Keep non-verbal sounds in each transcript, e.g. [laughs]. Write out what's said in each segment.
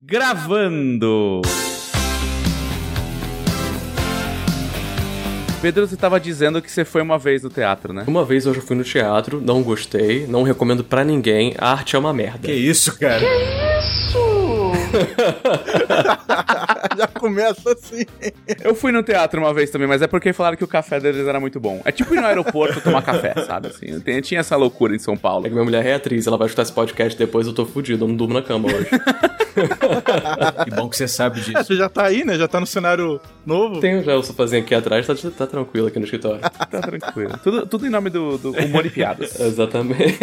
Gravando! Pedro, você estava dizendo que você foi uma vez no teatro, né? Uma vez eu já fui no teatro, não gostei, não recomendo pra ninguém, a arte é uma merda. Que isso, cara? [laughs] [laughs] Já começa assim. Eu fui no teatro uma vez também, mas é porque falaram que o café deles era muito bom. É tipo ir no aeroporto tomar café, [laughs] sabe? Assim, tem- tinha essa loucura em São Paulo. É que minha mulher é atriz, ela vai escutar esse podcast depois, eu tô fudido, eu não durmo na cama hoje. [laughs] Que bom que você sabe É, disso. você já tá aí, né? Já tá no cenário novo. Tenho já o sofazinho aqui atrás, tá, tá tranquilo aqui no escritório. Tá tranquilo. Tudo, tudo em nome do, do humor e piadas. Exatamente.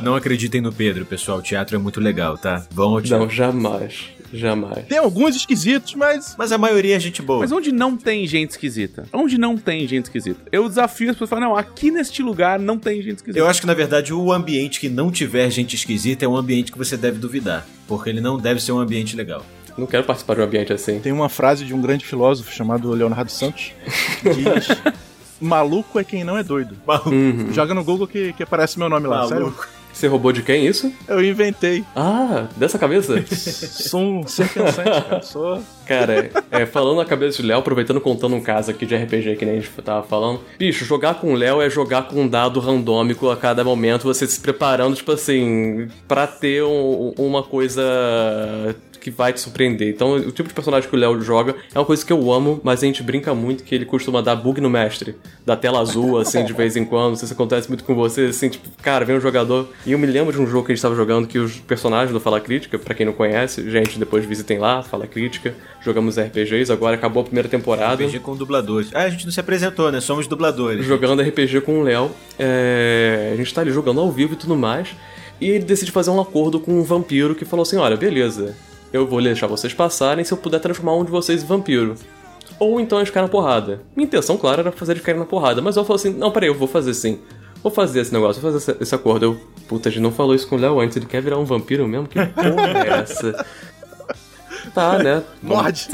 Não acreditem no Pedro, pessoal. O teatro é muito legal, tá? Vão ao teatro. Não, jamais. Jamais. Tem alguns esquisitos, mas. Mas a maioria é gente boa. Mas onde não tem gente esquisita? Onde não tem gente esquisita? Eu desafio as pessoas a falar, não, aqui neste lugar não tem gente esquisita. Eu acho que, na verdade, o ambiente que não tiver gente esquisita é um ambiente que você deve duvidar. Porque ele não deve ser um ambiente legal. Não quero participar de um ambiente assim. Tem uma frase de um grande filósofo chamado Leonardo Santos que diz: [laughs] Maluco é quem não é doido. Uhum. Joga no Google que, que aparece meu nome lá, sério. Você roubou de quem isso? Eu inventei. Ah, dessa cabeça? [laughs] Sou um ser pensante, cara. Sou. Cara, é, falando na cabeça de Léo, aproveitando contando um caso aqui de RPG que nem a gente tava falando. Bicho, jogar com o Léo é jogar com um dado randômico a cada momento, você se preparando, tipo assim, pra ter um- uma coisa que vai te surpreender. Então, o tipo de personagem que o Léo joga é uma coisa que eu amo, mas a gente brinca muito que ele costuma dar bug no mestre. Da tela azul, assim, de vez em quando. Não sei se acontece muito com você, assim, tipo, cara, vem um jogador. E eu me lembro de um jogo que a gente tava jogando que os personagens do Fala Crítica, pra quem não conhece, gente, depois visitem lá, Fala Crítica. Jogamos RPGs, agora acabou a primeira temporada. RPG com dubladores. Ah, a gente não se apresentou, né? Somos dubladores. Jogando RPG com o Léo. É, A gente tá ali jogando ao vivo e tudo mais. E ele decide fazer um acordo com um vampiro que falou assim: olha, beleza, eu vou deixar vocês passarem se eu puder transformar um de vocês em vampiro. Ou então eles caem na porrada. Minha intenção, claro, era fazer eles caírem na porrada. Mas eu falei assim: não, peraí, eu vou fazer sim. Vou fazer esse negócio, vou fazer esse, acordo. Eu, puta, a gente não falou isso com o Léo antes. Ele quer virar um vampiro mesmo? Que porra é essa? [laughs] Tá, né? Morde.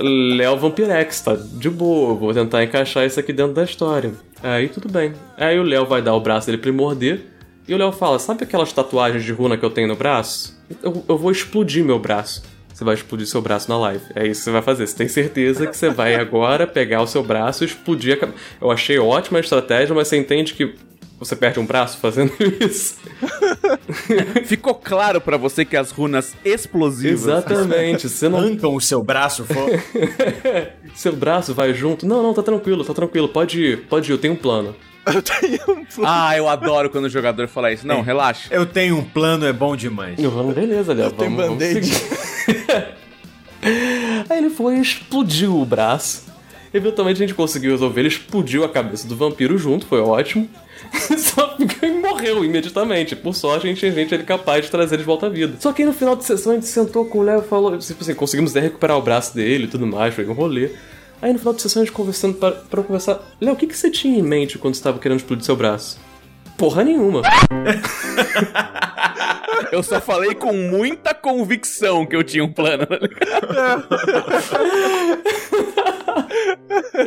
Léo Vampirex, tá de boa. Vou tentar encaixar isso aqui dentro da história. Aí tudo bem. Aí o Léo vai dar o braço dele pra ele morder. E o Léo fala: Sabe aquelas tatuagens de runa que eu tenho no braço? Eu, eu vou explodir meu braço. Você vai explodir seu braço na live. É isso que você vai fazer. Você tem certeza que você vai agora pegar o seu braço e explodir a cabeça. Eu achei ótima a estratégia, mas você entende que você perde um braço fazendo [laughs] isso. [laughs] Ficou claro pra você que as runas explosivas. Exatamente. Você não Arrancam o seu braço fora. [laughs] Seu braço vai junto? Não, não, tá tranquilo, tá tranquilo. Pode ir, pode ir, eu tenho um plano. [laughs] Eu tenho um plano. Ah, eu adoro quando o jogador fala isso. Não, relaxa. Eu tenho um plano, é bom demais. Eu vamos, beleza, Léo. tenho Vamos, vamos band-aid. [laughs] Aí ele foi e explodiu o braço. Eventualmente a gente conseguiu resolver, ele explodiu a cabeça do vampiro junto, foi ótimo. [laughs] Só que ele morreu imediatamente. Por sorte, a gente tinha gente ele capaz de trazer ele de volta à vida. Só que aí no final de sessão a gente sentou com o Léo e falou: tipo assim, conseguimos até recuperar o braço dele e tudo mais, foi um rolê. Aí no final de sessão a gente conversando pra, pra conversar: Léo, o que, que você tinha em mente quando você tava querendo explodir seu braço? Porra nenhuma. Eu só falei com muita convicção que eu tinha um plano.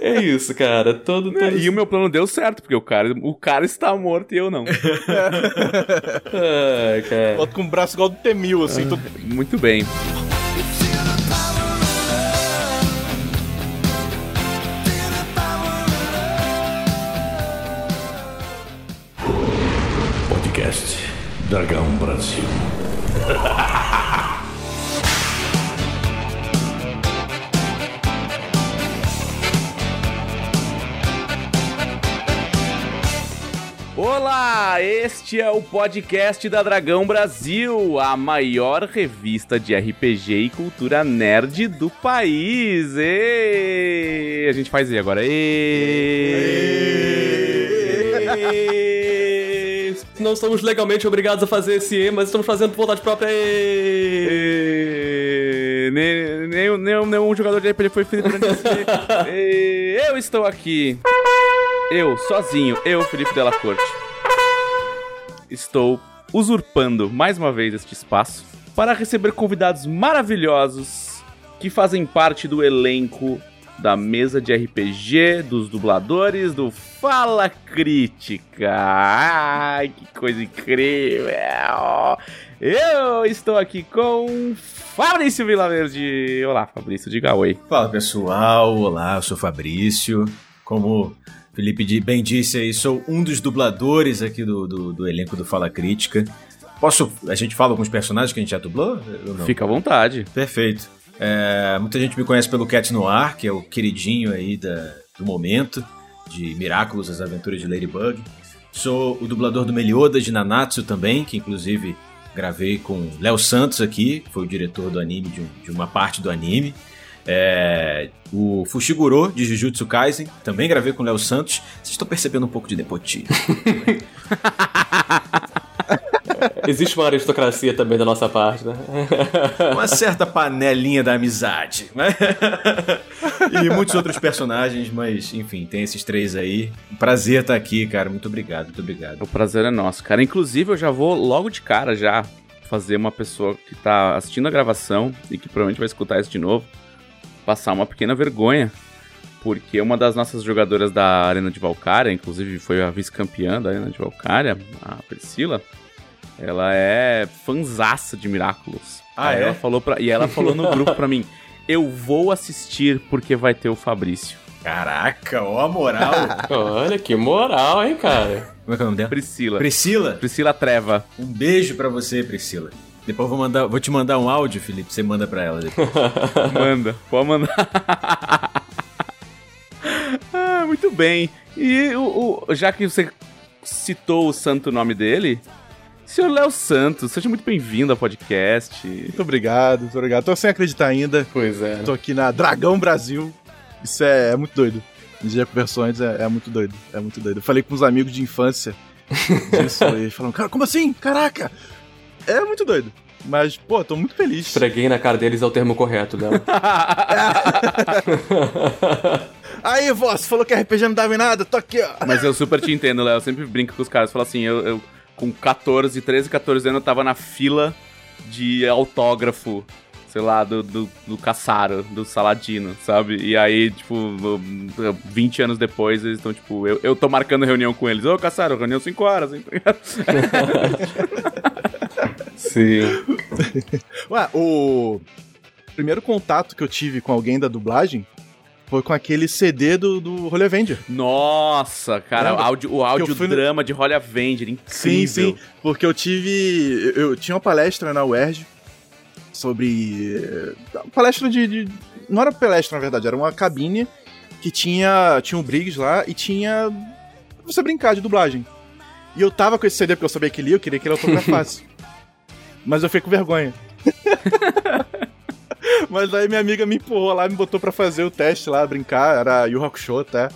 É isso, cara. Todo, todo... E o meu plano deu certo, porque o cara, o cara está morto e eu não. [laughs] Ai, cara. Volto com o braço igual do T-1000, assim. todo- Muito bem. Dragão Brasil. [laughs] Olá, este é o podcast da Dragão Brasil, a maior revista de RPG e cultura nerd do país. E a gente faz e agora. E Não somos legalmente obrigados a fazer esse E, mas estamos fazendo por vontade própria. E... Nenhum, nenhum jogador de RPG foi ferido durante esse. E Eu estou aqui. Eu, sozinho, eu, Felipe Della Corte. Estou usurpando mais uma vez este espaço para receber convidados maravilhosos que fazem parte do elenco da mesa de RPG, dos dubladores, do Fala Crítica. Ai, que coisa incrível! Eu estou aqui com Fabrício Vilaverde. Olá, Fabrício, diga oi. Fala pessoal, olá, eu sou Fabrício. Como Felipe bem disse aí, sou um dos dubladores aqui do, do, do elenco do Fala Crítica. Posso. A gente fala alguns personagens que a gente já dublou? Fica à vontade. Perfeito. É, muita gente me conhece pelo Cat Noir, que é o queridinho aí da- do momento, de Miraculous, as aventuras de Ladybug. Sou o dublador do Meliodas de Nanatsu também, que inclusive gravei com Léo Santos aqui, que foi o diretor do anime, de, um- de uma parte do anime. É, o Fushiguro, de Jujutsu Kaisen, também gravei com Léo Santos. Vocês estão percebendo um pouco de nepotismo. [laughs] Existe uma aristocracia também da nossa parte, né? uma certa panelinha da amizade. né? e muitos outros personagens, mas enfim, tem esses três aí. Prazer estar aqui, cara. Muito obrigado, muito obrigado. O prazer é nosso, cara. Inclusive, eu já vou logo de cara já fazer uma pessoa que tá assistindo a gravação e que provavelmente vai escutar isso de novo, passar uma pequena vergonha. Porque uma das nossas jogadoras da Arena de Valkyria, inclusive foi a vice-campeã da Arena de Valkyria, a Priscila, ela é fanzaça de Miraculous. Ah, Aí é? Ela falou pra, e ela falou no grupo pra mim, [laughs] eu vou assistir porque vai ter o Fabrício. Caraca, ó a moral. [laughs] Olha que moral, hein, cara? Como é que é o nome dela? Priscila. Priscila? Priscila Treva. Um beijo pra você, Priscila. Depois eu vou, mandar, vou te mandar um áudio, Felipe. Você manda pra ela depois. [laughs] Manda, pode mandar. ah, muito bem. E o, o- já que você citou o santo nome dele, senhor Léo Santos, seja muito bem-vindo ao podcast. Muito obrigado, muito obrigado. Tô sem acreditar ainda. Pois é. Tô aqui na Dragão Brasil. Isso é, é muito doido. Dia com versões é, é muito doido. É muito doido. Eu falei com uns amigos de infância disso [laughs] e eles falaram, cara, como assim? Caraca! É muito doido. Mas, pô, tô muito feliz. Esfreguei na cara deles é o termo correto, Léo. [laughs] Aí, vó, você falou que RPG não dava em nada, tô aqui, ó. Mas eu super te entendo, Léo. Eu sempre brinco com os caras. Falo assim, eu, eu com 14, 13, 14 anos, eu tava na fila de autógrafo, sei lá, do, do, do Caçaro, do Saladino, sabe? E aí, tipo, 20 anos depois, eles estão, tipo, eu, eu tô marcando reunião com eles. Ô, Caçaro, reunião 5 horas, hein? [laughs] Sim. Ué, o primeiro contato que eu tive com alguém da dublagem foi com aquele CD do, do Holy Avenger. Nossa, cara, o Lembra? áudio, o áudio fui no- drama de Holly Avenger, incrível. Sim, sim. Porque eu tive. Eu, eu tinha uma palestra na UERJ sobre. eh, Palestra de, de- Não era palestra, na verdade, era uma cabine que tinha. Tinha um Briggs lá e tinha. Você brincar de dublagem. E eu tava com esse CD porque eu sabia que ele eu queria que ele autografasse. [laughs] Mas eu fiquei com vergonha. [laughs] Mas aí minha amiga me empurrou lá, me botou pra fazer o teste lá, brincar, era Yu Hakusho até.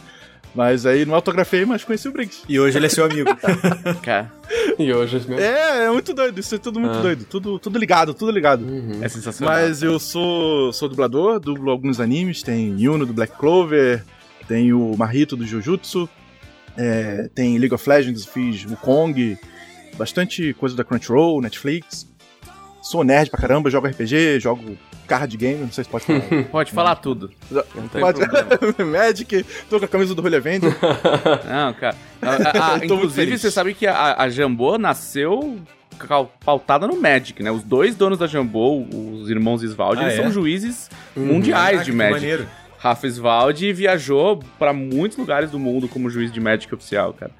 Mas aí não autografei, mas conheci o Briggs. E hoje ele é seu amigo. [laughs] Cara, E hoje meu... É, é muito doido, isso é tudo muito Ah. doido. Tudo, tudo ligado, tudo ligado. é sensacional. Mas eu sou, sou dublador, dublo alguns animes, tem Yuno do Black Clover, tem o Marito do Jujutsu, é, tem League of Legends, fiz o Kong, bastante coisa da Crunchyroll, Netflix. Sou nerd pra caramba, jogo RPG, jogo card game, não sei se pode falar. [laughs] Pode falar tudo. Pode-. [laughs] Magic, tô com a camisa do Holy Avenger. [laughs] Não, cara. A- a- a- inclusive, você sabe que a, a Jambô nasceu pautada no Magic, né? Os dois donos da Jambô, os irmãos Svaldi, Ah, eles é? são juízes mundiais Caraca, de que Magic. maneiro. Rafa Svaldi viajou pra muitos lugares do mundo como juiz de Magic oficial, cara.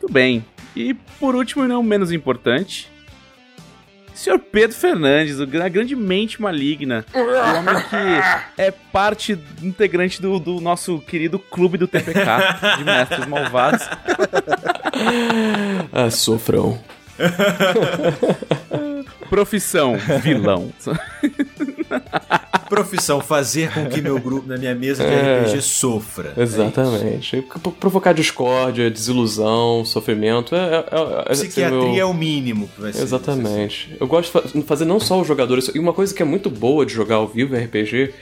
Muito bem. E por último, e não menos importante, Senhor Pedro Fernandes, a grande mente maligna, o homem que é parte integrante do, do nosso querido clube do TPK, de mestres malvados. [laughs] Ah, sofrão. Profissão, vilão. [laughs] Profissão, fazer com que meu grupo, na minha mesa de É. RPG, sofra. Exatamente. Pro- Provocar discórdia, desilusão, sofrimento. É, é, é, é, Psiquiatria meu- é o mínimo que vai ser. Exatamente. Eu gosto de fa- fazer não só os jogadores. E uma coisa que é muito boa de jogar ao vivo RPG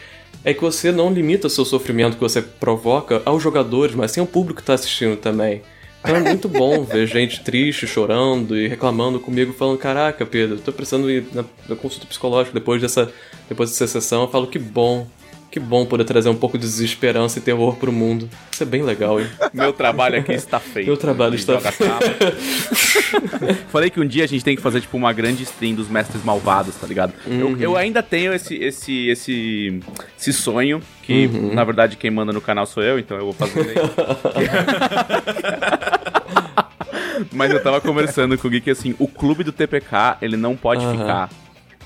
é que você não limita o seu sofrimento que você provoca aos jogadores, mas sim ao público que tá assistindo também. Então é muito bom ver gente triste, chorando e reclamando comigo, falando: Caraca, Pedro, tô precisando ir na, na consulta psicológica depois dessa, depois dessa sessão. Eu falo: Que bom. Que bom poder trazer um pouco de desesperança e terror pro mundo. Isso é bem legal, hein? Meu trabalho aqui está [laughs] feito. Meu trabalho está tapa. [laughs] Falei que um dia a gente tem que fazer, tipo, uma grande stream dos mestres malvados, tá ligado? Eu, eu ainda tenho esse, esse, esse, esse sonho, que na verdade quem manda no canal sou eu, então eu vou fazer. [laughs] Mas eu tava conversando com o Gui que, assim, o clube do TPK, ele não pode Aham. ficar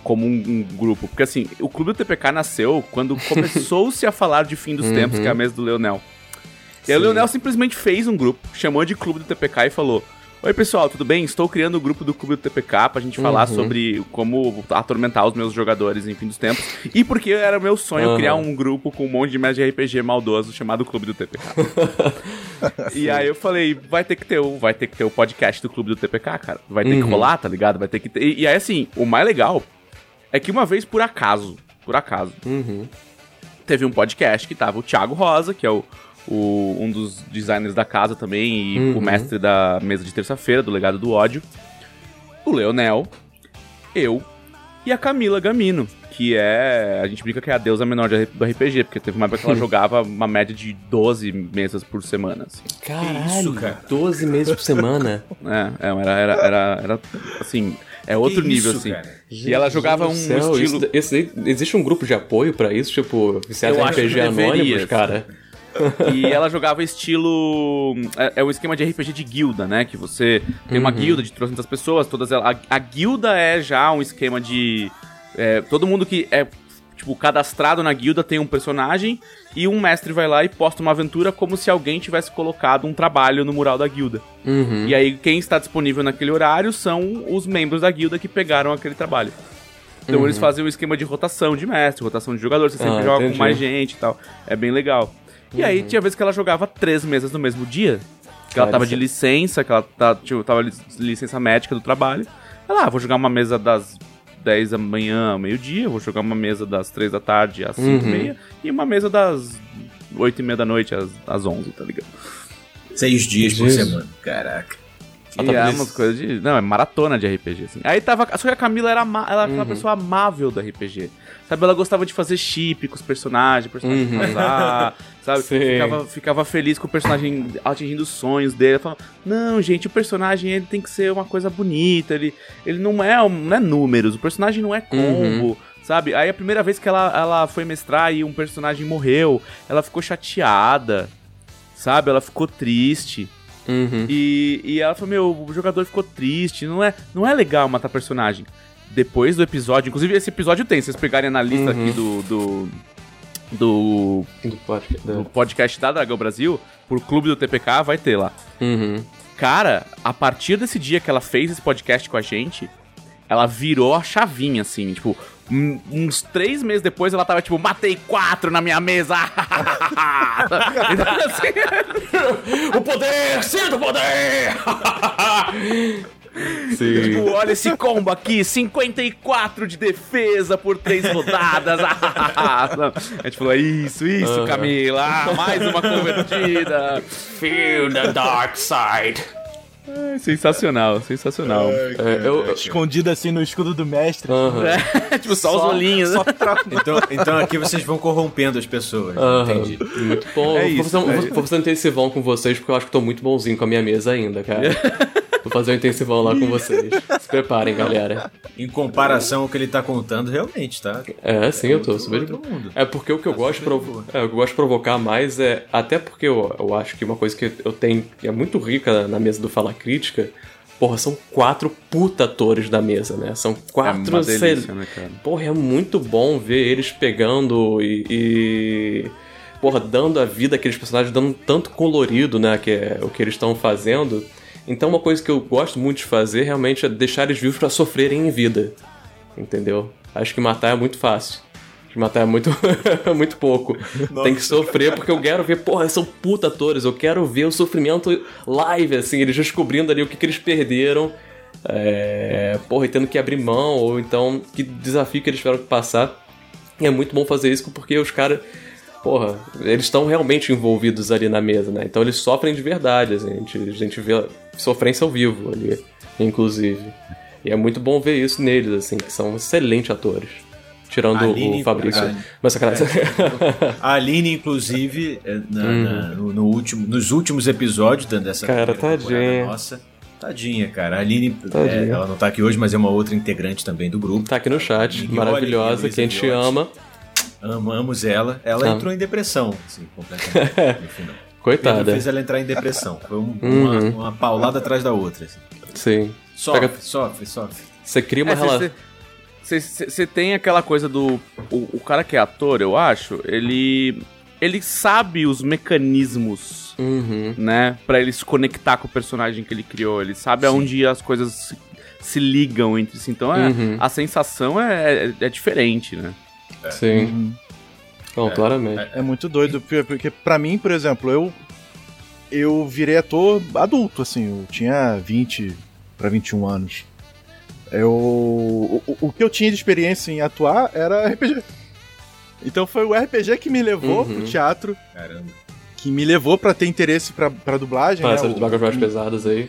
como um, um grupo. Porque, assim, o clube do TPK nasceu quando [laughs] começou-se a falar de fim dos tempos, que é a mesa do Leonel. E aí o. Leonel simplesmente fez um grupo, chamou de clube do TPK e falou: Oi pessoal, tudo bem? Estou criando o grupo do Clube do TPK pra gente falar Uhum. sobre como atormentar os meus jogadores em fim dos tempos. E porque era meu sonho Aham. criar um grupo com um monte de mestre de RPG maldoso chamado Clube do TPK. [laughs] e aí eu falei, vai ter que ter o, vai ter que ter o podcast do Clube do TPK, cara. Vai ter que Uhum. rolar, tá ligado? Vai ter que ter. E, e aí assim, o mais legal é que uma vez por acaso, por acaso, Uhum. teve um podcast que tava o Thiago Rosa, que é o, o- um dos designers da casa também, e Uhum. o mestre da mesa de terça-feira, do Legado do Ódio. O Leonel, eu e a Camila Gamino, que é. A gente brinca que é a deusa menor do RPG, porque teve uma época que ela [laughs] jogava uma média de 12 mesas por semana. Assim. Caralho, isso, cara? 12 meses por semana. É, é, era, era, era, era, assim, é outro Que nível, isso, assim. cara? E ela jogava um céu, estilo. isso- daí- existe um grupo de apoio pra isso? Tipo, que RPG deveria, anônimos, assim. cara? E ela jogava estilo. É, é o esquema de RPG de guilda, né? Que você tem uma guilda de 300 pessoas, todas elas. A, a guilda é já um esquema de. é, todo mundo que é. Tipo, cadastrado na guilda tem um personagem e um mestre vai lá e posta uma aventura como se alguém tivesse colocado um trabalho no mural da guilda. Uhum. E aí, quem está disponível naquele horário são os membros da guilda que pegaram aquele trabalho. Então eles fazem um esquema de rotação de mestre, rotação de jogador, você sempre Ah, joga entendi. com mais gente e tal. É bem legal. E aí tinha vezes que ela jogava três mesas no mesmo dia. Que ela tava de licença, que ela tá, tipo, tava de licença médica do trabalho. Ela, ah, vou jogar uma mesa das 10 da manhã ao meio-dia, vou jogar uma mesa das 3 da tarde às 5 e Uhum. meia, e uma mesa das 8 e meia da noite às, às 11, tá ligado? Seis dias por semana. Caraca. Ah, E tá, é mas- umas coisas de. Não, é maratona de RPG, assim. Aí tava. Só que a Camila era, ama- ela era Uhum. aquela pessoa amável do RPG. Sabe, ela gostava de fazer chip com os personagens, personagem Uhum. casar, [laughs] sabe? Ficava, ficava feliz com o personagem atingindo os sonhos dele. Ela falava, não, gente, o personagem ele tem que ser uma coisa bonita, ele, ele não, é, não é números, o personagem não é combo. Uhum. Sabe? Aí a primeira vez que ela, ela foi mestrar e um personagem morreu, ela ficou chateada. Sabe? Ela ficou triste. Uhum. E, e ela falou, meu, o jogador ficou triste, não é, não é legal matar personagem. Depois do episódio, inclusive esse episódio tem, se vocês pegarem na lista Uhum. aqui do, do, do, Do podcast. do podcast da Dragão Brasil, por Clube do TPK, vai ter lá. Uhum. Cara, a partir desse dia que ela fez esse podcast com a gente, ela virou a chavinha, assim, tipo, uns três meses depois ela tava tipo, matei quatro na minha mesa! [laughs] então, assim, [laughs] O poder! Sinta o poder! [laughs] Sim. Tipo, olha esse combo aqui, 54 de defesa por três rodadas. a gente falou, isso, isso. Camila. Mais uma convertida. Feel the dark side. Ai, sensacional, sensacional. É, eu, Escondido assim no escudo do mestre. É, [laughs] tipo, só, os olhinhos. Só troca. Então, então aqui vocês vão corrompendo as pessoas. Aham. Entendi. Muito bom. É vou, isso, fazer um, é vou- vou fazer um intensivão com vocês, porque eu acho que tô muito bonzinho com a minha mesa ainda, cara. [laughs] vou fazer um intensivão lá com vocês. Se preparem, galera. Em comparação ao que ele tá contando, realmente, tá? É, sim, eu tô super de outro mundo. É porque o que eu gosto de provo- é, o que eu gosto de provocar mais é. Até porque eu, eu acho que uma coisa que eu tenho que é muito rica na mesa do Fala Crítica. Porra, são quatro puta atores da mesa, né? São É quatro. uma sei- delícia, né, cara? Porra, é muito bom ver eles pegando e. e, porra, dando a vida àqueles personagens, dando tanto colorido, né? Que é o que eles estão fazendo. Então, uma coisa que eu gosto muito de fazer realmente é deixar eles vivos pra sofrerem em vida. Entendeu? Acho que matar é muito fácil. Que matar é muito, [laughs] muito pouco. Tem que sofrer, porque eu quero ver, porra, são puta atores, eu quero ver o sofrimento live, assim, eles descobrindo ali o que, que eles perderam. É, porra, e tendo que abrir mão, ou então que desafio que eles tiveram que passar. E é muito bom fazer isso porque os caras, porra, eles estão realmente envolvidos ali na mesa, né? Então eles sofrem de verdade, assim, a gente, a gente vê sofrência ao vivo ali, inclusive. E é muito bom ver isso neles, assim, que são excelentes atores. Tirando Aline- o Fabrício. Mas sacanagem. A Aline, inclusive, é, na- na- no, no último, nos últimos episódios dessa. Cara, tadinha. nossa. Tadinha, cara. A Aline, Tadinha. é, ela não tá aqui hoje, mas é uma outra integrante também do grupo. tá aqui no chat. Maravilhosa. Luísa Quem te Viotti. ama. Amamos ela. Ela Ah. entrou em depressão, assim, completamente no [laughs] final. Pedro Coitada. fez ela entrar em depressão. Foi um- Uhum. uma, uma paulada atrás da outra. Assim. Sim. Sofre, Pega- sofre, sofre. Você cria uma É, relação. Você tem aquela coisa do. O, o cara que é ator, eu acho, ele. Ele sabe os mecanismos, Uhum. né? Pra ele se conectar com o personagem que ele criou. Ele sabe aonde as coisas se, se ligam entre si. Então é, Uhum. a sensação é, é, é diferente, né? Sim. Uhum. Não, claramente. É muito doido, porque, pra mim, por exemplo, eu eu virei ator adulto, assim, eu tinha 20 pra 21 anos. Eu o, o- que eu tinha de experiência em atuar era RPG. Então foi o RPG que me levou Uhum. pro teatro, Caramba. que me levou pra ter interesse pra, pra dublagem, Ah, né? essas O- drogas mais pesadas aí.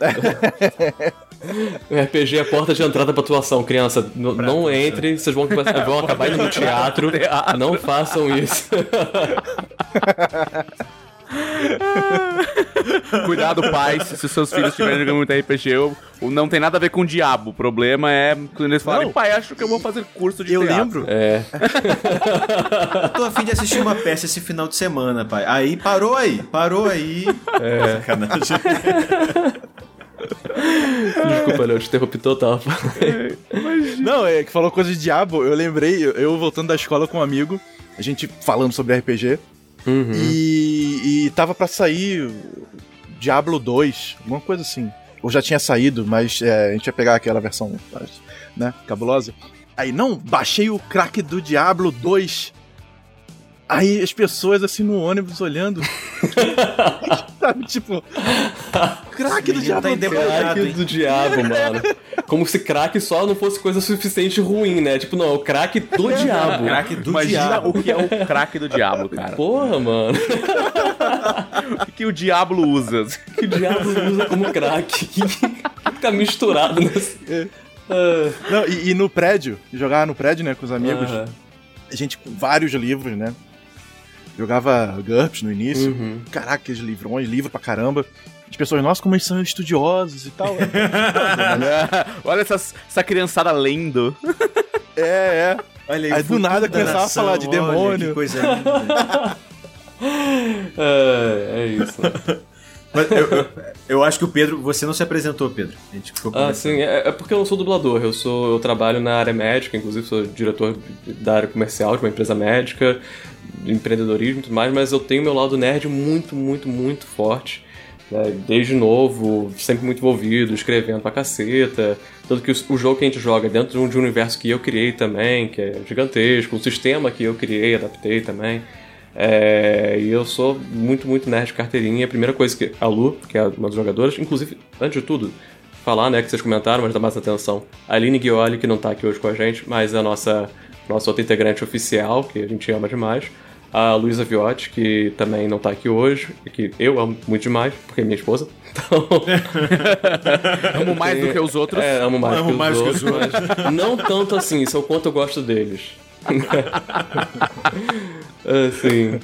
[laughs] [laughs] O RPG é a porta de entrada pra atuação, criança. N- não entre, vocês vão, vão [laughs] acabar indo no teatro. Não façam isso. [laughs] Cuidado, pais, se os seus filhos estiverem jogando muito RPG, eu- o- não tem nada a ver com o diabo. O problema é quando eles falarem, Não. pai, acho que eu vou fazer curso de Eu teatro. lembro, É. Eu tô afim de assistir uma peça esse final de semana, pai. Aí parou aí, parou aí. É. Sacanagem. [laughs] Desculpa, Léo, te interrompi total. Não, é que falou coisa de diabo, eu lembrei, eu, eu voltando da escola com um amigo, a gente falando sobre RPG, Uhum. e, e tava pra sair Diablo 2, alguma coisa assim. Ou já tinha saído, mas é, a gente ia pegar aquela versão, né, cabulosa. Aí, não, baixei o crack do Diablo 2. Aí as pessoas assim no ônibus olhando. [laughs] Sabe, tipo. Crack do tá 2. endemoniado. Crack do diabo, mano. [laughs] Como se crack só não fosse coisa suficiente ruim, né? Tipo, não, é o crack do diabo. Craque do Imagina diabo. o que é o craque do diabo, [laughs] cara. Porra, mano. O que, que o diabo usa? Que o diabo usa como crack? Que, que tá misturado nesse. Ah, Não, e, e no prédio, jogar no prédio, né, com os amigos. aham. A gente vários livros, né? Jogava GURPS no início. Uhum. Caraca, aqueles livrões, livro pra caramba. As pessoas, nossa, como eles são estudiosos e tal. [laughs] Olha essas- essa criançada lendo. [laughs] é, é. Olha Aí do futuro nada da começava a falar de olha, demônio. Que coisa linda. [laughs] É, é isso. Mas eu, eu- eu acho que o Pedro, você não se apresentou, Pedro. A gente ficou Ah, sim, é, é porque eu não sou dublador, eu sou eu trabalho na área médica, inclusive sou diretor da área comercial de uma empresa médica, empreendedorismo e tudo mais, mas eu tenho meu lado nerd muito, muito, muito forte. né? Desde novo, sempre muito envolvido, escrevendo pra caceta. Tanto que o, jogo que a gente joga é dentro de um, universo que eu criei também, que é gigantesco, o sistema que eu criei, adaptei também. É, e eu sou muito, muito nerd de carteirinha. A primeira coisa que a Lu, que é uma das jogadoras, inclusive, antes de tudo, falar, né, que vocês comentaram, mas dá mais atenção. A Aline Guioli, que não tá aqui hoje com a gente, mas é a nossa, nossa outra integrante oficial, que a gente ama demais. A Luísa Viotti, que também não tá aqui hoje, e que eu amo muito demais, porque é minha esposa. [laughs] Então, [laughs] Amo mais do que os outros. é, amo mais, Amo que, mais os que os outros, mas não tanto assim, isso é o quanto eu gosto deles. [laughs] assim.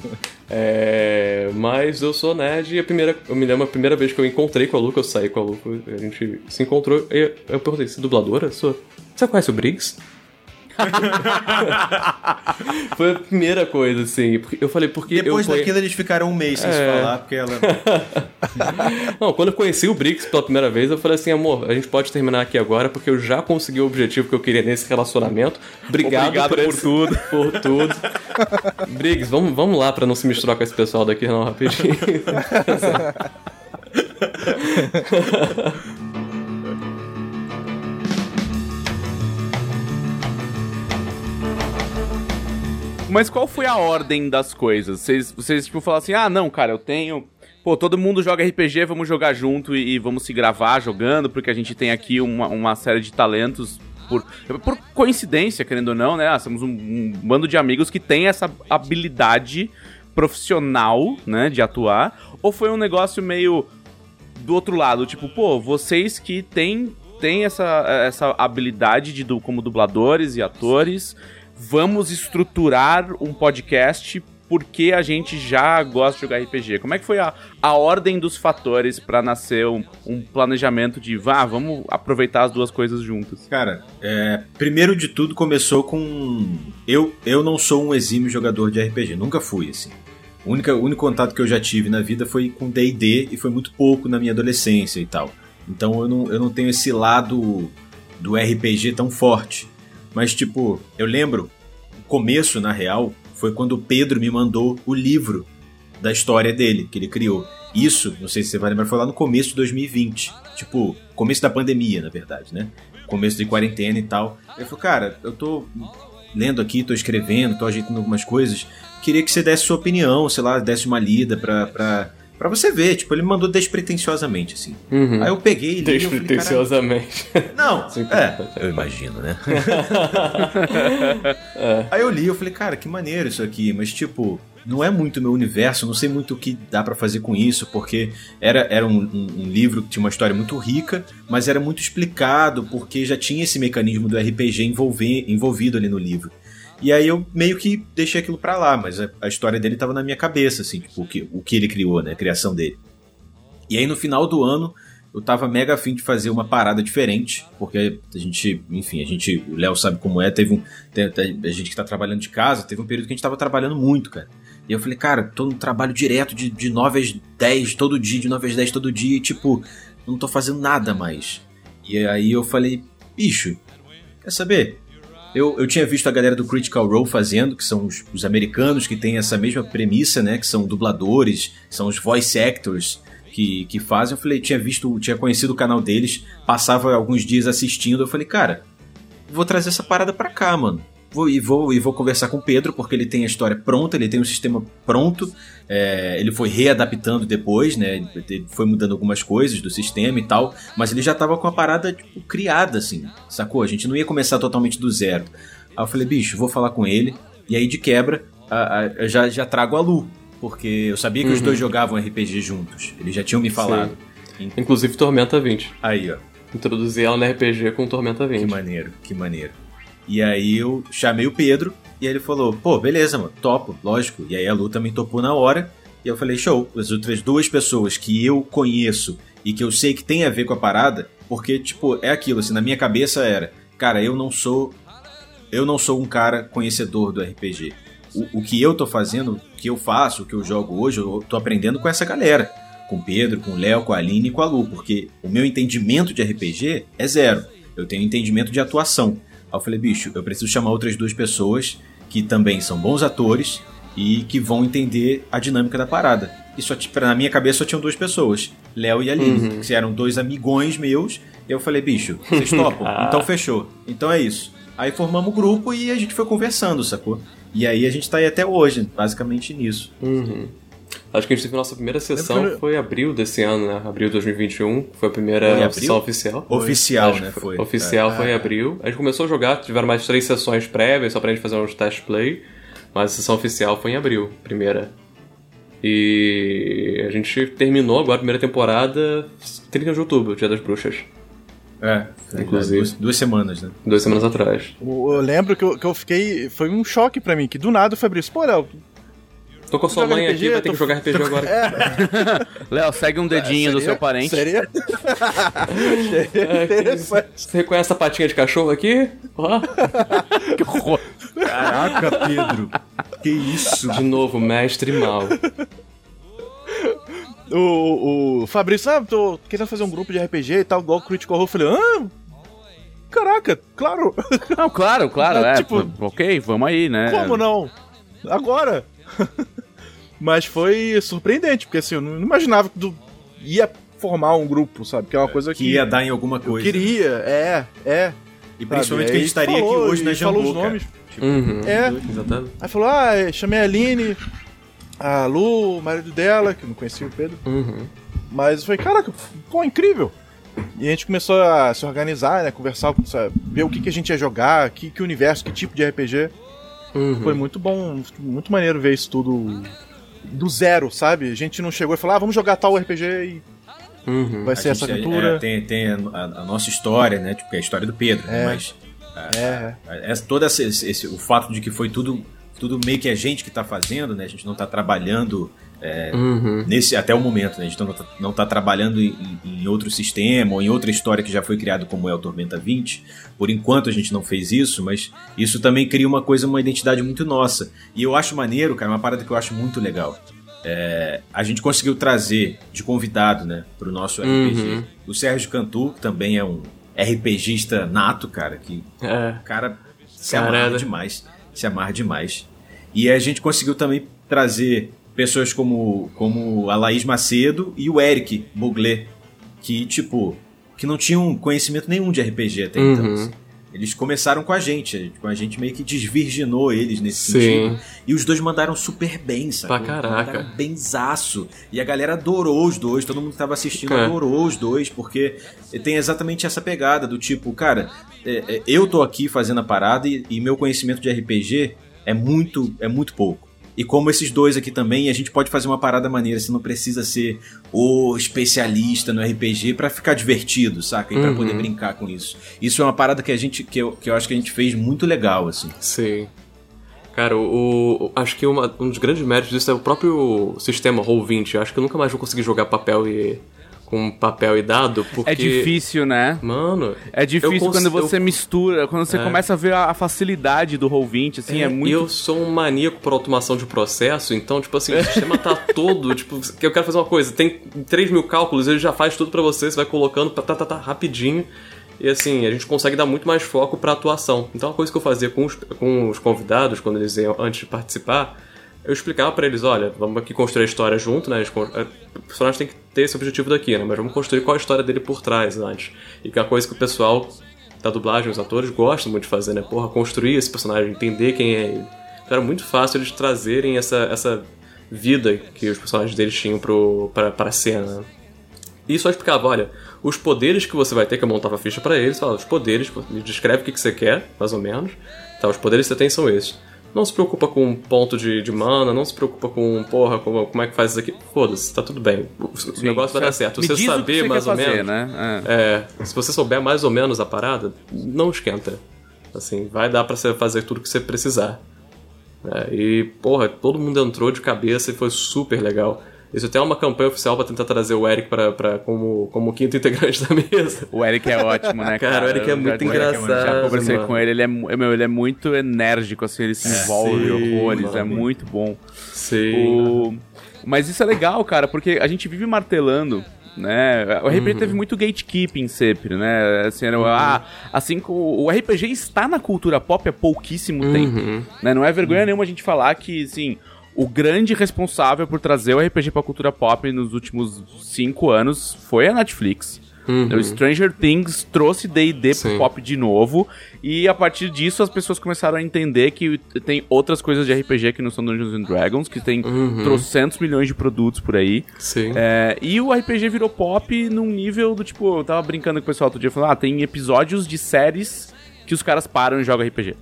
É, mas eu sou nerd e a primeira, eu me lembro a primeira vez que eu encontrei com a Luca, eu saí com a Luca, a gente se encontrou. E eu perguntei, você é dubladora? Sou. Você conhece o Briggs? [laughs] Foi a primeira coisa, assim. porque Eu falei, porque Depois eu conhe- daquilo eles ficaram um mês sem se É. falar, porque ela. [laughs] Não, quando eu conheci o Briggs pela primeira vez, eu falei assim, amor, a gente pode terminar aqui agora porque eu já consegui o objetivo que eu queria nesse relacionamento. Obrigado, Obrigado por, por esse- tudo. [laughs] Por tudo. Briggs, vamos, vamos lá pra não se misturar com esse pessoal daqui não, rapidinho. Mas qual foi a ordem das coisas? Vocês, vocês tipo, falaram assim, ah, não, cara, eu tenho... Pô, todo mundo joga RPG, vamos jogar junto e, e vamos se gravar jogando, porque a gente tem aqui uma, uma série de talentos por, por coincidência, querendo ou não, né? Ah, somos um, um bando de amigos que tem essa habilidade profissional, né, de atuar. Ou foi um negócio meio do outro lado, tipo, pô, vocês que têm têm essa, essa habilidade de, como dubladores e atores. Vamos estruturar um podcast porque a gente já gosta de jogar RPG. Como é que foi a, a ordem dos fatores para nascer um, um, planejamento de, vá, vamos aproveitar as duas coisas juntas? Cara, é, primeiro de tudo começou com. Eu, eu não sou um exímio jogador de RPG, nunca fui, assim. O único, o único contato que eu já tive na vida foi com DD e foi muito pouco na minha adolescência e tal. Então eu não, eu não tenho esse lado do RPG tão forte. Mas, tipo, eu lembro, o começo, na real, foi quando o Pedro me mandou o livro da história dele, que ele criou. Isso, não sei se você vai lembrar, foi lá no começo de 2020. Tipo, começo da pandemia, na verdade, né? Começo de quarentena e tal. Eu falei, cara, eu tô lendo aqui, tô escrevendo, tô ajeitando algumas coisas. Queria que você desse sua opinião, sei lá, desse uma lida pra, pra, pra você ver. Tipo, ele mandou despretensiosamente, assim. Uhum. Aí eu peguei e li. Despretensiosamente. Falei, Não, [laughs] é, eu imagino, né? [laughs] é. Aí eu li, eu falei, cara, que maneiro isso aqui. Mas, tipo, não é muito meu universo, não sei muito o que dá para fazer com isso, porque era, era um, um, um, livro que tinha uma história muito rica, mas era muito explicado, porque já tinha esse mecanismo do RPG envolver, envolvido ali no livro. E aí eu meio que deixei aquilo pra lá, mas a, a história dele tava na minha cabeça, assim, tipo, o que, o que ele criou, né, a criação dele. E aí no final do ano eu tava mega afim de fazer uma parada diferente, porque a gente, enfim, a gente, o Léo sabe como é, teve um, a gente que tá trabalhando de casa, teve um período que a gente tava trabalhando muito, cara. E eu falei, cara, tô no trabalho direto de, de 9 às 10 todo dia, de 9 às 10 todo dia, e tipo, não tô fazendo nada mais. E aí eu falei, bicho, quer saber? Eu, eu tinha visto a galera do Critical Role fazendo, que são os, os americanos que têm essa mesma premissa, né? Que são dubladores, são os voice actors que, que fazem. Eu falei, tinha visto, tinha conhecido o canal deles, passava alguns dias assistindo. Eu falei, cara, vou trazer essa parada pra cá, mano. Vou, e, vou, e vou conversar com o Pedro, porque ele tem a história pronta, ele tem o sistema pronto. É, ele foi readaptando depois, né? Ele foi mudando algumas coisas do sistema e tal, mas ele já tava com a parada tipo, criada, assim, sacou? A gente não ia começar totalmente do zero. Aí eu falei, bicho, vou falar com ele, e aí de quebra, a, a, já, já trago a Lu, porque eu sabia que uhum. os dois jogavam RPG juntos, eles já tinham me falado. Sim. Inclusive Tormenta 20. Aí, ó. Introduzi ela no RPG com Tormenta 20. Que maneiro, que maneiro. E aí eu chamei o Pedro e ele falou: pô, beleza, mano, topo, lógico. E aí a Lu também topou na hora. E eu falei: show, as outras duas pessoas que eu conheço e que eu sei que tem a ver com a parada, porque, tipo, é aquilo, assim, na minha cabeça era: cara, eu não sou. Eu não sou um cara conhecedor do RPG. O, o que eu tô fazendo, o que eu faço, o que eu jogo hoje, eu tô aprendendo com essa galera. Com o Pedro, com o Léo, com a Aline e com a Lu, porque o meu entendimento de RPG é zero. Eu tenho entendimento de atuação. Aí eu falei, bicho, eu preciso chamar outras duas pessoas que também são bons atores e que vão entender a dinâmica da parada. E só, na minha cabeça só tinham duas pessoas, Léo e Aline, uhum. que eram dois amigões meus. E eu falei, bicho, vocês [laughs] topam? ah. Então fechou. Então é isso. Aí formamos o grupo e a gente foi conversando, sacou? E aí a gente tá aí até hoje, basicamente nisso. Uhum. Acho que a gente teve nossa primeira sessão, é foi abril desse ano, né? Abril de 2021, foi a primeira sessão oficial. Oficial, foi. né? Foi. Oficial é. foi em abril. A gente começou a jogar, tiveram mais três sessões prévias só pra gente fazer uns test play, mas a sessão oficial foi em abril, primeira. E a gente terminou agora a primeira temporada 30 de outubro, Dia das Bruxas. É, inclusive. Duas, duas, semanas, né? Duas semanas atrás. Eu, lembro que eu, que eu fiquei. Foi um choque pra mim, que do nada o Fabrício, pô, Léo, Tô com a sua mãe RPG, aqui, vai ter tô... que jogar RPG tô... agora. É. Léo, segue um dedinho é, seria, do seu parente. Seria? [laughs] é, Você reconhece a patinha de cachorro aqui? [laughs] que horror. Caraca, Pedro. Que isso? De novo, mestre mal. O, o Fabrício, ah, tô querendo fazer um grupo de RPG e tal, igual o Critical Role. Eu falei, ah, caraca, claro. Não, claro, claro, [laughs] é. Tipo, ok, vamos aí, né? Como não? Agora? [laughs] Mas foi surpreendente, porque assim, eu não imaginava que tu ia formar um grupo, sabe? Que é uma coisa que. Que ia dar em alguma coisa. Eu queria, é, é. E principalmente que a gente estaria falou, aqui hoje na Jambu, falou os nomes. Tipo, uhum, é. Exatamente. Aí falou: ah, chamei a Aline, a Lu, o marido dela, que eu não conhecia o Pedro. Uhum. Mas foi, caraca, pô, incrível. E a gente começou a se organizar, né? Conversar, sabe, ver o que, que a gente ia jogar, que, que universo, que tipo de RPG. Uhum. Foi muito bom, muito maneiro ver isso tudo do zero, sabe? A gente não chegou e falou, ah, vamos jogar tal RPG e Uhum. Vai ser A essa gente, aventura. é, tem tem a, a nossa história, né? Tipo, que é a história do Pedro. né? É. Mas É, é, todo esse, esse- o fato de que foi tudo, tudo meio que a gente que tá fazendo, né? A gente não tá trabalhando é, Uhum. nesse até o momento, né? A gente não tá, não tá trabalhando em, em outro sistema ou em outra história que já foi criado como é o Tormenta 20. Por enquanto a gente não fez isso, mas isso também cria uma coisa, uma identidade muito nossa. E eu acho maneiro, cara, uma parada que eu acho muito legal. É, a gente conseguiu trazer de convidado, né, pro nosso RPG. Uhum. O Sérgio Cantu, que também é um RPGista nato, cara, que É. o cara se amarra demais. Se amarra demais. E a gente conseguiu também trazer pessoas como, como a Laís Macedo e o Eric Bugler, que, tipo, que não tinham conhecimento nenhum de RPG até então. Uhum. assim. Eles começaram com a gente, com a gente meio que desvirginou eles nesse Sim. sentido. E os dois mandaram super bem, sabe? Pra caraca. Mandaram benzaço. E a galera adorou os dois, todo mundo que tava assistindo É. adorou os dois, porque tem exatamente essa pegada do tipo, cara, é, é, eu tô aqui fazendo a parada e, e meu conhecimento de RPG é muito, é muito pouco. E como esses dois aqui também, a gente pode fazer uma parada maneira, você não precisa ser o especialista no RPG pra ficar divertido, saca? E pra Uhum. poder brincar com isso. Isso é uma parada que a gente que eu, que eu acho que a gente fez muito legal, assim. Sim. Cara, o, o- acho que uma- um dos grandes méritos disso é o próprio sistema Roll20. Eu acho que eu nunca mais vou conseguir jogar papel e. com papel e dado, porque. É difícil, né? Mano. É difícil cons- quando você eu- mistura, quando você É. começa a ver a, a facilidade do Roll20, assim, é, É, muito... Eu sou um maníaco por automação de processo, então, tipo assim, o sistema tá [laughs] todo, tipo, eu quero fazer uma coisa, tem 3 mil cálculos, ele já faz tudo pra você, você vai colocando, tá, tá, tá, rapidinho. E assim, a gente consegue dar muito mais foco pra atuação. Então, uma coisa que eu fazia com os, com os convidados, quando eles iam antes de participar, eu explicava pra eles, olha, vamos aqui construir a história junto, né? é, O personagem tem que ter esse objetivo daqui, né? Mas vamos construir qual a história dele por trás antes. E que é uma coisa que o pessoal da dublagem, os atores gostam muito de fazer, né? Porra, construir esse personagem, entender quem é ele. Então era muito fácil eles trazerem essa, essa vida que os personagens deles tinham pro, pra, pra cena. né? E só explicava, olha, os poderes que você vai ter, que eu montava a ficha pra eles, falava, os poderes, me descreve o que, que você quer, mais ou menos. Tá, os poderes que você tem são esses. Não se preocupa com ponto de, de mana, não se preocupa com, porra, como, como é que faz isso aqui. Foda-se, tá tudo bem. O, negócio vai dar certo. me Você saber você mais quer ou fazer, menos. né? É. É, se você souber mais ou menos a parada, não esquenta. Assim, vai dar pra você fazer tudo que você precisar. É, e, porra, todo mundo entrou de cabeça e foi super legal. Isso até é uma campanha oficial pra tentar trazer o Eric pra, pra, como, como quinto integrante da mesa. O Eric é ótimo, né, cara? Cara, o Eric é muito já, engraçado, Já conversei mano. com ele, ele é, meu, ele é muito enérgico, assim, ele se envolve sim, horrores, é muito bom. Sim. O... Mas isso é legal, cara, porque a gente vive martelando, né? O RPG teve muito gatekeeping sempre, né? Assim, era, ah, assim o RPG está na cultura pop há pouquíssimo tempo, Uhum. né? Não é vergonha nenhuma a gente falar que, assim, o grande responsável por trazer o RPG pra cultura pop nos últimos cinco anos foi a Netflix. Uhum. O Stranger Things trouxe D&D pro pop de novo, e a partir disso as pessoas começaram a entender que tem outras coisas de RPG que não são Dungeons and Dragons, que tem Uhum. trocentos milhões de produtos por aí. Sim. É, e o RPG virou pop num nível do tipo, eu tava brincando com o pessoal outro dia, falando, ah, tem episódios de séries que os caras param e jogam RPG.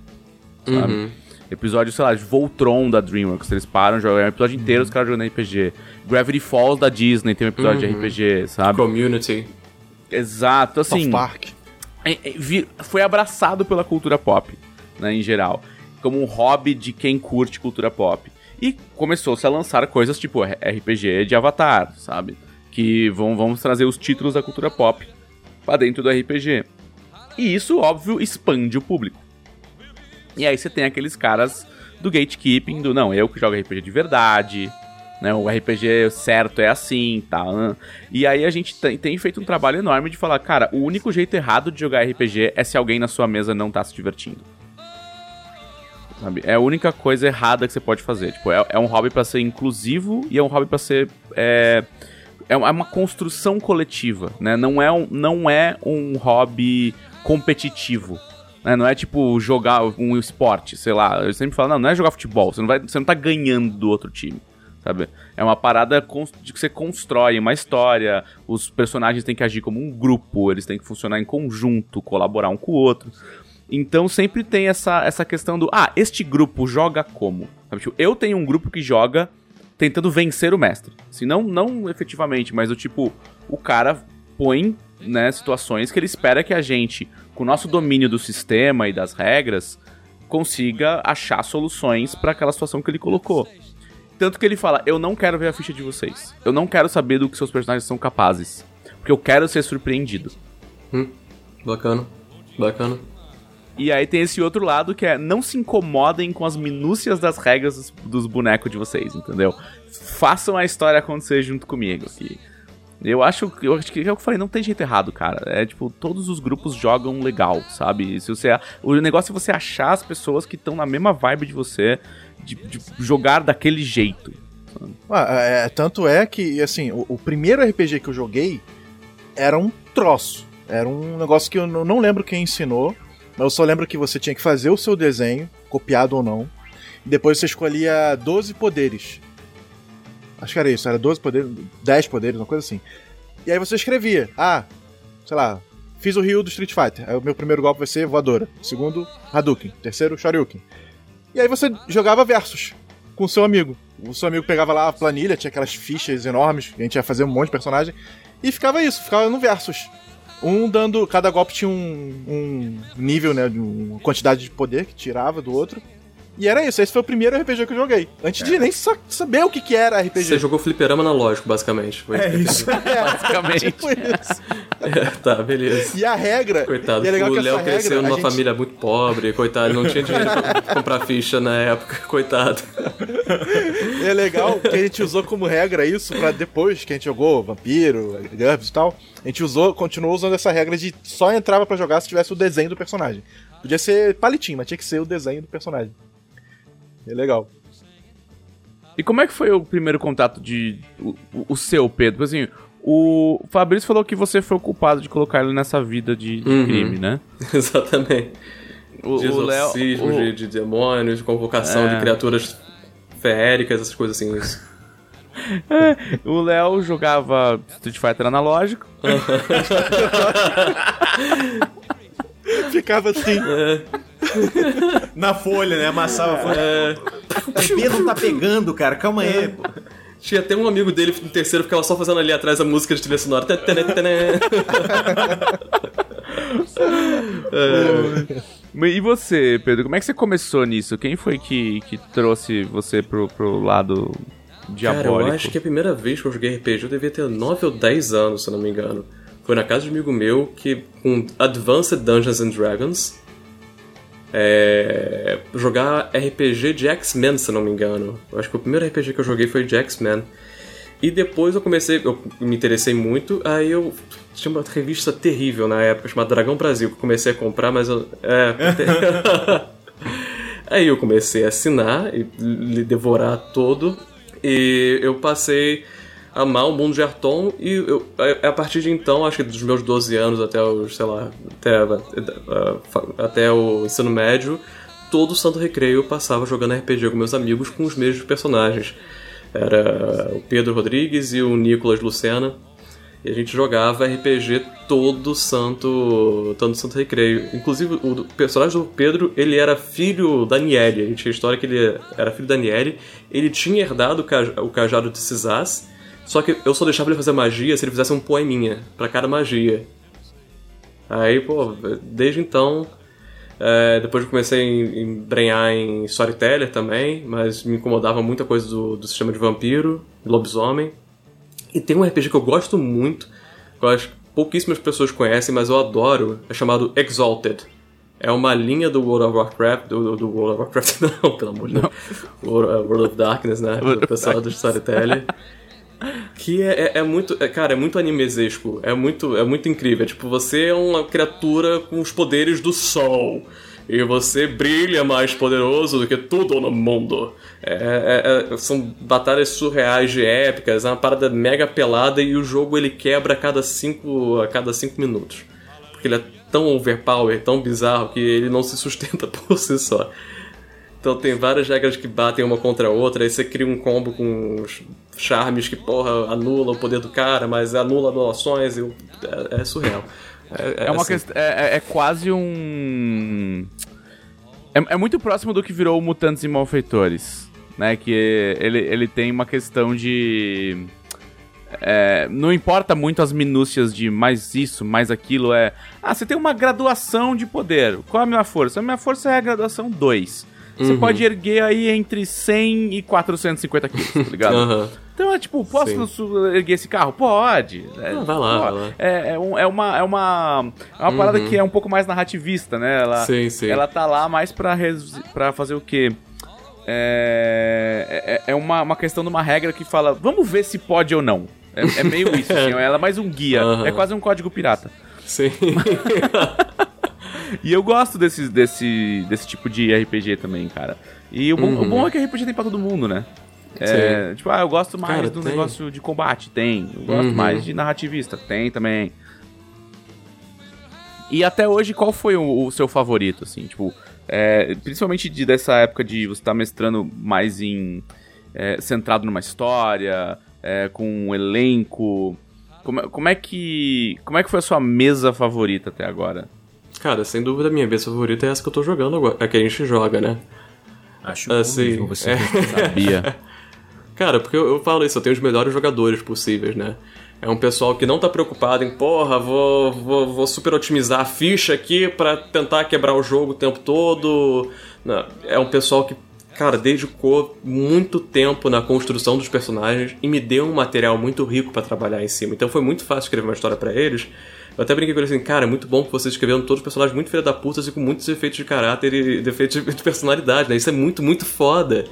Sabe? Uhum. Episódio, sei lá, de Voltron da DreamWorks, eles param, jogam é um episódio inteiro os caras jogando RPG. Gravity Falls da Disney tem um episódio Uhum. de RPG, sabe? Community. Exato, assim. South Park. é- é, foi abraçado pela cultura pop, né, em geral, como um hobby de quem curte cultura pop. E começou-se a lançar coisas tipo RPG de Avatar, sabe? Que vão, vamos trazer os títulos da cultura pop pra dentro do RPG. E isso, óbvio, expande o público. E aí você tem aqueles caras do gatekeeping, do não, eu que jogo RPG de verdade, né? O RPG certo é assim, tá? E aí a gente tem, feito um trabalho enorme de falar, cara, o único jeito errado de jogar RPG é se alguém na sua mesa não tá se divertindo. Sabe? É a única coisa errada que você pode fazer. Tipo, é, é um hobby pra ser inclusivo e é um hobby pra ser. É, é uma- é uma construção coletiva, né? Não é um, não é um hobby competitivo. Né? Não é tipo jogar um esporte, sei lá. Eu sempre falo, não, não é jogar futebol. Você não, vai, você não tá ganhando do outro time. Sabe? É uma parada de que você constrói uma história, os personagens têm que agir como um grupo, eles têm que funcionar em conjunto, colaborar um com o outro. Então sempre tem essa, essa questão do, ah, este grupo joga como? Sabe? Tipo, eu tenho um grupo que joga tentando vencer o mestre. Assim, não, não efetivamente, mas o tipo, o cara põe né, situações que ele espera que a gente, com o nosso domínio do sistema e das regras, consiga achar soluções para aquela situação que ele colocou. Tanto que ele fala: Eu não quero ver a ficha de vocês. Eu não quero saber do que seus personagens são capazes. Porque eu quero ser surpreendido. Hum, bacana. Bacana. E aí tem esse outro lado que é não se incomodem com as minúcias das regras dos, dos bonecos de vocês, entendeu? Façam a história acontecer junto comigo. Que eu acho, eu acho que é o que eu falei, não tem jeito errado, cara. É tipo, todos os grupos jogam legal, sabe? Se você, o negócio é você achar as pessoas que estão na mesma vibe de você, de, de jogar daquele jeito. Ah, é, tanto é que, assim, o, o primeiro RPG que eu joguei era um troço. Era um negócio que eu não lembro quem ensinou, mas eu só lembro que você tinha que fazer o seu desenho, copiado ou não, e depois você escolhia 12 poderes. Acho que era isso, era 12 poderes, 10 poderes, uma coisa assim. E aí você escrevia, ah, sei lá, fiz o Ryu do Street Fighter. Aí o meu primeiro golpe vai ser voadora. Segundo, Hadouken. Terceiro, Shoryuken. E aí você jogava versus com seu amigo. O seu amigo pegava lá a planilha, tinha aquelas fichas enormes, a gente ia fazer um monte de personagem, e ficava isso, ficava no versus. Um dando. Cada golpe tinha um, um nível, né? Uma quantidade de poder que tirava do outro. E era isso, esse foi o primeiro RPG que eu joguei. Antes é. de nem saber o que, que era RPG. Você jogou fliperama analógico, basicamente. Foi é isso. [laughs] É, basicamente. tipo isso. É, tá, beleza. E a regra. Coitado, é o Léo cresceu numa gente... família muito pobre, coitado, não tinha dinheiro pra [laughs] comprar ficha na época, [laughs] coitado. É legal que a gente usou como regra isso pra depois que a gente jogou Vampiro, GURPS e tal. A gente usou, continuou usando essa regra de só entrava para jogar se tivesse o desenho do personagem. Podia ser palitinho, mas tinha que ser o desenho do personagem. É legal. E como é que foi o primeiro contato de. o, o seu, Pedro? Assim, o Fabrício falou que você foi o culpado de colocar ele nessa vida de, de uhum. crime, né? [laughs] Exatamente. O, de exorcismo, o de, de, demônios, de convocação é. de criaturas feéricas, essas coisas assim. Isso. [laughs] É, o Léo jogava Street Fighter analógico. [laughs] Ficava assim. É. [laughs] Na folha, né? Amassava a folha. É. O Pedro tá pegando, cara. Calma aí, é. pô. Tinha até um amigo dele no terceiro ficava só fazendo ali atrás a música de trilha sonora. [laughs] é. E você, Pedro, como é que você começou nisso? Quem foi que, que trouxe você pro, pro lado diabólico? Cara, eu acho que a primeira vez que eu joguei RPG eu devia ter 9 ou 10 anos, se eu não me engano. Foi na casa de um amigo meu que, com Advanced Dungeons and Dragons, é, jogar RPG de X-Men, se não me engano. Eu acho que o primeiro RPG que eu joguei foi de X-Men. E depois eu comecei, eu me interessei muito, aí eu tinha uma revista terrível na época chamada Dragão Brasil, que eu comecei a comprar, mas eu. É. [laughs] aí eu comecei a assinar e devorar todo. E eu passei amar o mundo de Arton e eu, a, partir de então, acho que dos meus 12 anos até os, sei lá, até, até o ensino médio, todo santo recreio eu passava jogando RPG com meus amigos com os mesmos personagens. Era o Pedro Rodrigues e o Nicolas Lucena. E a gente jogava RPG todo santo, todo santo recreio. Inclusive, o personagem do Pedro, ele era filho da Niele. A gente tinha a história que ele era filho da Niele. Ele tinha herdado o cajado de Cisás só que eu só deixava ele fazer magia se ele fizesse um poeminha para cada magia. Aí, pô, desde então. É, depois eu comecei a embrenhar em storyteller também, mas me incomodava muita coisa do, do sistema de vampiro, lobisomem. E tem um RPG que eu gosto muito, que eu acho que pouquíssimas pessoas conhecem, mas eu adoro, é chamado Exalted. É uma linha do World of Warcraft, do, do World of Warcraft, [laughs] não, pelo amor de Deus. World, uh, World of Darkness, né? do pessoal do Storyteller. [laughs] Que é, é, é muito. É, cara, é muito animesesco. É muito, é muito incrível. É, tipo, você é uma criatura com os poderes do sol. E você brilha mais poderoso do que tudo no mundo. É, é, são batalhas surreais de épicas, é uma parada mega pelada e o jogo ele quebra a cada cinco, a cada cinco minutos. Porque ele é tão overpower, tão bizarro, que ele não se sustenta [laughs] por si só. Então tem várias regras que batem uma contra a outra, aí você cria um combo com charmes que, porra, anula o poder do cara, mas anula anulações, e é, é surreal. É, é, é uma assim. quest... É, é, é, quase um. É, é, muito próximo do que virou Mutantes e Malfeitores. né? Que ele, ele tem uma questão de. É, não importa muito as minúcias de mais isso, mais aquilo. É. Ah, você tem uma graduação de poder. Qual é a minha força? A minha força é a graduação 2. Você Uhum. pode erguer aí entre 100 e 450 quilos, tá ligado? [laughs] Aham. Então é tipo, posso Sim. erguer esse carro? Pode. É, Ah, vai lá, vai lá. É, é, um- é uma, é uma, é uma parada Uhum. que é um pouco mais narrativista, né? Ela, Sim, sim. ela tá lá mais pra, res- pra fazer o quê? É, é, é uma, uma questão de uma regra que fala, vamos ver se pode ou não. É, é meio isso, [laughs] assim, ela é mais um guia. Aham. É quase um código pirata. Sim. [laughs] E eu gosto desse, desse, desse tipo de RPG também, cara. E o bom, Uhum. o bom é que RPG tem pra todo mundo, né? É, tipo, ah, eu gosto mais Cara, do tem. negócio de combate, tem. Eu gosto Uhum. mais de narrativista, tem também. E até hoje, qual foi o, o seu favorito, assim? Tipo, é, principalmente de, dessa época de você estar mestrando mais em... é, centrado numa história, é, com um elenco... Como, é- como é que como é que foi a sua mesa favorita até agora? Cara, sem dúvida a minha vez favorita é essa que eu tô jogando agora. É que a gente joga, né? Acho Ah, bom mesmo você. É. [laughs] Sabia. Cara, porque eu, eu falo isso, eu tenho os melhores jogadores possíveis, né? É um pessoal que não tá preocupado em, porra, vou, vou, vou super otimizar a ficha aqui pra tentar quebrar o jogo o tempo todo. Não, é um pessoal que, cara, dedicou muito tempo na construção dos personagens e me deu um material muito rico pra trabalhar em cima. Então foi muito fácil escrever uma história pra eles. Eu até brinquei com ele assim, cara, é muito bom que vocês escreveram todos os personagens muito filha da puta e com muitos efeitos de caráter e defeitos de [laughs] personalidade, né? Isso é muito, muito foda.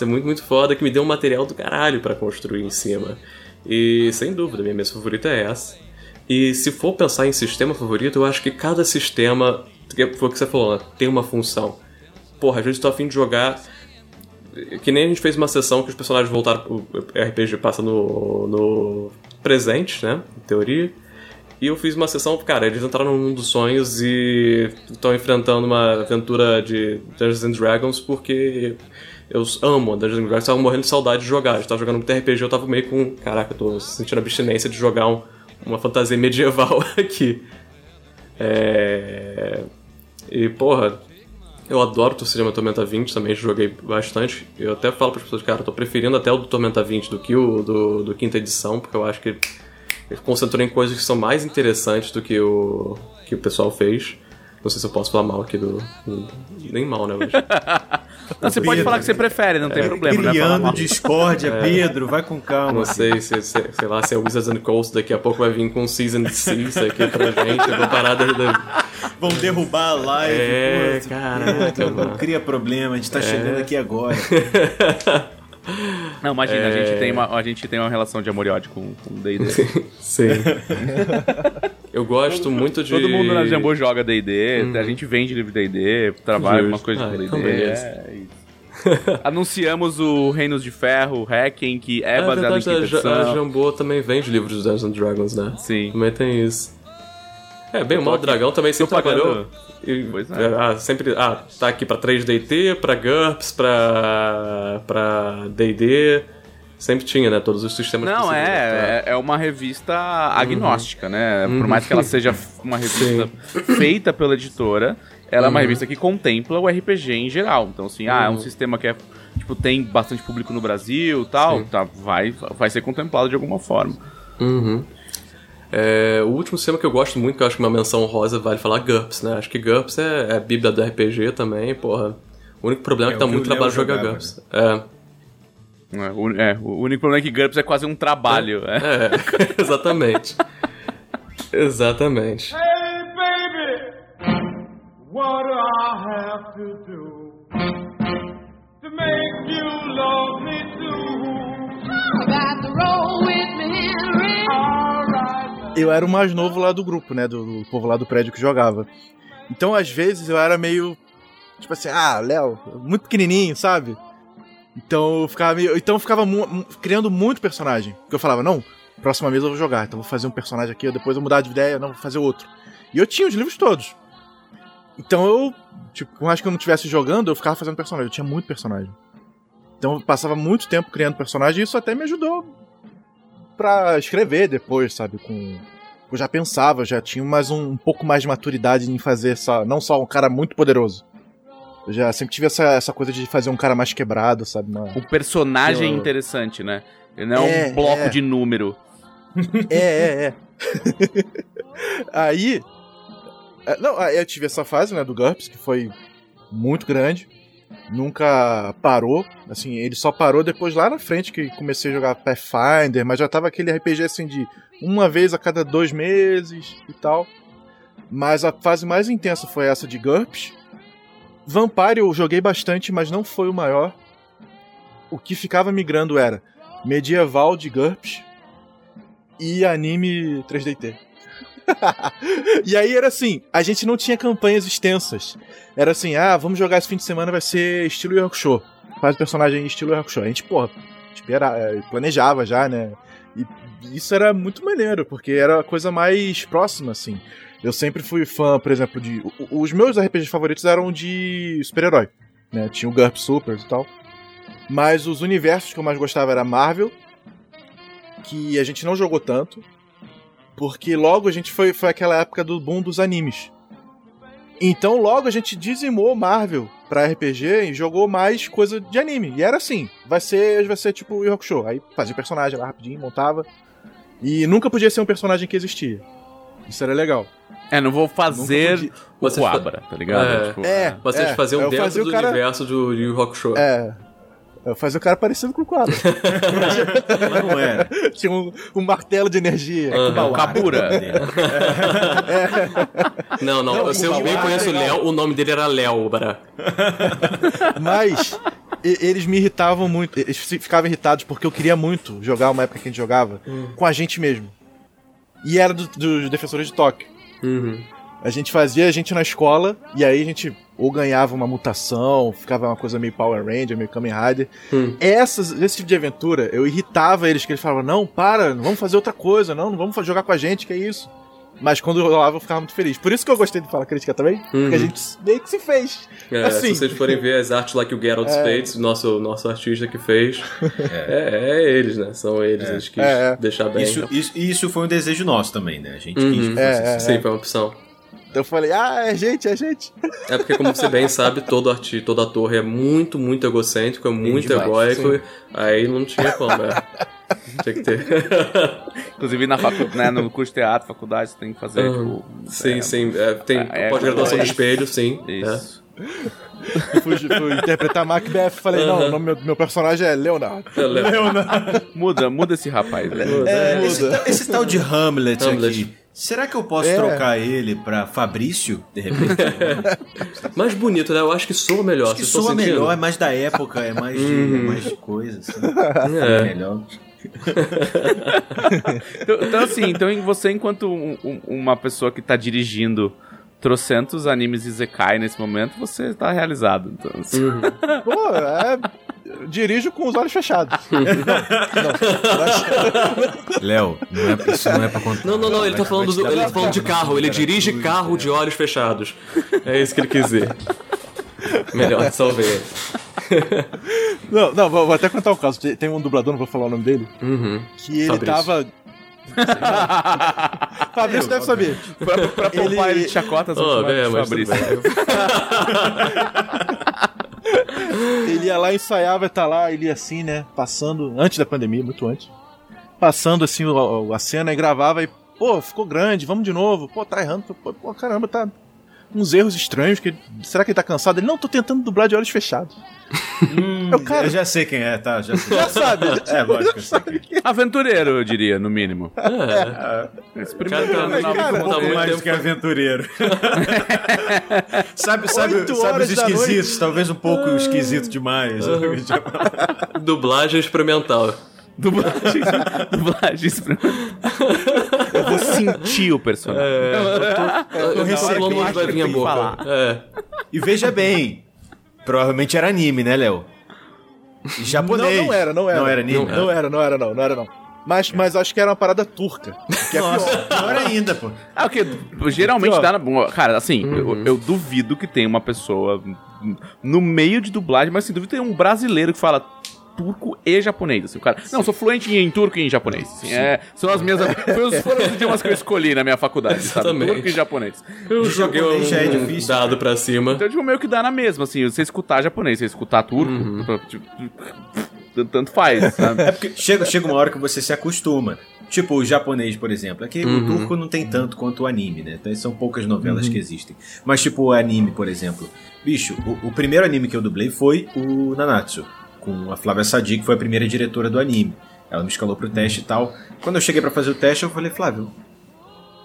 Isso é muito, muito foda, que me deu um material do caralho pra construir em cima. E, sem dúvida, minha mesa favorita é essa. E se for pensar em sistema favorito, eu acho que cada sistema, foi o que você falou, né? tem uma função. Porra, às vezes tô afim de jogar... Que nem a gente fez uma sessão que os personagens voltaram... O RPG passa no, no presente, né? Em teoria. E eu fiz uma sessão, cara, eles entraram no mundo dos sonhos e estão enfrentando uma aventura de Dungeons and Dragons porque eu amo Dungeons Dragons, tava morrendo de saudade de jogar. Eu tava jogando muito RPG, eu tava meio com, caraca, eu tô sentindo abstinência de jogar um- uma fantasia medieval [laughs] aqui. É... E, porra, eu adoro o Cinema Tormenta 20, também joguei bastante. Eu até falo para as pessoas, cara, eu tô preferindo até o do Tormenta 20 do que o do, do quinta edição, porque eu acho que ele concentrou em coisas que são mais interessantes do que o que o pessoal fez. Não sei se eu posso falar mal aqui do. do- nem mal, né? Mas... [laughs] Não, você pode Pedro. falar que você prefere, não tem problema, né? Criando mal. discórdia, Pedro, vai com calma. Não sei se, se- sei lá, se é Wizards and Coast daqui a pouco vai vir com Season 6 aqui pra gente, uma parada da. Vão derrubar a live. É, pô. caraca, Não mano. cria problema, a gente tá chegando aqui agora. [laughs] Não, imagina, a, É. gente tem uma, a gente tem uma relação de amor e ódio com o D&D. [laughs] Sim. Eu gosto muito de. Todo mundo na Jambô joga D&D, a gente vende livro de D&D, trabalha algumas coisas Ah, com então D&D. beleza. é isso. Anunciamos o Reinos de Ferro, Hacking, que é, É baseado verdade, em a, quinta a edição. Jambô também vende livros de Dungeons and Dragons, né? Sim. Também tem isso. É, bem, o Mal aqui- Dragão também sempre pagando- E, Pois é. ah, sempre. Ah, tá aqui pra 3DT, pra GURPS, pra. pra DD. Sempre tinha, né? Todos os sistemas Não, possíveis, né? é, é é uma revista agnóstica, né? Por Uhum. mais que ela seja uma revista feita pela editora, ela é Uhum. uma revista que contempla o RPG em geral. Então, assim, ah, é um sistema que é, tipo, tem bastante público no Brasil e tal, Sim. tá, vai, vai ser contemplado de alguma forma. Uhum. É, o último sistema que eu gosto muito, que eu acho que uma menção rosa vale falar, GURPS, né? Acho que GURPS é, é a bíblia do RPG também, porra. O único problema é, É que dá que muito trabalho jogar jogava, GURPS. É, É, o, é, o único problema é que GURPS é quase um trabalho. é. é, [laughs] exatamente. exatamente. Hey, baby, what do I have to do to make you love me too? Got to roll with me, Henry. All right. Eu era o mais novo lá do grupo, né? Do, do povo lá do prédio que jogava. Então, às vezes, eu era meio. Tipo assim, ah, Léo, muito pequenininho, sabe? Então eu ficava meio. Então ficava mu- criando muito personagem. Porque eu falava, não, próxima vez eu vou jogar. Então vou fazer um personagem aqui, depois eu mudar de ideia, não, vou fazer outro. E eu tinha os livros todos. Então eu, tipo, por mais que eu não estivesse jogando, eu ficava fazendo personagem. Eu tinha muito personagem. Então eu passava muito tempo criando personagem e isso até me ajudou pra escrever depois, sabe? Com. Eu já pensava, já tinha mais um, um pouco mais de maturidade em fazer só, não só um cara muito poderoso. Eu já sempre tive essa, essa coisa de fazer um cara mais quebrado, sabe? Uma- Um personagem Eu- interessante, né? Ele não é, É, um bloco é. de número. [laughs] É, é, é. [laughs] aí. é, Não, aí eu tive essa fase, né, do GURPS, que foi muito grande. Nunca parou. Assim, ele só parou depois lá na frente que comecei a jogar Pathfinder, mas já tava aquele RPG assim de uma vez a cada dois meses e tal. Mas a fase mais intensa foi essa de GURPS. Vampire eu joguei bastante, mas não foi o maior. O que ficava migrando era medieval de GURPS e anime 3DT. [laughs] e aí era assim, a gente não tinha campanhas extensas. Era assim, ah, vamos jogar esse fim de semana, vai ser estilo Yu Hakusho. Faz o personagem estilo Yu Hakusho. A gente, porra, espera, eh, planejava já, né? E isso era muito maneiro, porque era a coisa mais próxima, assim. Eu sempre fui fã, por exemplo, de... Os meus RPGs favoritos eram de super-herói, né? Tinha o GURP Super e tal. Mas os universos que eu mais gostava era Marvel, que a gente não jogou tanto, porque logo a gente foi, foi aquela época do boom dos animes. Então logo a gente dizimou Marvel pra RPG e jogou mais coisa de anime. E era assim, vai ser, vai ser tipo o Yu Hakusho. Aí fazia personagem lá rapidinho, montava. E nunca podia ser um personagem que existia. Isso era legal. É, não vou fazer podia- o Coabra, tá ligado? É. Tipo, É, Vocês é, faziam dentro do cara- universo do Yu Yu Hakusho. É. Eu fazia o cara parecido com o quadro. [laughs] Mas não era. [laughs] Tinha um, um martelo de energia. Aham. Kabura. [laughs] Não, não, eu, sei, eu bem conheço o é. Léo, o nome dele era Léo. Mas eles me irritavam muito. Eles fi- ficavam irritados porque eu queria muito jogar uma época que a gente jogava com a gente mesmo. E era do- dos defensores de Tóquio. Uhum. A gente fazia a gente na escola e aí a gente ou ganhava uma mutação, ficava uma coisa meio Power Ranger, meio Kamen Rider. Hum. Essas, esse tipo de aventura, eu irritava eles, que eles falavam, não, para, não vamos fazer outra coisa, não, não vamos jogar com a gente, que é isso. Mas quando rolava eu ficava muito feliz. Por isso que eu gostei de falar crítica também, porque a Uhum. gente meio que se fez. É, Assim. Se vocês forem ver as artes lá que o Geralt Spates, nosso, nosso artista que fez, [laughs] é, é eles, né? São eles, eles quis É, é. deixar bem. Isso, isso, isso foi um desejo nosso também, né? A gente Uhum. quis É. Sim, foi uma opção. Então eu falei, ah, é gente, é gente. É porque, como você bem sabe, todo artista, todo ator é muito, muito egocêntrico, é muito demais, egóico. Aí não tinha como, é. Tinha que ter. [laughs] Inclusive na facu... né, no curso de teatro, faculdade, você tem que fazer, Uhum. tipo... sim, é, sim. é, tem é, pós-graduação é, de espelho, sim. é. Isso. Fui, fui interpretar Macbeth, falei, não, o nome do meu, meu personagem é Leonardo. É, Léo. Muda, muda esse rapaz, né? É, esse, ta- esse tal de Hamlet, Hamlet. aqui, será que eu posso É. trocar ele pra Fabrício, de repente? [laughs] Mais bonito, né? Eu acho que soa melhor. Acho que soa melhor, é mais da época, é mais de, Uhum. é mais de coisa, assim. É. Melhor. [laughs] Então, então, assim, então você, enquanto um- um- uma pessoa que tá dirigindo trocentos animes Izekai nesse momento, você tá realizado. Então, assim, Uhum. Pô, é. Dirijo com os olhos fechados. [laughs] não, não. Léo, não é, isso não é pra contar. Não, não, não, ele tá falando, do, ele tá falando de carro, ele dirige carro de olhos fechados. É isso que ele quis dizer. Melhor, salvei ele. [laughs] Não, não, vou, até contar o caso. Tem- um dublador, não vou falar o nome dele, Uhum. que ele Fabrício. tava. [laughs] Fabrício deve saber. pra, pra poupar ele, Ele- de chacotas, Oh, tudo Fabrício. Ele ia lá, ensaiava, tá lá, ele ia assim, né? Passando, antes da pandemia, muito antes. Passando assim o- a cena e gravava e, pô, ficou grande, vamos de novo. Pô, tá errando. Pô, pô, caramba, tá. Uns erros estranhos. Que, será que ele tá cansado? Ele, não, tô tentando dublar de olhos fechados. Hum, Eu, cara- eu já sei quem é, tá? Já sei. Já sabe. É, lógico, eu sei quem é. Aventureiro, eu diria, no mínimo. É. Experimentando Cara, novos cara, tá conteúdos. muito mais tempo- do que aventureiro. [laughs] sabe sabe, sabe os esquisitos? Talvez um pouco esquisito demais. [laughs] Dublagem experimental. Dublagem, [laughs] dublagem experimental. Eu vou sentir o personagem. É, eu tô recebendo, onde acho vai que vir a tem que boca. falar. É. E veja bem, provavelmente era anime, né, Léo? Japonês. Não, não era, não era. Não era anime? Não era, não era, não, não era, não. Mas, mas acho que era uma parada turca. Que é Nossa, pior. pior ainda, pô. Ah, o que geralmente dá na. bom, Cara, assim, eu, eu duvido que tenha uma pessoa no meio de dublagem, mas assim, duvido que tenha um brasileiro que fala. Turco e japonês. Assim, o cara, não, sou fluente em turco e em japonês. assim, é, são as minhas. Foi os, foram os idiomas que eu escolhi na minha faculdade, sabe? Exatamente. Turco e japanês. Eu De joguei japonês um já é difícil, dado pra cima. Então, tipo, meio que dá na mesma, assim, você escutar japonês, você escutar turco, tipo, tanto faz, sabe? É porque chega, chega uma hora que você se acostuma. Tipo o japonês, por exemplo. Aqui o turco não tem tanto quanto o anime, né? Então são poucas novelas que existem. Mas tipo o anime, por exemplo. Bicho, o, o primeiro anime que eu dublei foi o Nanatsu. Com a Flávia Sadi, que foi a primeira diretora do anime. Ela me escalou pro teste e tal. Quando eu cheguei pra fazer o teste, eu falei, Flávio,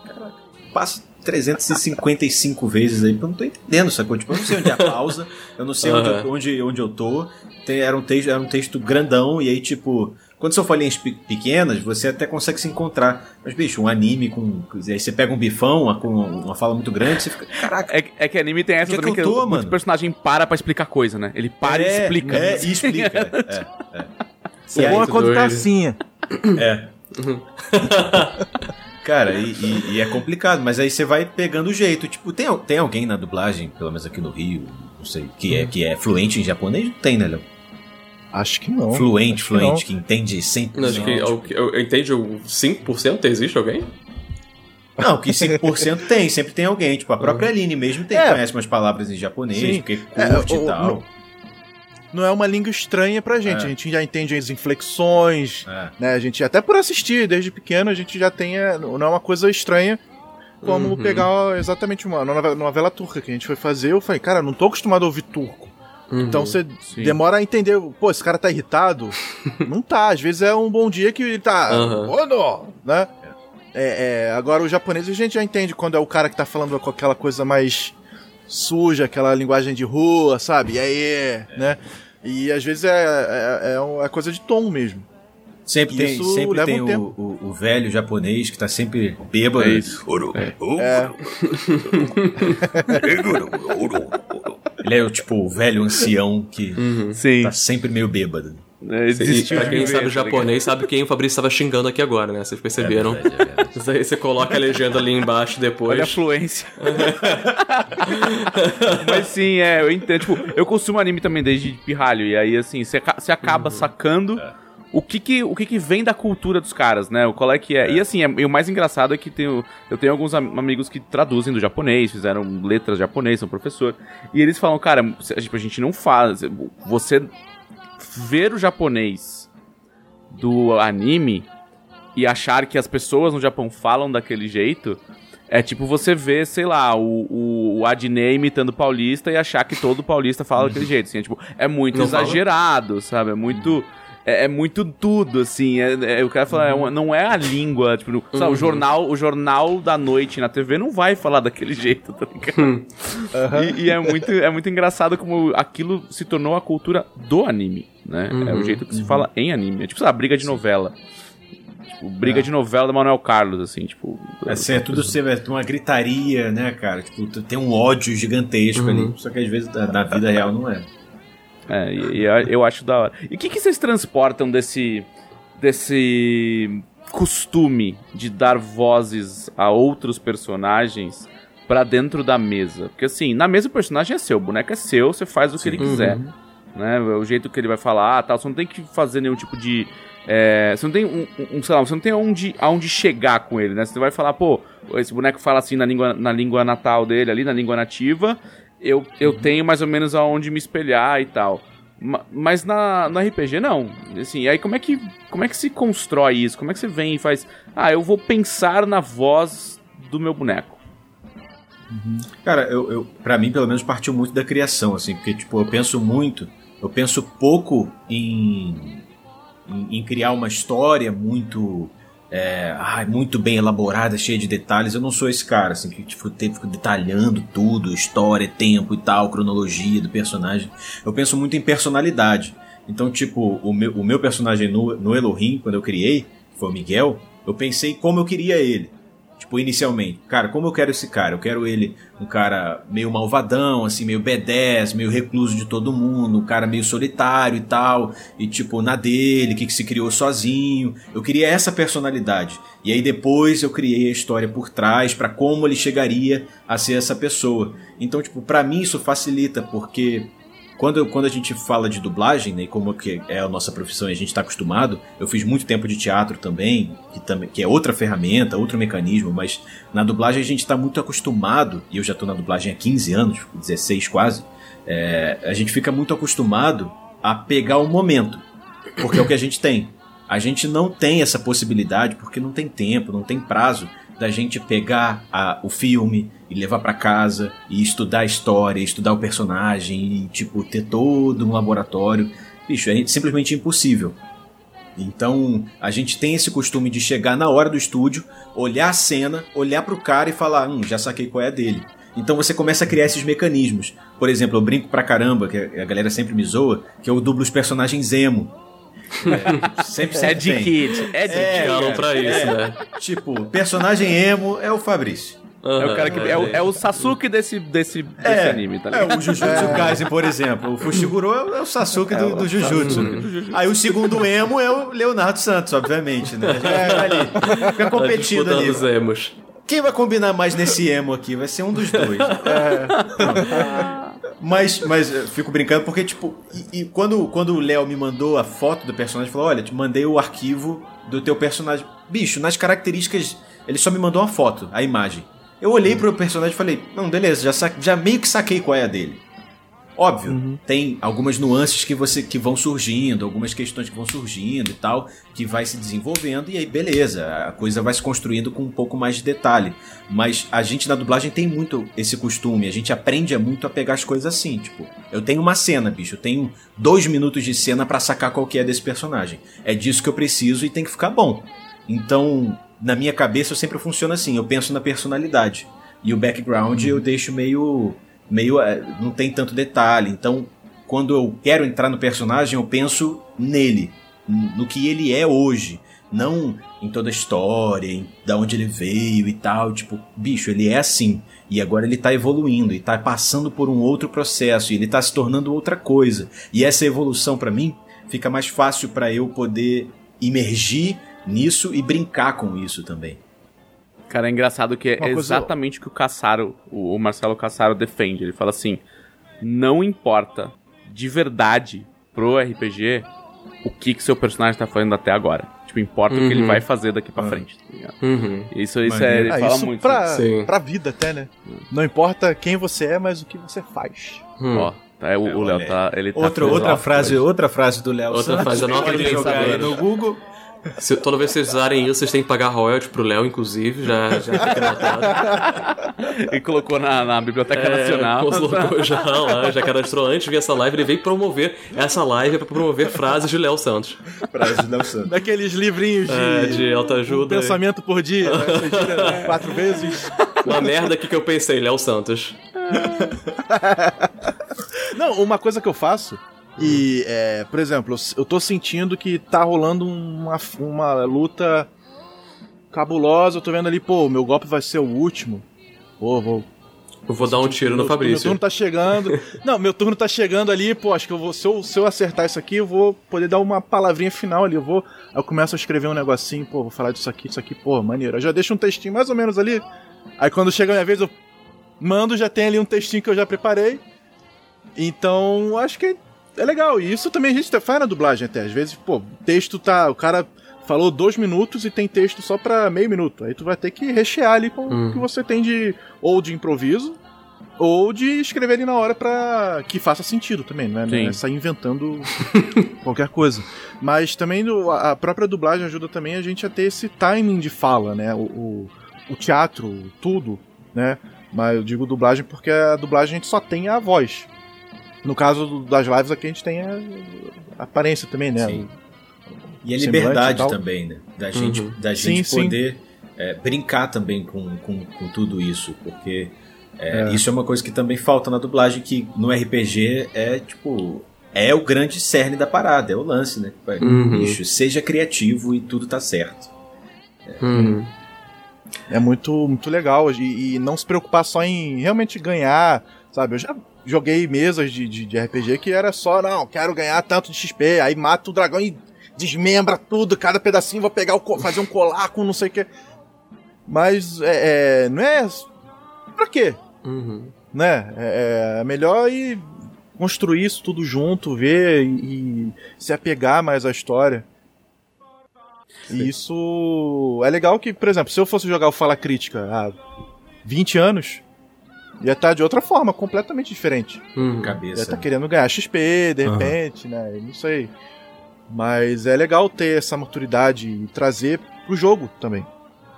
caraca, passa 355 vezes aí, porque eu não tô entendendo, sacou? Tipo, eu não sei onde é a pausa, eu não sei onde, eu, onde, onde eu tô. Tem- era, um texto, era um texto grandão, e aí, tipo, quando são folhinhas pe- pequenas, você até consegue se encontrar. Mas, bicho, um anime com. Aí você pega um bifão, uma, com uma fala muito grande, você fica. Caraca. É, é que anime tem essa é também que que, eu tô, muito mano? personagem para pra explicar coisa, né? Ele para e é, explica. É, e explica. [laughs] é, é. O bom é quando tá assim. É. [laughs] Cara, e, e- e é complicado, mas aí você vai pegando o jeito. Tipo, tem, tem alguém na dublagem, pelo menos aqui no Rio, não sei, que é, que é fluente em japonês? Não tem, né, Léo? Acho que não. Fluente, Acho que fluente, não. que entende 100%. Não, Acho que, eu, eu, o 5% existe alguém? Não, que 5% [laughs] tem, sempre tem alguém. Tipo, a própria Aline mesmo tem, É. conhece umas palavras em japonês, Sim. porque É, curte o- e tal. no- Não é uma língua estranha pra gente. É. A gente já entende as inflexões, É. né? A gente, até por assistir desde pequeno, a gente já tem. é, Não é uma coisa estranha como Uhum. pegar exatamente uma novela, novela turca que a gente foi fazer. Eu falei, cara, não tô acostumado a ouvir turco. Então você Sim. demora a entender, pô, esse cara tá irritado? [laughs] não tá, às vezes é um bom dia que ele tá. Aham. Ono, né? É, é, agora o japonês a gente já entende quando é o cara que tá falando com aquela coisa mais suja, aquela linguagem de rua, sabe? E aí, né? E às vezes é, é, é, é coisa de tom mesmo. Sempre tem, Isso sempre tem um o, o, o velho japonês que tá sempre bêbado. É oro. É, [laughs] Ele é o tipo o velho ancião que Sim. tá sempre meio bêbado. É, desistiu pra quem viver, sabe tá japonês, sabe quem o Fabrício estava xingando aqui agora, né? Vocês perceberam? É verdade, é verdade. Aí você coloca a legenda ali embaixo depois. Olha a fluência. [laughs] Mas sim, é, eu entendo. Tipo, eu consumo anime também desde pirralho. E aí, assim, você aca- você acaba sacando o, que que, o que que vem da cultura dos caras, né? O qual é que é. E assim, é- e o mais engraçado é que tenho, eu tenho alguns am- amigos que traduzem do japonês, fizeram letras japonês, são professor. E eles falam, cara, a gente, a gente não faz. Você ver o japonês do anime e achar que as pessoas no Japão falam daquele jeito. É tipo você ver, sei lá, o, o, o Adnei imitando paulista e achar que todo paulista fala daquele jeito. Assim, é, tipo, é muito Não fala? exagerado, sabe? É muito. É, é muito tudo, assim. É, é, o cara fala, é uma- não é a língua. Tipo, sabe, o, jornal, o jornal da noite na TV não vai falar daquele [laughs] jeito, tá ligado? E, e é, muito, é muito engraçado como aquilo se tornou a cultura do anime, né? É o jeito que se fala em anime. É tipo, lá, briga de novela. Tipo, briga de novela do Manuel Carlos, assim, tipo. Assim, é tudo ter uma gritaria, né, cara? Tipo, tem um ódio gigantesco ali. Só que às vezes na na vida real não é. É, e, e eu- acho da hora. E o que, que vocês transportam desse. desse costume de dar vozes a outros personagens pra dentro da mesa? Porque assim, na mesa o personagem é seu, o boneco é seu, você faz o que ele quiser. Né? O jeito que ele vai falar, tal, você não tem que fazer nenhum tipo de. é, você não tem um, um- um, sei lá, você não tem onde, aonde chegar com ele, né? Você vai falar, pô, esse boneco fala assim na língua, na língua natal dele, ali, na língua nativa, eu, eu tenho mais ou menos aonde me espelhar e tal. Ma- Mas na, no RPG não. Assim, e aí como é que como é que se constrói isso? Como é que você vem e faz? Ah, eu vou pensar na voz do meu boneco. Cara, eu, eu, pra mim, pelo menos, partiu muito da criação, assim, porque, tipo, eu penso muito, eu penso pouco em, em, em criar uma história muito, é, muito bem elaborada, cheia de detalhes. Eu não sou esse cara, assim, que, tipo, fico detalhando tudo, história, tempo e tal, cronologia do personagem. Eu penso muito em personalidade. Então, tipo, o meu, o meu personagem no, no Elohim, quando eu criei, que foi o Miguel, eu pensei como eu queria ele. Tipo, inicialmente, cara, como eu quero esse cara? Eu quero ele um cara meio malvadão, assim, meio B10, meio recluso de todo mundo, um cara meio solitário e tal, e tipo, na dele, que, que se criou sozinho. Eu queria essa personalidade. E aí depois eu criei a história por trás pra como ele chegaria a ser essa pessoa. Então, tipo, pra mim isso facilita, porque quando, quando a gente fala de dublagem, né, como que é a nossa profissão e a gente está acostumado, eu fiz muito tempo de teatro também, que, também, que é outra ferramenta, outro mecanismo, mas na dublagem a gente está muito acostumado, e eu já estou na dublagem há 15 anos, 16 quase, é, a gente fica muito acostumado a pegar o momento, porque é o que a gente tem. A gente não tem essa possibilidade porque não tem tempo, não tem prazo da gente pegar a, o filme e levar para casa e estudar a história, estudar o personagem e tipo ter todo um laboratório. Bicho, é simplesmente impossível. Então, a gente tem esse costume de chegar na hora do estúdio, olhar a cena, olhar pro cara e falar: "Hum, já saquei qual é a dele". Então você começa a criar esses mecanismos. Por exemplo, eu brinco pra caramba, que a galera sempre me zoa, que eu dublo os personagens emo. É, sempre, sempre É de tem. kid. É de É, kid. Falam pra isso, né? Tipo, personagem emo é o Fabrício. É o cara que. É o, é o Sasuke desse, desse, desse É, anime, tá É, ligado? o Jujutsu Kaisen, por exemplo. O Fushiguro é o, é o Sasuke do, do Jujutsu. Aí o segundo emo é o Leonardo Santos, obviamente, né? Fica ali. Fica Tá competindo ali. os emos. Quem vai combinar mais nesse emo aqui? Vai ser um dos dois. [laughs] Mas, mas eu fico brincando porque, tipo, e, e quando, quando o Léo me mandou a foto do personagem, falou: Olha, te mandei o arquivo do teu personagem. Bicho, nas características, ele só me mandou uma foto, a imagem. Eu olhei pro personagem e falei: Não, beleza, já, já meio que saquei qual é a dele. Óbvio, tem algumas nuances que você que vão surgindo, algumas questões que vão surgindo e tal, que vai se desenvolvendo e aí beleza, a coisa vai se construindo com um pouco mais de detalhe. Mas a gente na dublagem tem muito esse costume, a gente aprende muito a pegar as coisas assim, tipo, eu tenho uma cena, bicho, eu tenho dois minutos de cena pra sacar qual que é desse personagem. É disso que eu preciso e tem que ficar bom. Então, na minha cabeça eu sempre funciona assim, eu penso na personalidade. E o background eu deixo meio meio é, não tem tanto detalhe. Então, quando eu quero entrar no personagem, eu penso nele, no que ele é hoje, não em toda a história, em da onde ele veio e tal, tipo, bicho, ele é assim. E agora ele tá evoluindo e tá passando por um outro processo, e ele tá se tornando outra coisa. E essa evolução pra mim fica mais fácil pra eu poder imergir nisso e brincar com isso também. Cara, é engraçado que é Uma exatamente o que o Caçaro, o Marcelo Caçaro defende. Ele fala assim: não importa de verdade pro RPG o que que seu personagem tá fazendo até agora. Tipo, importa o que ele Uhum. vai fazer daqui pra frente. tá? Uhum. Isso, isso é, ele Ah, fala isso muito. pra, Sim. pra vida até, né? Não importa quem você é, mas o que você faz. Hum. Ó, tá, o o Léo tá. Ele tá Outra, outra filosófico frase, outra frase do Léo Outra frase, aí pensador. no Google. Se, toda vez que vocês usarem isso, vocês têm que pagar royalty pro Léo, inclusive, já, já fica. Ele colocou na, na Biblioteca Nacional. colocou já lá, já cadastrou antes de ver essa live, ele veio promover essa live pra promover frases de Léo Santos. Frase do Léo Santos. Daqueles livrinhos de, É, de autoajuda. um pensamento por dia, né? Você tira quatro vezes. Uma merda aqui que eu pensei, Léo Santos. Não, uma coisa que eu faço. E, é, por exemplo, eu- tô sentindo que tá rolando uma, uma luta cabulosa. Eu tô vendo ali, pô, meu golpe vai ser o último. Pô, vou. Eu vou dar um tiro no meu, Meu Fabrício. turno tá chegando. [laughs] Não, meu turno tá chegando ali, pô, acho que eu vou. Se eu, se eu acertar isso aqui, eu vou poder dar uma palavrinha final ali. Eu vou. Aí eu começo a escrever um negocinho, pô, vou falar disso aqui, disso aqui, pô, maneiro. Eu já deixo um textinho mais ou menos ali. Aí quando chega a minha vez, eu mando, já tem ali um textinho que eu já preparei. Então, acho que é legal. E isso também a gente faz na dublagem até. Às vezes, pô, o texto tá. O cara falou dois minutos e tem texto só pra meio minuto. Aí tu vai ter que rechear ali com o que você tem de. Ou de improviso, ou de escrever ali na hora pra que faça sentido também, né? Sim. Não é sair inventando [laughs] qualquer coisa. Mas também a própria dublagem ajuda também a gente a ter esse timing de fala, né? O, o, o teatro, tudo, né? Mas eu digo dublagem porque a dublagem a gente só tem a voz. No caso das lives aqui a gente tem a, aparência também, né? Sim. E a liberdade e também, né? Da gente, Uhum. da Sim, gente sim. poder é, brincar também com, com, com tudo isso, porque é, isso é uma coisa que também falta na dublagem, que no RPG é tipo. É o grande cerne da parada, é o lance, né? Uhum. Bicho, seja criativo e tudo tá certo. Uhum. É muito, muito legal. E, e não se preocupar só em realmente ganhar, sabe? Eu já joguei mesas de, de, de RPG que era só, não, quero ganhar tanto de XP, aí mata o dragão e desmembra tudo, cada pedacinho, vou pegar o, fazer um colar com não sei o que. Mas é, é, não é. Pra quê? Uhum. Né? É, é melhor ir construir isso tudo junto, ver e, e se apegar mais à história. E isso é legal que, por exemplo, se eu fosse jogar o Fala Crítica há 20 anos, ia estar de outra forma, completamente diferente. Uhum. Ia Cabeça. estar querendo ganhar XP, de repente, né? eu Não sei. Mas é legal ter essa maturidade e trazer pro jogo também.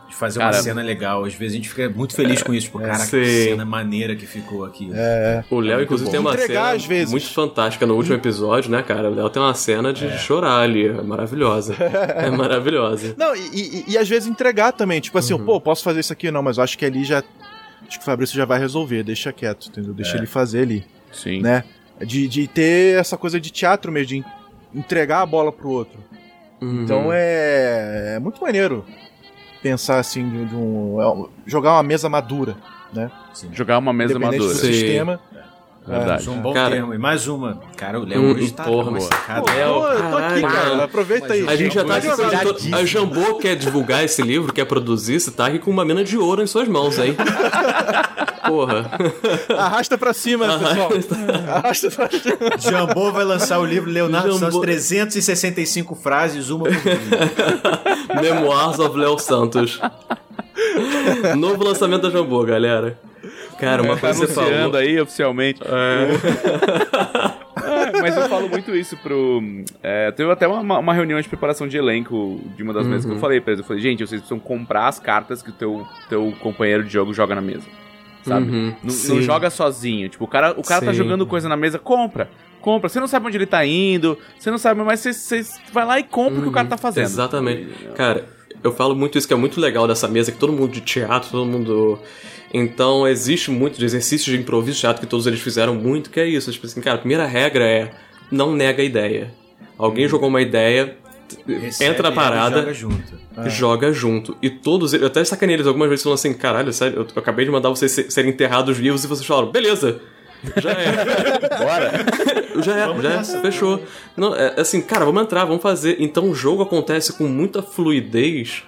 De fazer Cara, uma cena legal. Às vezes a gente fica muito feliz com isso. Tipo, cara, que Sim. cena maneira que ficou aqui. É, O Léo, inclusive, tem uma Entregar, cena às vezes. muito fantástica no último episódio, né, cara? O Léo tem uma cena de chorar ali. É maravilhosa. [laughs] É maravilhosa. Não, e, e- e às vezes entregar também. Tipo assim, pô, posso fazer isso aqui? Não, mas eu acho que ali já. Acho que o Fabrício já vai resolver, deixa quieto, entendeu? Deixa ele fazer ali, Sim. né? De, de ter essa coisa de teatro mesmo, de en- entregar a bola pro outro. Uhum. Então é, é muito maneiro pensar assim de, de um. é um- jogar uma mesa madura, né? Jogar uma mesa Independente madura. do Sim. sistema. Verdade. Isso é um bom Cara- termo. E mais uma. Cara, o Léo Hum, hoje tá porra, sacada. Pô, Léo, eu tô aqui, cara. Aproveita aí. A gente já tá aqui. Com- A Jambô quer divulgar esse livro, quer produzir, você tá aqui com uma mina de ouro em suas mãos, hein? Porra. Arrasta pra cima, pessoal. Arrasta pra cima. Jambô vai lançar o livro Leonardo Jambô. Santos 365 frases, uma por dia. [laughs] Memoirs of Léo Santos. Novo lançamento da Jambô, galera. Cara, uma tá coisa que você falou. anunciando aí oficialmente. [laughs] É, mas eu falo muito isso pro. É, teve até uma, uma reunião de preparação de elenco de uma das mesas que eu falei pra eles. Eu falei, gente, vocês precisam comprar as cartas que o teu, teu companheiro de jogo joga na mesa. Sabe? Uhum, não, não joga sozinho. Tipo, o cara, o cara tá jogando coisa na mesa, compra. Compra. Você não sabe onde ele tá indo, você não sabe, mas você, você vai lá e compra o que o cara tá fazendo. Exatamente. Cara, eu falo muito isso que é muito legal dessa mesa, que todo mundo de teatro, todo mundo. Então, existe muito de exercícios de improviso teatro que todos eles fizeram muito, que é isso. Tipo assim, cara, a primeira regra é não nega a ideia. Alguém jogou uma ideia, Recebe entra na e parada, Joga junto. joga junto. E todos eles, eu até sacanei eles algumas vezes falando assim, caralho, sério, eu, eu acabei de mandar vocês se- serem enterrados vivos e vocês falaram, beleza. Já é. [laughs] Bora. [laughs] já é, já é, fechou. Não, é, assim, cara, vamos entrar, vamos fazer. Então o jogo acontece com muita fluidez,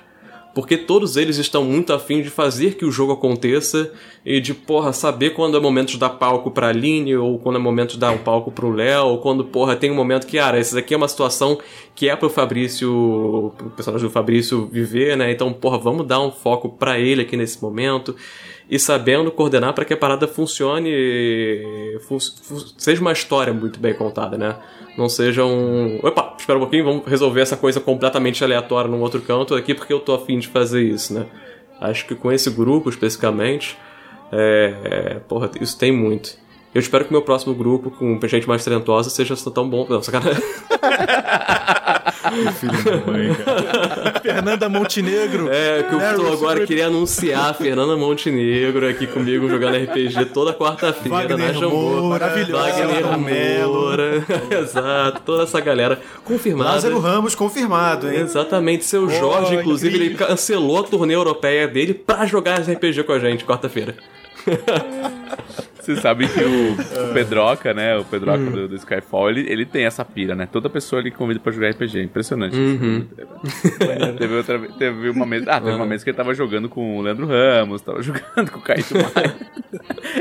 porque todos eles estão muito afim de fazer que o jogo aconteça e de, porra, saber quando é momento de dar palco pra Aline, ou quando é momento de dar um palco pro Léo, ou quando, porra, tem um momento que, cara, essa aqui é uma situação que é pro Fabrício, pro personagem do Fabrício viver, né? Então, porra, vamos dar um foco pra ele aqui nesse momento. E sabendo coordenar para que a parada funcione, fun- seja uma história muito bem contada, né? Não seja um. Opa, espera um pouquinho, vamos resolver essa coisa completamente aleatória num outro canto aqui porque eu tô afim de fazer isso, né? Acho que com esse grupo especificamente, é, é, porra, isso tem muito. Eu espero que meu próximo grupo, com gente mais talentosa, seja tão bom. Não, sacanagem. [laughs] [laughs] Fernanda Montenegro. É, que eu tô Russo agora queria anunciar a Fernanda Montenegro aqui comigo jogando RPG toda quarta-feira na Jambô. Maravilhosa. Wagner. Moura. [laughs] Exato, toda essa galera confirmada. Lázaro Ramos confirmado, hein? Exatamente, seu Jorge, inclusive, ele incrível. cancelou a turnê europeia dele pra jogar RPG com a gente quarta-feira. [laughs] Você sabe que o, o Pedroca, né? O Pedroca Hum. do, do Skyfall, ele, ele tem essa pira, né? Toda pessoa ele convida pra jogar RPG. Impressionante. Uhum. [laughs] teve, outra, teve uma mesa. Ah, teve uma mesa que ele tava jogando com o Leandro Ramos, tava [laughs] jogando com o Caíto Maia.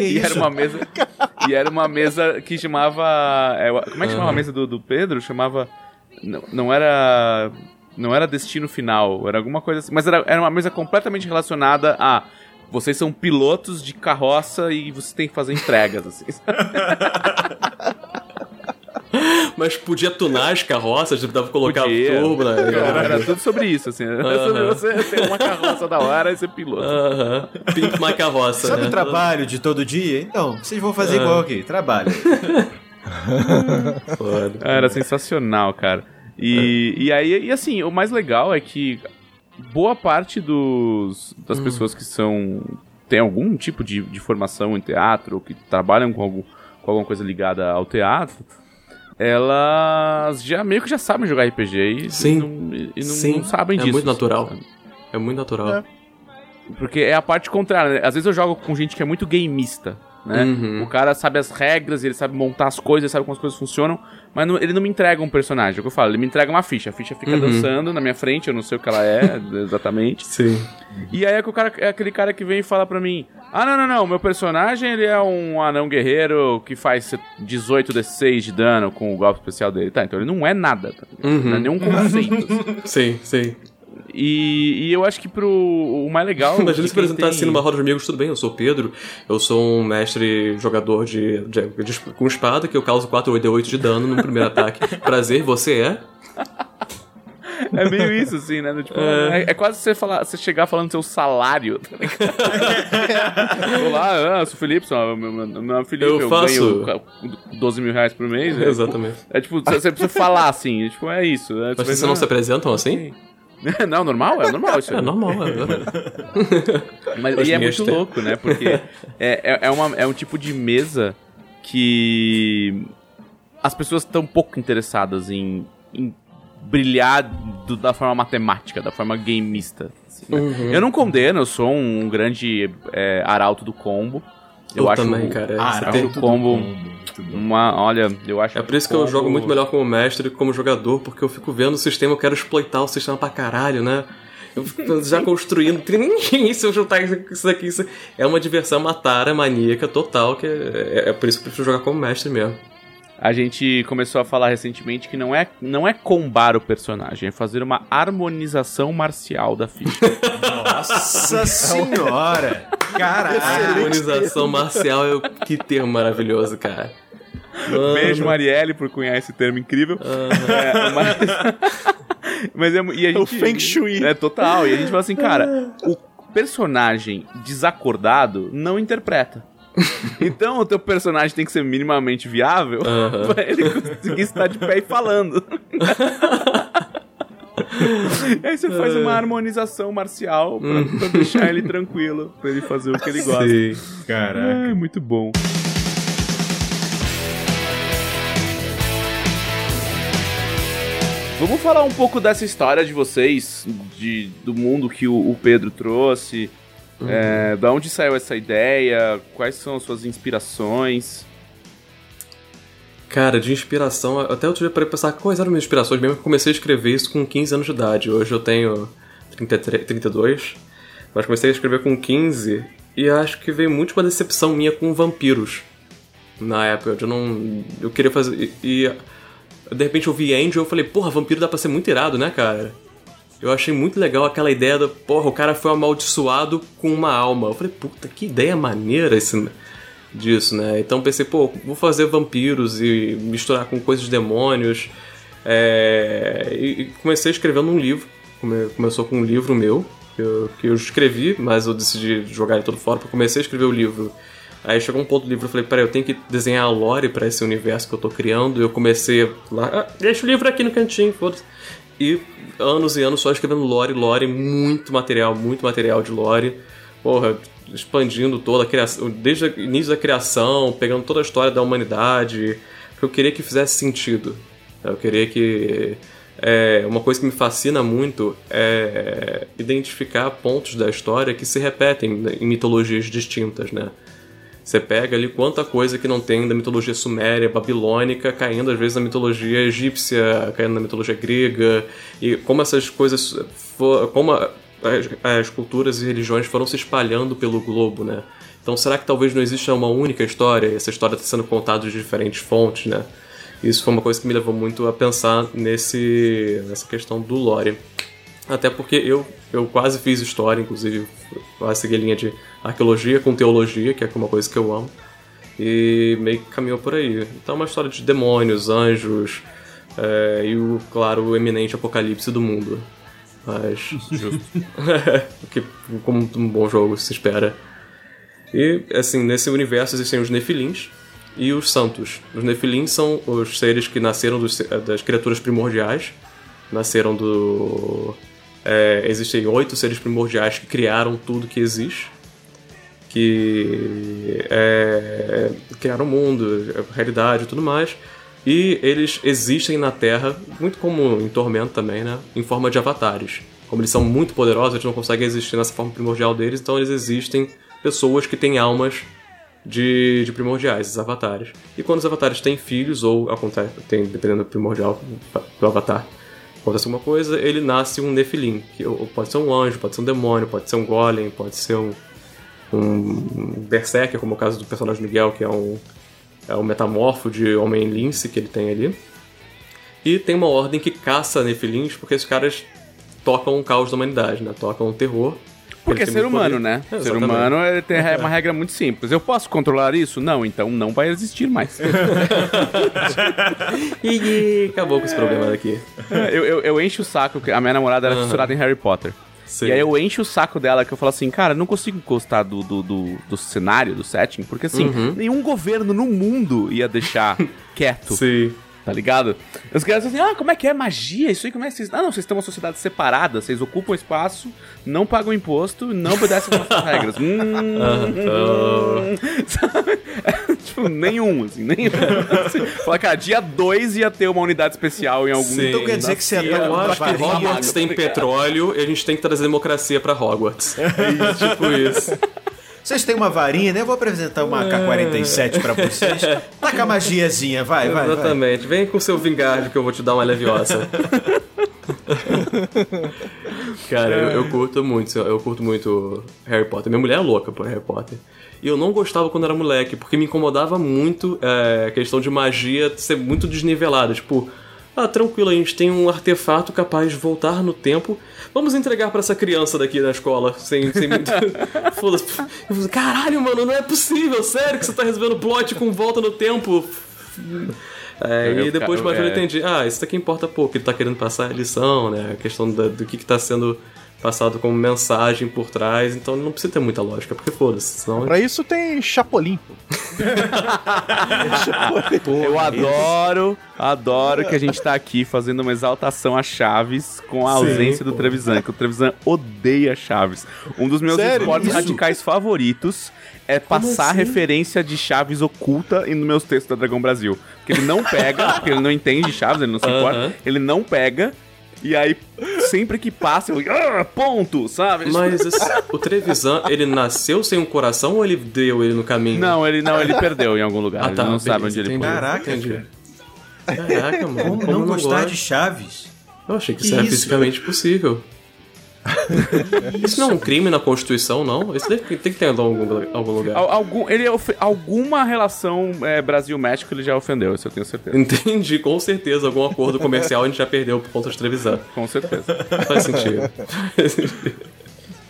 e era uma mesa. E era uma mesa que chamava. é, como é que chamava a mesa do, do Pedro? Chamava. Não, não era. Não era destino final, era alguma coisa assim. Mas era, era uma mesa completamente relacionada a. Vocês são pilotos de carroça e você tem que fazer entregas, assim. [laughs] Mas podia tunar as carroças, dava pra colocar Podia. turbo, né? Era, era tudo sobre isso, assim. Era sobre você ter uma carroça da hora e ser piloto. Aham. Pimp my carroça, Sabe né? o trabalho de todo dia? Então, vocês vão fazer igual aqui, trabalho. [laughs] Foda. Ah, Era sensacional, cara. E, e aí, e assim, o mais legal é que boa parte dos, das pessoas que são. tem algum tipo de, de formação em teatro, ou que trabalham com, algum, com alguma coisa ligada ao teatro, elas já meio que já sabem jogar RPG e, Sim. não, e não, Sim, não sabem é disso. muito natural. sabe? É muito natural. É. Porque é a parte contrária, né? Às vezes eu jogo com gente que é muito gameista, né? Uhum. O cara sabe as regras, ele sabe montar as coisas, ele sabe como as coisas funcionam, mas não- ele não me entrega um personagem, é o que eu falo, ele me entrega uma ficha. A ficha fica Uhum. dançando na minha frente, eu não sei o que ela é [laughs] exatamente. Sim. E aí é, que o cara, é aquele cara que vem e fala pra mim: Ah, não, não, não. Meu personagem ele é um anão guerreiro que faz 18 D6 de dano com o golpe especial dele. Tá, então ele não é nada. Tá? Não é nenhum conceito. assim. [laughs] Sim, sim. E, e eu acho que pro o mais legal. [laughs] Imagina se apresentar tem- assim numa roda de amigos, tudo bem, eu sou o Pedro, eu sou um mestre jogador de, de- de- com espada que eu causo 4 ou 8 de dano no primeiro ataque. [laughs] Prazer, você é? É meio isso, assim, né? Tipo, é. é quase você, falar, você chegar falando seu salário. Tá ligado? [laughs] Olá, eu sou o Felipe, sou, meu, meu meu nome é Felipe, Eu eu, faço- ganho 12 mil reais por mês. né? Exatamente. É tipo, você precisa falar assim, tipo, é isso. né? Mas Você vocês não se apresentam assim? [laughs] Não, normal? É normal isso. É normal, é. [laughs] Mas, As e é muito louco, né? Porque é, é, é, uma, é um tipo de mesa que as pessoas estão pouco interessadas em, em brilhar do- da forma matemática, da forma gameista. assim, né? Uhum. Eu não condeno, eu sou um grande é, arauto do combo. Eu, Eu acho também, cara. eu Ah, acho Arauto o combo uma, olha, eu acho É por isso que eu combo- jogo muito melhor como mestre que como jogador, porque eu fico vendo o sistema, eu quero exploitar o sistema pra caralho, né? Eu fico [laughs] já construindo. "Ih, Se [laughs] eu juntar isso isso daqui, isso. É uma diversão, uma tara maníaca total, que é, é por isso que eu prefiro jogar como mestre mesmo. A gente começou a falar recentemente que não é, não é combar o personagem, é fazer uma harmonização marcial da ficha. [laughs] Nossa senhora! Caralho! Harmonização marcial é o que termo maravilhoso, cara. Mano. Beijo, Marielle, por cunhar esse termo incrível. É, mas, [laughs] mas é, e a gente, O Feng Shui. É total. E a gente fala assim, cara, o personagem desacordado não interpreta. [laughs] Então o teu personagem tem que ser minimamente viável Aham. pra ele conseguir estar de pé e falando. [laughs] Aí você faz uma harmonização marcial pra, pra deixar ele tranquilo, pra ele fazer o que ele gosta. Sim. Caraca. É, muito bom. Vamos falar um pouco dessa história de vocês, de, do mundo que o, o Pedro trouxe. É, da onde saiu essa ideia? Quais são as suas inspirações? Cara, de inspiração, até outro dia parei pra pensar quais eram minhas inspirações mesmo, eu comecei a escrever isso com 15 anos de idade. Hoje eu tenho 33, 32, mas comecei a escrever com 15 e acho que veio muito uma decepção minha com vampiros. Na época, eu não. Eu queria fazer. E. e, de repente eu vi Angel e eu falei, porra, vampiro dá pra ser muito irado, né, cara? Eu achei muito legal aquela ideia do, porra, o cara foi amaldiçoado com uma alma. Eu falei, puta, que ideia maneira esse, disso, né? Então pensei, pô, vou fazer vampiros e misturar com coisas de demônios. É, E, comecei escrevendo um livro. Come- Começou com um livro meu, que eu, que eu escrevi, mas eu decidi jogar ele todo fora, porque comecei a escrever o livro. Aí chegou um ponto do livro, eu falei, peraí, eu tenho que desenhar a lore pra esse universo que eu tô criando. E eu comecei lá, ah, deixa o livro aqui no cantinho, foda-se. E anos e anos só escrevendo lore, lore, muito material, muito material de lore. Porra, expandindo toda a criação, desde o início da criação, pegando toda a história da humanidade. Porque eu queria que fizesse sentido. Eu queria que. É, uma coisa que me fascina muito é identificar pontos da história que se repetem em mitologias distintas, né? Você pega ali quanta coisa que não tem da mitologia suméria, babilônica, caindo às vezes na mitologia egípcia, caindo na mitologia grega, e como essas coisas, como as, as culturas e religiões foram se espalhando pelo globo, né? Então será que talvez não exista uma única história, e essa história está sendo contada de diferentes fontes, né? Isso foi uma coisa que me levou muito a pensar nesse, nessa questão do lore. Até porque eu, eu quase fiz história, inclusive, quase segui a linha de arqueologia com teologia, que é uma coisa que eu amo. E meio que caminhou por aí. Então é uma história de demônios, anjos, é, e o, claro, o eminente apocalipse do mundo. Mas. [laughs] Que, como um bom jogo se espera. E, assim, nesse universo existem os Nefilins e os Santos. Os Nefilins são os seres que nasceram dos- das criaturas primordiais. Nasceram do. É, existem oito seres primordiais que criaram tudo que existe. Que é, criaram o mundo, a realidade e tudo mais. E eles existem na Terra, muito como em Tormento também, né? Em forma de avatares. Como eles são muito poderosos, eles não conseguem existir nessa forma primordial deles, então eles existem pessoas que têm almas de, de primordiais, os avatares. E quando os avatares têm filhos, ou acontece, tem, dependendo do primordial do avatar, acontece alguma coisa, ele nasce um Nefilim, que pode ser um anjo, pode ser um demônio, pode ser um golem, pode ser um. um berserker, como é o caso do personagem Miguel, que é um, é um metamorfo de homem lince que ele tem ali. E tem uma ordem que caça nefilins, porque esses caras tocam o caos da humanidade, né? Tocam o terror. Porque é ser humano, poder. né? É, ser humano ele tem uma regra muito simples. Eu posso controlar isso? Não, então não vai existir mais. [laughs] Ih, acabou com esse problema daqui. eu, eu, eu encho o saco, que a minha namorada era fissurada em Harry Potter. Sim. E aí eu encho o saco dela que eu falo assim, cara, não consigo gostar do, do, do, do cenário, do setting, porque assim, Uhum. nenhum governo no mundo ia deixar [laughs] quieto. Sim. Tá ligado? Os caras assim, ah, como é que é magia? Isso aí, como é que vocês. Ah, não, vocês têm uma sociedade separada, vocês ocupam espaço, não pagam imposto, não obedecem às nossas regras. [laughs] Hum, [laughs] sabe? tipo, nenhum, assim, nenhum. Assim, Fala, cara, dia 2 ia ter uma unidade especial em algum. Sim. Então quer dizer que você Eu adora acho que Hogwarts tem petróleo e a gente tem que trazer democracia pra Hogwarts. É tipo isso. Vocês têm uma varinha, né? Eu vou apresentar uma AK-47 pra vocês. Taca a magiazinha, vai, vai, vai. Exatamente. Vem com o seu Vingarde que eu vou te dar uma leviosa. Cara, eu, eu curto muito, eu curto muito Harry Potter. Minha mulher é louca por Harry Potter. E eu não gostava quando era moleque, porque me incomodava muito é, a questão de magia ser muito desnivelada. Tipo, ah, tranquilo, a gente tem um artefato capaz de voltar no tempo. Vamos entregar pra essa criança daqui na escola, sem, sem [laughs] muito. Foda-se. Eu Caralho, mano, não é possível, sério que você tá resolvendo plot com volta no tempo. É, Eu- e depois eu- mais velho eu é. entendi. Ah, isso daqui importa pouco. Ele tá querendo passar a lição, né? A questão da- do que, que tá sendo passado como mensagem por trás. Então não precisa ter muita lógica, porque foda-se. Senão... Pra isso tem Chapolin, pô. [laughs] Eu adoro, adoro que a gente tá aqui fazendo uma exaltação a Chaves com a ausência do Trevisan, que o Trevisan odeia Chaves. Um dos meus Sério? esportes Isso? radicais favoritos é passar referência de Chaves oculta nos meus textos da Dragão Brasil. Porque ele não pega, [laughs] porque ele não entende Chaves, ele não se importa, Aham. ele não pega. E aí, sempre que passa, eu. Ah, ponto, sabe? Mas esse- o Trevisan, ele nasceu sem um coração ou ele deu ele no caminho? Não, ele não, ele perdeu em algum lugar. Ah, ele tá, não sabe beleza, onde ele entendi. foi. Caraca, Entendi. cara. Caraca, mano. Como, como não gostar de Chaves? Eu achei que Que isso era fisicamente possível. Isso não é um crime na Constituição, não? Isso deve, tem que ter em algum, algum lugar. Al- Algum, ele ofe- alguma relação é, Brasil-México ele já ofendeu, isso eu tenho certeza. Entendi, com certeza. Algum acordo comercial a gente já perdeu por conta de Trevisan. Com certeza. Faz sentido.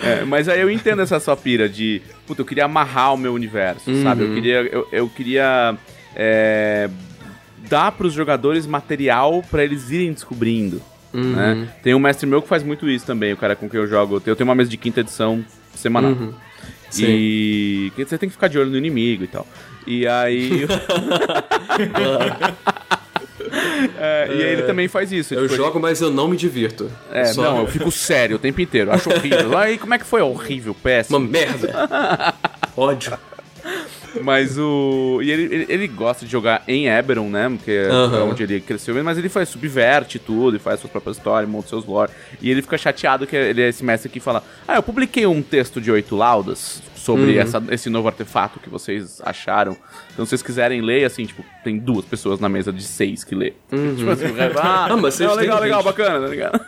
É, mas aí eu entendo essa sua pira de. Puta, eu queria amarrar o meu universo, sabe? Eu queria. Eu, eu queria. é, dar pros jogadores material pra eles irem descobrindo. Né? Tem um mestre meu que faz muito isso também, o cara com quem eu jogo. Eu tenho uma mesa de quinta edição semanal. E que você tem que ficar de olho no inimigo e tal. E aí. [laughs] [laughs] É, e aí ele também faz isso. Eu tipo, ele- jogo, mas eu não me divirto. É, Só- não, eu fico sério o tempo inteiro. Acho horrível. Aí, como é que foi? Horrível, péssimo. Uma merda. [laughs] Ódio. Mas o. E ele, ele, ele gosta de jogar em Eberron, né? Porque é onde ele cresceu. Mas ele faz, subverte tudo e faz sua própria história, monta seus lore. E ele fica chateado que ele é esse mestre que fala: Ah, eu publiquei um texto de oito laudas sobre Uhum. essa, esse novo artefato que vocês acharam. Então, se vocês quiserem ler, assim, tipo, tem duas pessoas na mesa de seis que lê. [laughs] Tipo assim, ah, Ah, mas não, legal, legal, gente. bacana, tá ligado?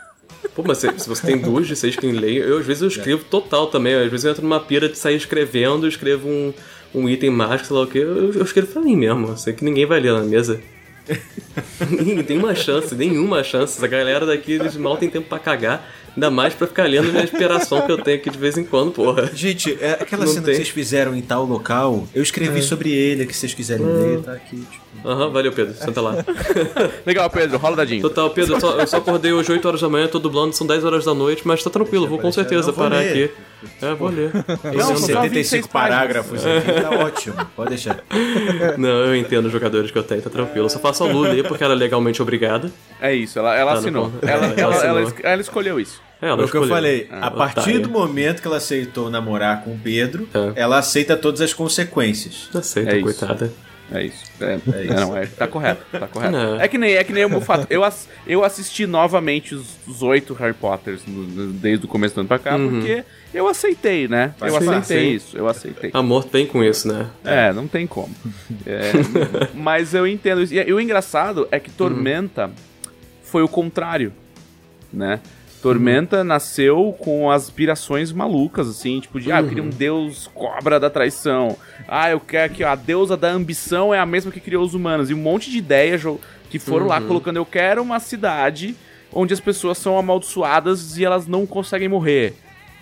Pô, mas se, se você tem duas de seis que leem, eu às vezes eu escrevo total também. Às vezes eu entro numa pira de sair escrevendo, escrevo um, um item mágico, sei lá o que. Eu, eu escrevo pra mim mesmo. Sei que ninguém vai ler na mesa. [laughs] Tem uma chance, nenhuma chance. Essa galera daqui, eles mal tem tempo pra cagar. Ainda mais pra ficar lendo minha inspiração que eu tenho aqui de vez em quando, porra. Gente, é, aquela Não cena tem. que vocês fizeram em tal local, eu escrevi sobre ele, que vocês quiserem ler, tá aqui. Tipo. Aham, valeu, Pedro. Senta lá. [laughs] Legal, Pedro, rola dadinho. Total, Pedro, eu só, eu só acordei hoje 8 horas da manhã, tô dublando, são 10 horas da noite, mas tá tranquilo, vou com certeza Não, vou parar ler. aqui. É, vou ler. Esses são só 26 75 parágrafos aqui, tá ótimo. Pode deixar. [laughs] Não, eu entendo os jogadores que eu tenho, tá tranquilo. Eu só faço a Lu ler porque ela é legalmente obrigada. É isso, ela, ela Tá no assinou. Ela, Ela ela, assinou. ela, ela escolheu isso. É, ela Foi o que eu falei. Ah, a partir otária. do momento que ela aceitou namorar com o Pedro, É. ela aceita todas as consequências. Aceita, É isso. coitada. É isso. É, é, não, é, tá correto, tá correto. Não. É que nem, é que nem o Mufato. Eu, ass- eu assisti novamente os, oito Harry Potters no- no- desde o começo do ano pra cá, porque eu aceitei, né? Eu Sim, aceitei sim. isso, eu aceitei. Amor vem com isso, né? É, não tem como. É, [laughs] mas eu entendo isso. E, e o engraçado é que Tormenta foi o contrário, né? Tormenta nasceu com aspirações malucas, assim, tipo de, ah, eu queria um deus cobra da traição. Ah, eu quero que a deusa da ambição é a mesma que criou os humanos. E um monte de ideias que foram lá colocando, eu quero uma cidade onde as pessoas são amaldiçoadas e elas não conseguem morrer.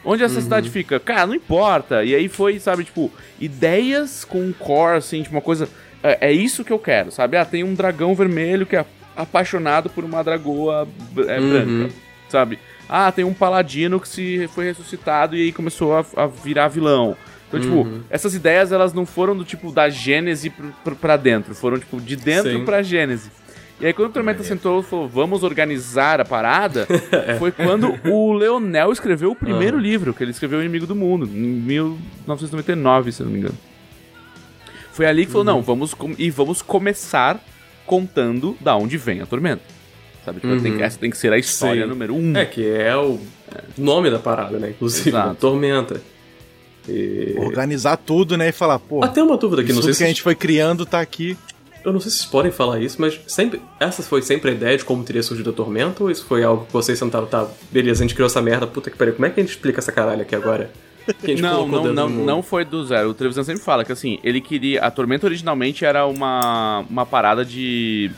Onde essa cidade fica? Cara, não importa. E aí foi, sabe, tipo, ideias com um core, assim, tipo, uma coisa. É, é isso que eu quero, sabe? Ah, tem um dragão vermelho que é apaixonado por uma dragoa é, branca, sabe? Ah, tem um paladino que se foi ressuscitado e aí começou a, a virar vilão. Então, tipo, essas ideias, elas não foram do tipo da Gênese pra dentro, foram, tipo, de dentro pra Gênese. E aí, quando o Tormenta sentou e falou, vamos organizar a parada, [laughs] foi quando o Leonel escreveu o primeiro livro, que ele escreveu O Inimigo do Mundo, em 1999, se não me engano. Foi ali que falou, não, vamos e vamos começar contando da onde vem a Tormenta. Sabe? Tipo, tem que- essa tem que ser a história Sim. número um. É, que é o nome da parada, né? Inclusive, Exato. [laughs] Tormenta. E... Organizar tudo, né? E falar, pô, Até uma dúvida aqui, não sei se que a gente foi criando tá aqui. Eu não sei se vocês podem falar isso, mas sempre. Essa foi sempre a ideia de como teria surgido a tormenta? Ou isso foi algo que vocês sentaram, tá? Beleza, a gente criou essa merda, puta que pariu. Como é que a gente explica essa caralho aqui agora? Não, não, não, não foi do zero. O Trevisan sempre fala que assim, ele queria. A Tormenta originalmente era uma, uma parada de.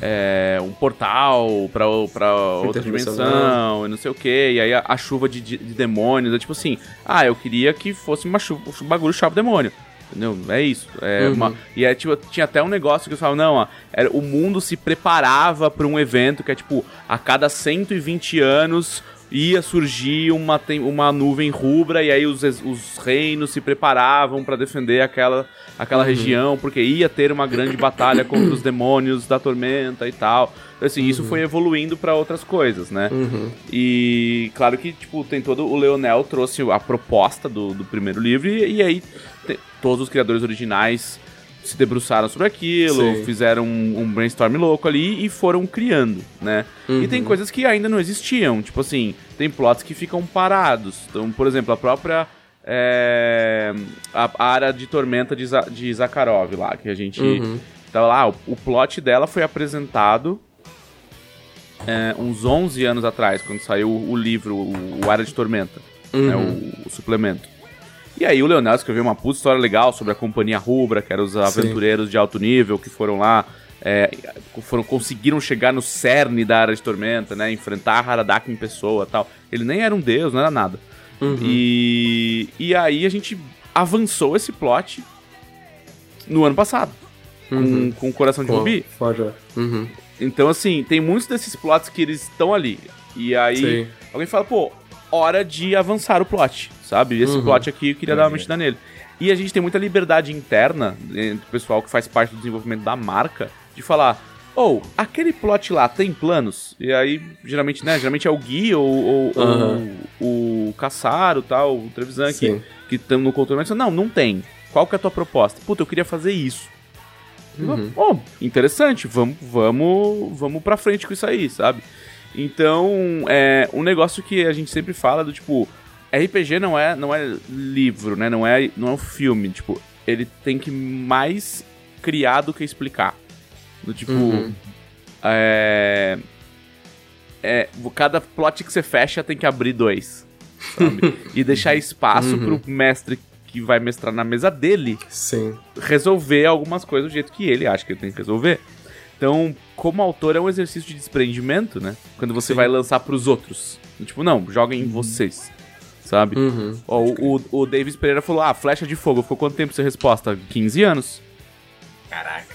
é, um portal pra, pra outra dimensão e não sei o que. E aí a, a chuva de, de- de demônios. É tipo assim, ah, eu queria que fosse uma chuva, um bagulho chave demônio. Entendeu? É isso. É Uhum. uma- e é, tipo, tinha até um negócio que eu falava, não, ó, era, o mundo se preparava pra um evento que é tipo, a cada 120 anos ia surgir uma, uma nuvem rubra e aí os, os reinos se preparavam pra defender aquela, aquela região, porque ia ter uma grande batalha contra os demônios da tormenta e tal. Então, assim, isso foi evoluindo pra outras coisas, né? E claro que, tipo, tem todo. O Leonel trouxe a proposta do, do primeiro livro, e, e aí te- todos os criadores originais se debruçaram sobre aquilo, Sim. fizeram um, um brainstorm louco ali e foram criando, né? E tem coisas que ainda não existiam, tipo assim, tem plots que ficam parados. Então, por exemplo, a própria. é, a, a área de tormenta de, de Zakharov lá, que a gente. Tava lá, o, o plot dela foi apresentado é, uns 11 anos atrás, quando saiu o, livro, o, o Área de Tormenta, né, o, o suplemento. E aí o Leonel escreveu uma puta história legal sobre a Companhia Rubra, que eram os aventureiros de alto nível que foram lá, é, foram, conseguiram chegar no cerne da Área de Tormenta, né, enfrentar Haradak em pessoa tal. Ele nem era um deus, não era nada. E, e aí a gente avançou esse plot no ano passado, com, com o Coração de Pô, Rubi. Uhum. Então, assim, tem muitos desses plots que eles estão ali. E aí, Sim. alguém fala, pô, hora de avançar o plot, sabe? Esse plot aqui eu queria dar uma mexida nele. E a gente tem muita liberdade interna, entre o pessoal que faz parte do desenvolvimento da marca, de falar, ou, aquele plot lá tem planos? E aí, geralmente, né? Geralmente é o Gui ou, ou- ou Aham. o Caçaro, tal, o Trevisan que Sim. que estão no controle. Mas, não, não tem. Qual que é a tua proposta? Puta, eu queria fazer isso. Bom, interessante, vamos, vamos, vamos pra frente com isso aí, sabe? Então, é um negócio que a gente sempre fala do tipo, RPG não é, não é livro, né? Não é, não é um filme, tipo, ele tem que mais criar do que explicar. Do tipo, é, é, cada plot que você fecha tem que abrir dois, sabe? [laughs] e deixar espaço pro mestre que vai mestrar na mesa dele Sim. resolver algumas coisas do jeito que ele acha que ele tem que resolver. Então, como autor, é um exercício de desprendimento, né? Quando você vai lançar pros outros. Tipo, não, joguem em vocês. Sabe? Uhum. Ó, o, o, o Davis Pereira falou: ah, flecha de fogo. Ficou quanto tempo essa resposta? 15 anos. Caraca.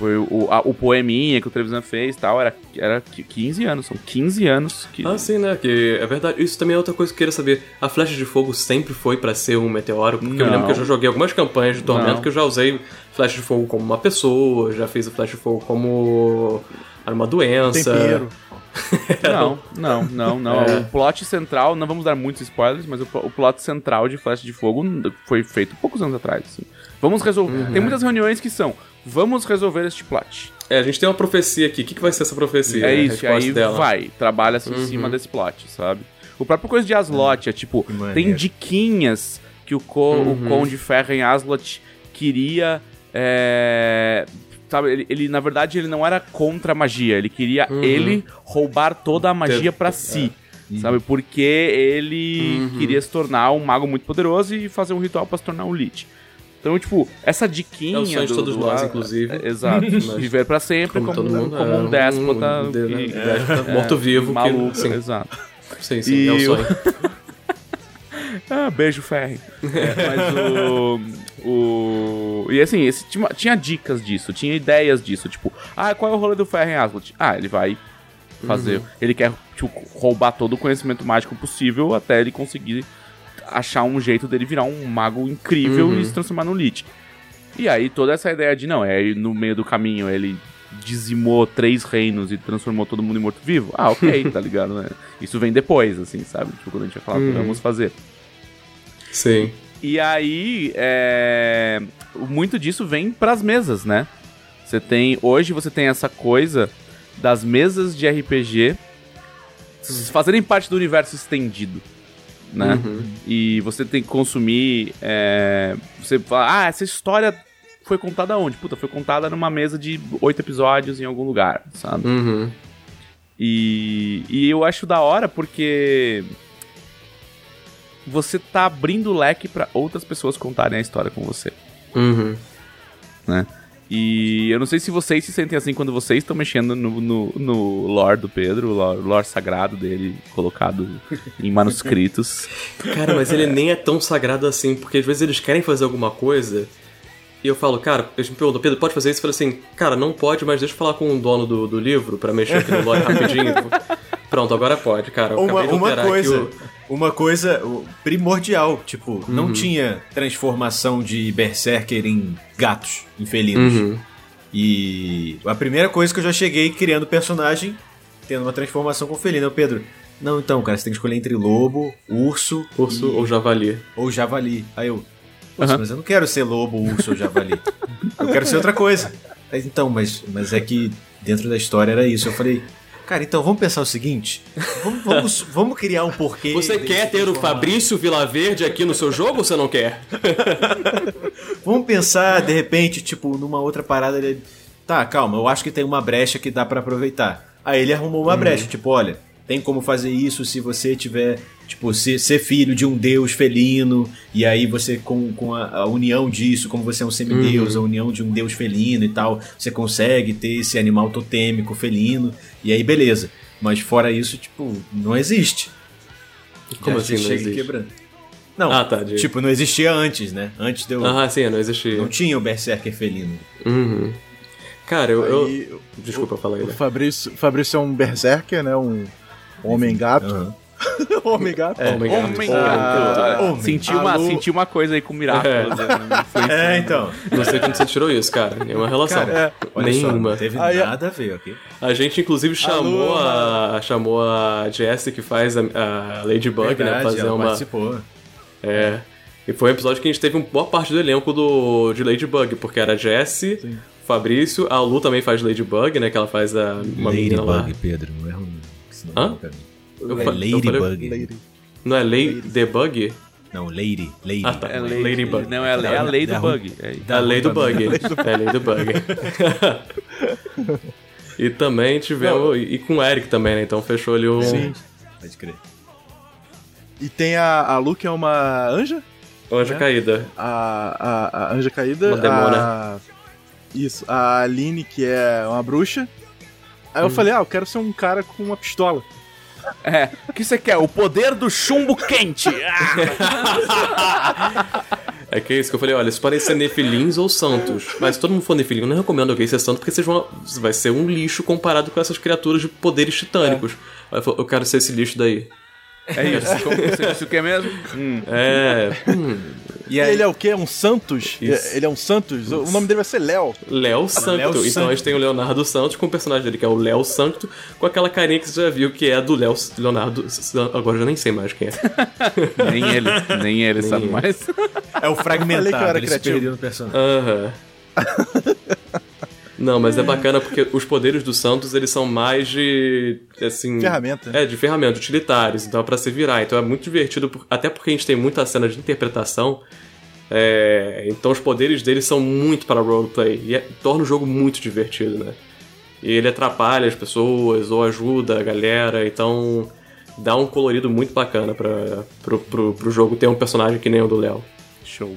Foi o, a- o poeminha que o Trevisan fez e tal, era, era 15 anos. São 15 anos que. Ah, sim, né? Que é verdade. Isso também é outra coisa que eu queria saber. A flecha de fogo sempre foi pra ser um meteoro? Porque eu Não. lembro que eu já joguei algumas campanhas de Tormento Não. que eu já usei flecha de fogo como uma pessoa, já fiz a flecha de fogo como uma doença. Tempero. [laughs] Não, não, não, não. É. O plot central, não vamos dar muitos spoilers, mas o, o plot central de Flash de Fogo foi feito poucos anos atrás. assim. Vamos resolver. Uhum. Tem muitas reuniões que são. Vamos resolver este plot. É, a gente tem uma profecia aqui. O que, que vai ser essa profecia? é isso, e aí dela. Uhum. vai, trabalha-se em cima desse plot, sabe? O próprio coisa de Aslot é tipo, tem diquinhas que o, co Uhum. o Conde Ferro em Aslot queria. é, Sabe, ele, ele, na verdade ele não era contra a magia, ele queria Uhum. ele roubar toda a magia pra si. Sabe? Porque ele Uhum. queria se tornar um mago muito poderoso e fazer um ritual pra se tornar um Lich. Então, tipo, essa diquinha. É o sonho de do- todos do- nós, é, inclusive. é, exato. [laughs] Viver pra sempre como, Como todo mundo como é, um déspota. um que- déspota morto-vivo que- Maluco, sim. exato. Sim, sim, E é o sonho. [laughs] Ah, beijo, Ferry. É, mas o. O. E assim, esse, tinha, tinha dicas disso, tinha ideias disso. Tipo, ah, qual é o rolê do Ferry em Asgard? Ah, ele vai fazer. Uhum. Ele quer tipo, roubar todo o conhecimento mágico possível até ele conseguir achar um jeito dele virar um mago incrível Uhum. e se transformar no Lich. E aí toda essa ideia de não, é no meio do caminho ele dizimou três reinos e transformou todo mundo em morto-vivo. Ah, ok, [laughs] tá ligado, né? Isso vem depois, assim, sabe? Tipo, quando a gente vai falar, Uhum. vamos fazer. Sim. E aí, é, muito disso vem pras mesas, né? Você tem, hoje você tem essa coisa das mesas de RPG fazerem parte do universo estendido, né? Uhum. E você tem que consumir, é, você fala, ah, essa história foi contada onde? Puta, foi contada numa mesa de oito episódios em algum lugar, sabe? Uhum. E, e eu acho da hora porque você tá abrindo o leque pra outras pessoas contarem a história com você, Uhum. né? E eu não sei se vocês se sentem assim quando vocês estão mexendo no, no, no lore do Pedro, o lore, lore sagrado dele, colocado [laughs] em manuscritos. Cara, mas ele nem é tão sagrado assim, porque às vezes eles querem fazer alguma coisa e eu falo, cara, eles me perguntam, Pedro, pode fazer isso? Eu falo assim, cara, não pode, mas deixa eu falar com o dono do, do livro pra mexer aqui no lore rapidinho. [laughs] Pronto, agora pode, cara. Eu Uma, acabei de uma alterar aqui coisa, o- uma coisa primordial, tipo, Uhum. não tinha transformação de Berserker em gatos, em felinos. Uhum. E a primeira coisa que eu já cheguei criando personagem, tendo uma transformação com felino, é o Pedro. Não, então, cara, você tem que escolher entre lobo, urso, Urso e- ou javali. ou javali. Aí eu, "Nossa, Aham. mas eu não quero ser lobo, urso ou javali. eu quero ser outra coisa. Aí, então, mas, mas é que dentro da história era isso. Eu falei, cara, então vamos pensar o seguinte: vamos, vamos, [laughs] vamos criar um porquê. Você quer ter o. Fabrício Vilaverde aqui no seu jogo ou você não quer? [laughs] Vamos pensar, de repente, tipo, numa outra parada dele. Tá, calma, eu acho que tem uma brecha que dá pra aproveitar. Aí ele arrumou uma brecha, tipo, olha, tem como fazer isso se você tiver, tipo, ser, ser filho de um deus felino, e aí você, com, com a, a união disso, como você é um semideus, a união de um deus felino e tal, você consegue ter esse animal totêmico felino, e aí beleza. Mas fora isso, tipo, não existe. Como Já assim não existe? quebrando. Não, Ah, tá, de- tipo, não existia antes, né? Antes deu. Ah, sim, não existia. Não tinha o Berserker felino. Uhum. Cara, eu. eu- Aí, Desculpa, fala aí. o né? Fabrício, Fabrício é um berserker, né? Um homem-gato. Aham. [laughs] homem-gato. Homem gato. Homem Pô, gato. Ah, homem. Senti uma, Alô? senti uma coisa aí com o Miraculous. né? Influenciando. É, então. Não sei de onde você tirou isso, cara. Nenhuma relação. Cara, olha só, Nenhuma. não teve Aí, nada a ver, ok? A gente, inclusive, chamou Alô, a. chamou a Jessie que faz a, a Ladybug, né? Verdade, Fazer ela uma. participou. É. E foi um episódio que a gente teve uma boa parte do elenco do, de Ladybug, porque era a Jessie, Fabrício, a Lu também faz Ladybug, né? Que ela faz a, uma menina lá. Pedro, não é. Hã? Eu É fa- eu falei- Ladybug. Lady. Não é Ladybug? Não, Lady. Lady. Ah, tá. É lei, Ladybug. Não, é, a lei- é a lei do Da- bug. É, É a lei do bug. É a lei do bug. [laughs] e também tivemos. E com o Eric também, né? Então fechou ali o. Sim. Pode crer. E tem a, a Lu, que é uma anja. Anja Caída. A, a, a anja caída. Uma demona. A, isso. A Aline, que é uma bruxa. Aí eu Hum. falei, ah, eu quero ser um cara com uma pistola. É, o que você quer? O poder do chumbo quente. Ah! É que é isso que eu falei, olha, isso podem ser nefilins ou santos. Mas se todo mundo for nefilim, eu não recomendo alguém ser santo, porque vocês vão, vai ser um lixo comparado com essas criaturas de poderes titânicos. Aí eu eu quero ser esse lixo daí. É isso. Como você disse o que mesmo? Hum. É. hum, E aí, ele é o quê? Um Santos? Isso. Ele é um Santos? O nome dele vai ser Léo. Léo Sancto. Léo então a gente tem o Leonardo Santos com o personagem dele, que é o Léo Sancto, com aquela carinha que você já viu que é do Léo Leonardo. Agora eu já nem sei mais quem é. [laughs] Nem ele, nem ele sabe ele. mais. é o Falei que eu fragmentado, era ele se criativo. perdeu no personagem. Aham. [laughs] Não, mas é bacana porque os poderes do Santos, eles são mais de, assim... Ferramenta. É, de ferramenta, utilitários, então é pra se virar. Então é muito divertido, até porque a gente tem muita cena de interpretação, é, então os poderes dele são muito para roleplay, e é- torna o jogo muito divertido, né? E ele atrapalha as pessoas, ou ajuda a galera, então... dá um colorido muito bacana pra, pro, pro, pro jogo ter um personagem que nem o do Léo. Show.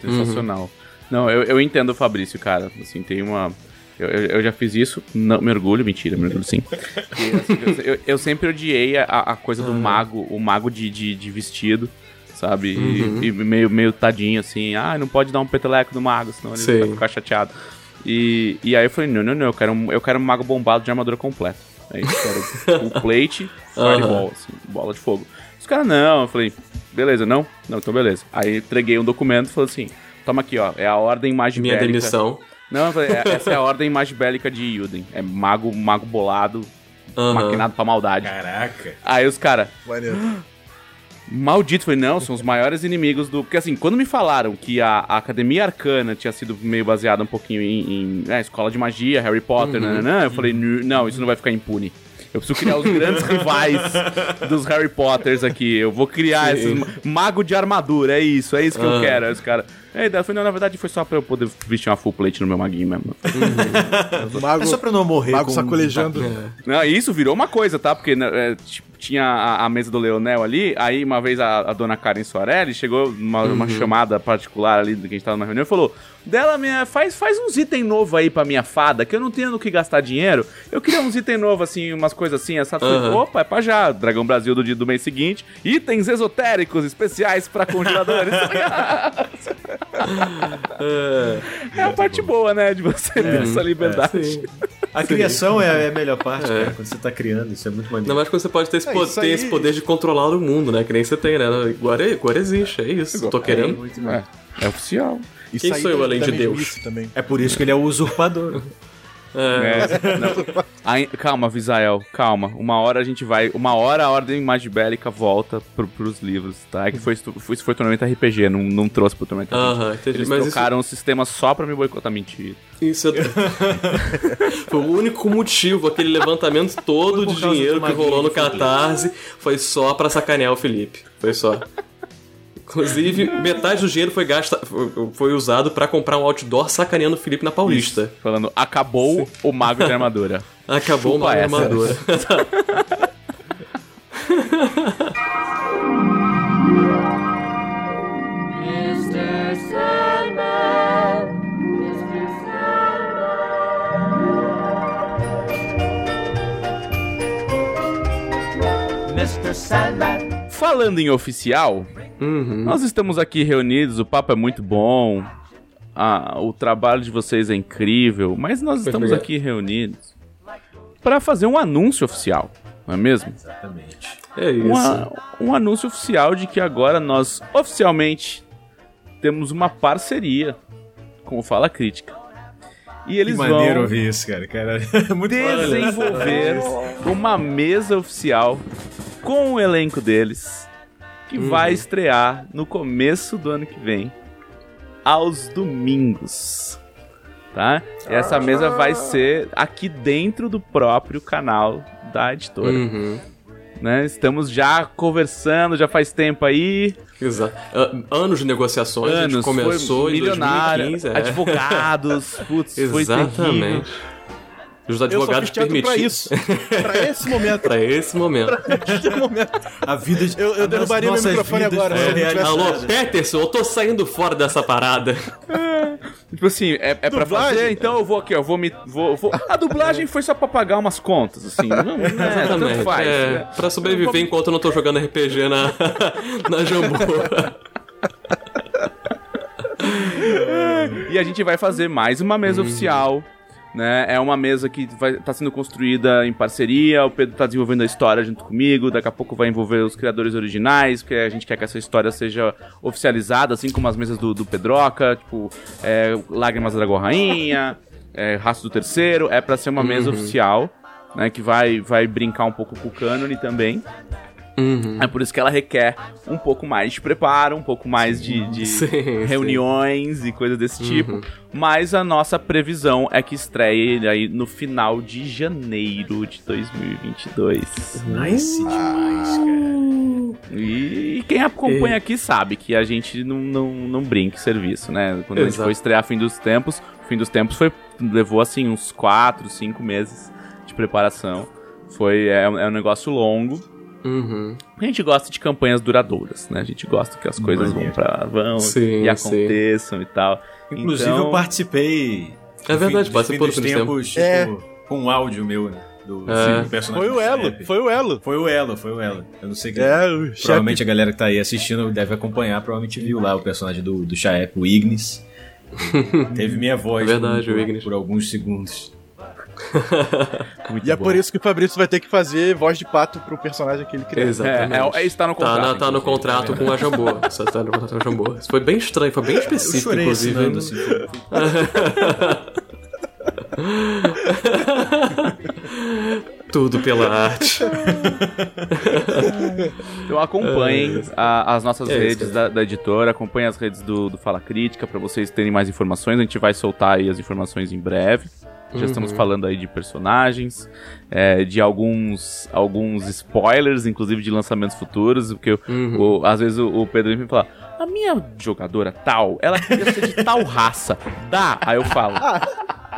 Sensacional. Não, eu, eu entendo o Fabrício, cara. Assim, tem uma. Eu, eu, eu já fiz isso, não, mergulho, mentira, mergulho sim. [laughs] Assim, eu, eu sempre odiei a, a coisa do mago, o mago de, de, de vestido, sabe? E, e meio, meio tadinho, assim, ah, não pode dar um peteleco no mago, senão ele Sim. vai ficar chateado. E, e aí eu falei, não, não, não, eu quero, um, eu quero um mago bombado de armadura completa. Aí eu quero [laughs] o plate, fireball, assim, bola de fogo. Os caras, não, eu falei, beleza, não? Não, então beleza. Aí entreguei um documento e falei assim, toma aqui, ó, é a ordem mais Minha demissão. não, é- essa é a ordem magibélica de Yuden. É mago, mago bolado, Aham. maquinado pra maldade. Caraca. Aí os caras, [gasps] maldito, falei, não, são os maiores inimigos do. Porque assim, quando me falaram que a, a Academia Arcana tinha sido meio baseada um pouquinho em, em é, escola de magia, Harry Potter, nananã, eu falei, "Nu- não, isso não vai ficar impune. Eu preciso criar os grandes [laughs] rivais dos Harry Potters aqui. Eu vou criar Sim. esses ma- mago de armadura, é isso, é isso que eu Ah. quero. Aí os caras. Aí daí eu falei, não, na verdade foi só pra eu poder vestir uma full plate no meu maguinho mesmo. Mago, É só pra não morrer mago com... sacolejando. Não, e isso virou uma coisa, tá? Porque né, é, t- tinha a, a mesa do Leonel ali, aí uma vez a, a dona Karen Soarelli chegou numa uma chamada particular ali, que a gente tava numa reunião, e falou: Dela, minha, faz, faz uns itens novos aí pra minha fada, que eu não tenho no que gastar dinheiro. Eu queria uns itens novos, assim, umas coisas assim, essa Aham. Opa, é pra já. Dragão Brasil do dia do mês seguinte. Itens esotéricos especiais pra congeladores. [laughs] é a parte boa, né? De você ter essa liberdade. Sim. A criação é, é a melhor parte, cara. Quando você tá criando, isso é muito maneiro. Ainda mais quando você pode ter esse, É, aí- esse poder de controlar o mundo, né? Que nem você tem, né? Agora, agora existe, é isso. Tô querendo. É, é oficial. Isso Quem sou eu além de Deus? Também. É por isso que ele é o usurpador. [laughs] É. [laughs] Aí- calma, Visael, calma. Uma hora a gente vai. Uma hora a ordem magibélica volta pro, pros livros, tá? É que foi, foi, isso foi tormento RPG, não, não trouxe pro tormento RPG. Aham, entendi. Eles Mas isso, trocaram o sistema só pra me boicotar. Mentira. isso é... [laughs] foi o único motivo, aquele levantamento todo Foi de dinheiro que rolou no foi. Catarse foi só pra sacanear o Felipe. Foi só. Inclusive, [laughs] metade do dinheiro foi, gasta, foi, foi usado pra comprar um outdoor sacaneando o Felipe na Paulista. Falando, acabou o mago de armadura. [laughs] Acabou Chupa essa. armadura. Mr. Sandman. Mr. Sandman. Falando em oficial, Uhum. nós estamos aqui reunidos, o papo é muito bom. ah, o trabalho de vocês é incrível, mas nós estamos obrigado. aqui reunidos para fazer um anúncio oficial, não é mesmo? Exatamente. É isso. uma- um anúncio oficial de que agora nós oficialmente temos uma parceria com o Fala Crítica. E Que eles maneiro vão ouvir isso, cara. cara [laughs] muito desenvolver [laughs] uma mesa oficial com o elenco deles que vai estrear no começo do ano que vem, aos domingos. Tá? E essa mesa vai ser aqui dentro do próprio canal da editora Uhum. né? Estamos já conversando, já faz tempo aí. Exato. Ah, Anos de negociações, a gente Anos, começou foi em milionário, 2015. é. advogados, [laughs] putz, foi terrível. Os Eu só advogados fiz teatro pra permitiram. isso. pra esse momento. [laughs] Pra esse momento. Esse momento. A vida de. Eu- eu derrubaria meu microfone agora, eu não tivesse- realizadas. Alô, Peterson, eu tô saindo fora dessa parada. Tipo assim, é, é pra fazer, então eu vou aqui, ó, vou me. Vou, vou- A dublagem foi só pra pagar umas contas, assim. Não, né, [laughs] tanto Exatamente. faz. é, né? pra sobreviver enquanto eu não tô jogando RPG na, [laughs] na Jambu. E a gente vai fazer mais uma mesa oficial. Né? É uma mesa que vai tá sendo construída em parceria. O Pedro tá desenvolvendo a história junto comigo. Daqui a pouco vai envolver os criadores originais, porque a gente quer que essa história seja oficializada, assim como as mesas do, do Pedroca, tipo, é, Lágrimas da Dragão Rainha, é, Raço do Terceiro. É pra ser uma mesa oficial, né? Que vai, vai brincar um pouco com o cânone também. Uhum. É por isso que ela requer um pouco mais de preparo, um pouco mais de, de Sim, sim. reuniões e coisas desse tipo. Mas a nossa previsão é que estreie ele aí no final de janeiro de 2022. Nice demais, cara. E quem acompanha aqui sabe que a gente não, não, não brinca em serviço, né? Quando a gente Exato. foi estrear Fim dos Tempos, o Fim dos Tempos foi, levou assim uns 4, 5 meses de preparação. Foi, é, é um negócio longo. Uhum. A gente gosta de campanhas duradouras, né? A gente gosta que as coisas vão Maneiro. pra vão Sim, e sim. aconteçam e tal. Inclusive, Então- eu participei. É verdade, participou fim do tempos, tipo, É. com um áudio meu, né? Do, É. do personagem. Foi o Elo, foi o Elo. Foi o Elo, foi o Elo. Eu não sei quem. É, o. Provavelmente a galera que tá aí assistindo deve acompanhar, provavelmente viu lá o personagem do, do Chaep, o Ignis. [laughs] Teve minha voz É verdade, por, o Ignis. por alguns segundos. [laughs] Muito E é bom. por isso que o Fabrício vai ter que fazer voz de pato pro personagem que ele criou. Exatamente. É, é, é, isso tá no Tá, contrato. na- tá no contrato com a Jambô. Só tá no contrato com a Jambô. Isso foi bem estranho, foi bem Eu específico, chorei inclusive. assinando, assim. [laughs] Tudo pela arte. [laughs] Então acompanhem a- as nossas É isso, redes da, da editora, acompanhem as redes do, do Fala Crítica pra vocês terem mais informações. A gente vai soltar aí as informações em breve. Já estamos falando aí de personagens, é, de alguns alguns spoilers, inclusive de lançamentos futuros, porque Uhum. o- às vezes o, o Pedro me fala, a minha jogadora tal, ela queria ser de tal raça. Dá? Aí eu falo,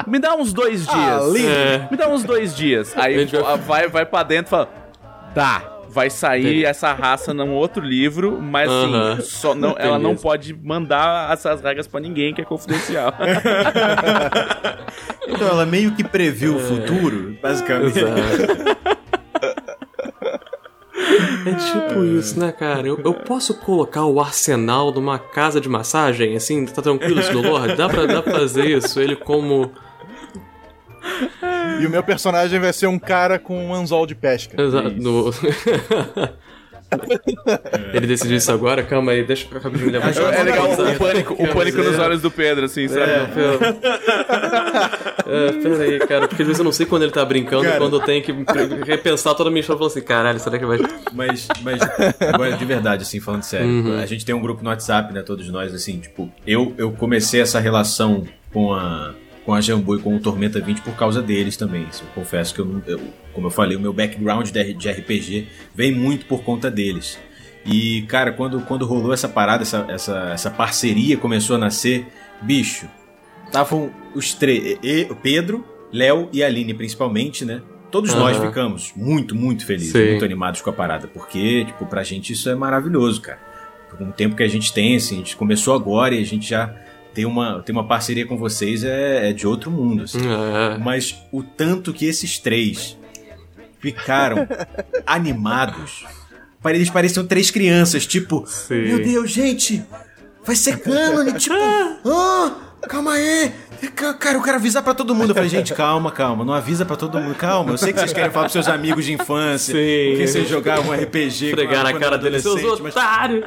me dá uns dois dias. lindo. É. Me dá uns dois dias. Aí vai... vai, vai pra dentro e fala: Dá. Vai sair essa raça num outro livro, mas assim, Aham. só não, ela não pode mandar essas regras pra ninguém, que é confidencial. [laughs] Então ela meio que previu o futuro, basicamente. Exato. [laughs] É tipo isso, né, cara? Eu, eu posso colocar o arsenal numa casa de massagem, assim, tá tranquilo esse dolor? Dá pra, dá pra fazer isso? Ele como. E o meu personagem vai ser um cara com um anzol de pesca. Exato. no- [laughs] Ele decidiu isso agora? Calma aí, deixa eu rapidinho levar é legal o pânico, o pânico nos olhos do Pedro, assim, sabe? É, pera... [laughs] é, pera aí, cara, porque às vezes eu não sei quando ele tá brincando e Cara. quando eu tenho que repensar toda a minha história e falar assim, caralho, será que vai. Mas, mas agora de verdade, assim, falando sério, Uhum. a gente tem um grupo no WhatsApp, né? Todos nós, assim, tipo, eu, eu comecei essa relação com a, com a Jambu e com o Tormenta 20 por causa deles também. eu confesso que eu, eu, como eu falei, o meu background de, RPG vem muito por conta deles. E, cara, quando, quando rolou essa parada, essa, essa, essa parceria começou a nascer, bicho, estavam os três, Pedro, Léo e Aline principalmente, né? Todos nós Aham. ficamos muito, muito felizes, Sim. muito animados com a parada, porque, tipo, pra gente isso é maravilhoso, cara. Com o tempo que a gente tem, assim, a gente começou agora e a gente já tem uma, tem uma parceria com vocês é, é de outro mundo, assim. É. Mas o tanto que esses três ficaram [laughs] animados. Eles pareciam três crianças, tipo, Sim. meu Deus, gente, vai ser cânone, tipo, [laughs] ah, calma aí. Ca- Cara, eu quero avisar pra todo mundo. Eu falei, gente, calma, calma, não avisa pra todo mundo, calma. Eu sei que vocês querem falar pros seus amigos de infância, Sim. que vocês jogavam RPG Fregar na cara era dele, seus adolescente, mas otários!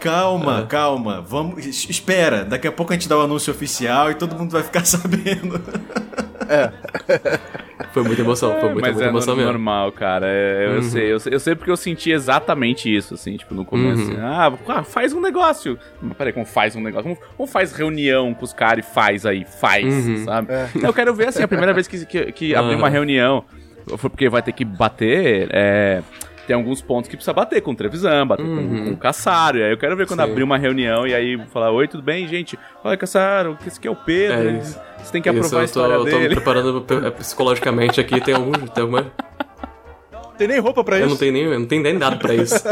Calma, calma. Vamos. es- Espera, daqui a pouco a gente dá o anúncio oficial e todo mundo vai ficar [laughs] sabendo. Foi muita emoção, foi muita, Mas muita é emoção no- mesmo. normal, cara. É, eu, Uhum. sei, eu sei, eu sei porque eu senti exatamente isso, assim, tipo, no começo. Uhum. assim, ah, ah, faz um negócio. Mas peraí, como faz um negócio? Como, como faz reunião com os caras e faz aí? Faz, Uhum. sabe? Eu quero ver, assim, a primeira vez que, que, que abrir uma Aham. reunião, foi porque vai ter que bater, é, Tem alguns pontos que precisa bater com o Trevisan, bater com, Uhum. com o Caçaro. E aí eu quero ver quando Sim. abrir uma reunião e aí falar: Oi, tudo bem, gente? Olha, Caçaro, esse aqui é o Pedro. É isso. Você tem que Isso, aprovar a eu tô, história eu tô me dele. preparando pe- psicologicamente aqui, tem algum. Tem alguma... Tem nem roupa pra Eu isso. não tenho nem, eu não tenho nem nada pra isso. [laughs]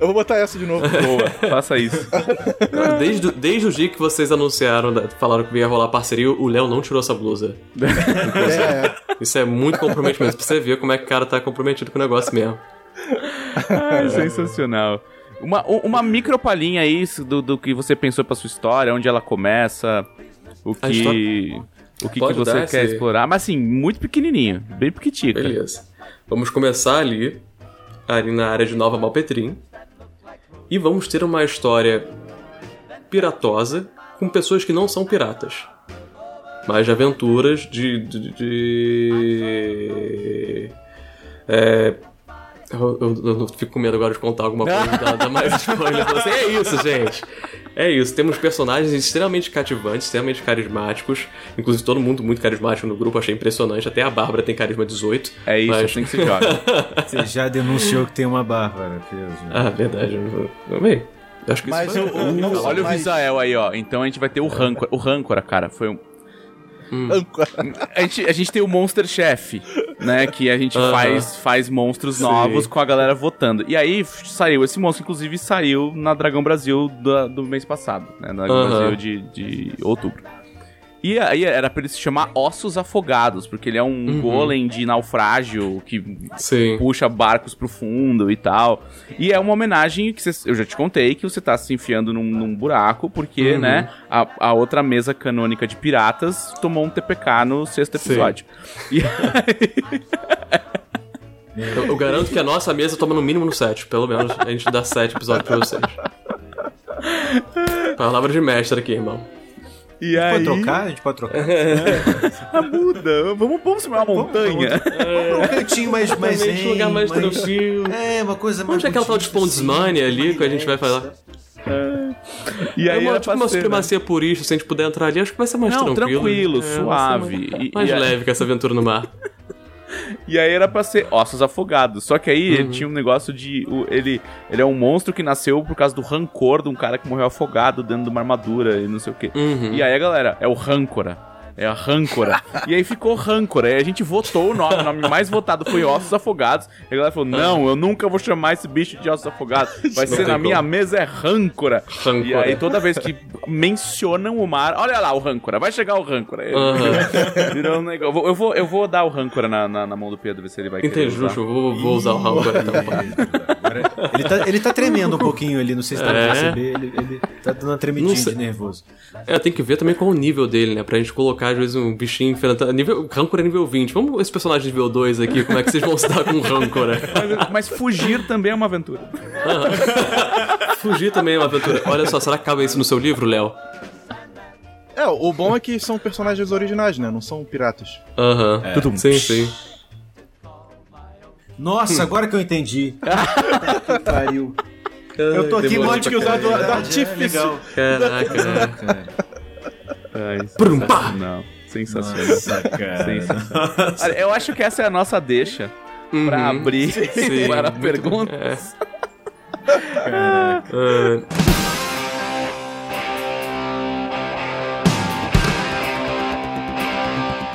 Eu vou botar essa de novo. Boa, faça isso. [laughs] Desde, o- desde o dia que vocês anunciaram, falaram que ia rolar parceria, o Léo não tirou essa blusa. É, Isso é muito comprometimento, pra você ver como é que o cara tá comprometido com o negócio mesmo. Ai, sensacional. Uma, uma micro palhinha aí do, do que você pensou pra sua história, onde ela começa, o que, história- o que, que você dar quer esse- explorar. Mas assim, muito pequenininho, bem pequitica. Beleza. Vamos começar ali, ali na área de Nova Malpetrim. E vamos ter uma história piratosa com pessoas que não são piratas. Mas de aventuras de. de. de- é. Eu, eu- eu fico com medo agora de contar alguma coisa da, da mais [laughs] spoiler. pra você. É isso, gente. É isso. Temos personagens extremamente cativantes, extremamente carismáticos. Inclusive, todo mundo muito carismático no grupo. Achei impressionante. Até a Bárbara tem carisma 18. É isso, Mas- assim que se joga. [laughs] Você já denunciou que tem uma Bárbara, Deus. Ah, verdade. eu não- eu Bem, acho que Mas isso o- foi... o- não- Olha o Mas- Visael aí, ó. Então a gente vai ter o Rancor. O Rancora, cara, foi um. Âncora. A gente, a gente tem o Monster Chef, né? Que a gente Aham. faz, faz monstros Sim. novos com a galera votando. E aí saiu, esse monstro, inclusive, saiu na Dragão Brasil do, do mês passado, né? Na Dragão Aham. Brasil de, de outubro. E aí era pra ele se chamar Ossos Afogados, porque ele é um golem de naufrágio que Sim. puxa barcos pro fundo e tal. E é uma homenagem que cê- eu já te contei que você tá se enfiando num, num buraco, porque, Uhum. né, a, a outra mesa canônica de piratas tomou um TPK no sexto Sim. episódio. E aí, [laughs] Eu, eu garanto que a nossa mesa toma no mínimo no 7. Pelo menos a gente dá 7 episódios pra vocês. [laughs] Palavra de mestre aqui, irmão. E Pode aí trocar? A gente pode trocar. [laughs] ah, muda, vamos, vamos subir uma montanha. um cantinho mais, mais um lugar mais zen, tranquilo. É, uma coisa mais. Onde é aquela tal de bonita, Spondismania assim, ali que a gente vai falar? E É aí uma, era tipo uma né? supremacia purista, se a gente puder entrar ali, acho que vai ser mais Não, tranquilo. tranquilo, É, suave. Mais, E- mais e- leve que essa aventura no mar. E aí era pra ser ossos afogados. Só que aí Uhum. ele tinha um negócio de. ele, ele é um monstro que nasceu por causa do rancor de um cara que morreu afogado dentro de uma armadura e não sei o quê. Uhum. E aí a galera, é o Rancora. É a Rancora. [laughs] e aí ficou Rancora. E a gente votou o nome. O nome mais votado foi Ossos Afogados. E a galera falou: Não, eu nunca vou chamar esse bicho de Ossos Afogados. [laughs] Vai ser na minha como. mesa é Rancora. Rancora. E aí toda vez que mencionam o mar, olha lá o Rancora, vai chegar o Rancora. Aham. [laughs] Virou um negócio. Eu vou- Eu vou, dar o Rancora na, na, na mão do Pedro, ver se ele vai querer Entendi, eu vou, vou usar o Rancor então. Agora, ele, tá, ele tá tremendo um pouquinho ali, não sei se pra É. perceber. Ele, ele tá dando uma tremidinha de nervoso. É, tem que ver também qual o nível dele, né? Pra gente colocar, às vezes, um bichinho enfrentando. Nível, Rancor é nível 20. Vamos ver esse personagem nível 2 aqui, como é que vocês vão [laughs] se dar com o Rancor, né? Mas, mas fugir também é uma aventura. Fugir também é uma aventura. Olha só, será que cabe isso no seu livro, Léo? É, o bom é que são personagens originais, né? Não são piratas. Aham. Sim, sim. Nossa, agora que eu entendi. [laughs] que pariu. Eu tô aqui pra que usar do, do artifício. Caraca. Cara, [laughs] Ai, pá! Não, sensacional. nossa, cara. Sensacional. Olha, eu acho que essa é a nossa deixa pra abrir Sim, [laughs] para muito perguntas. [laughs] Ah,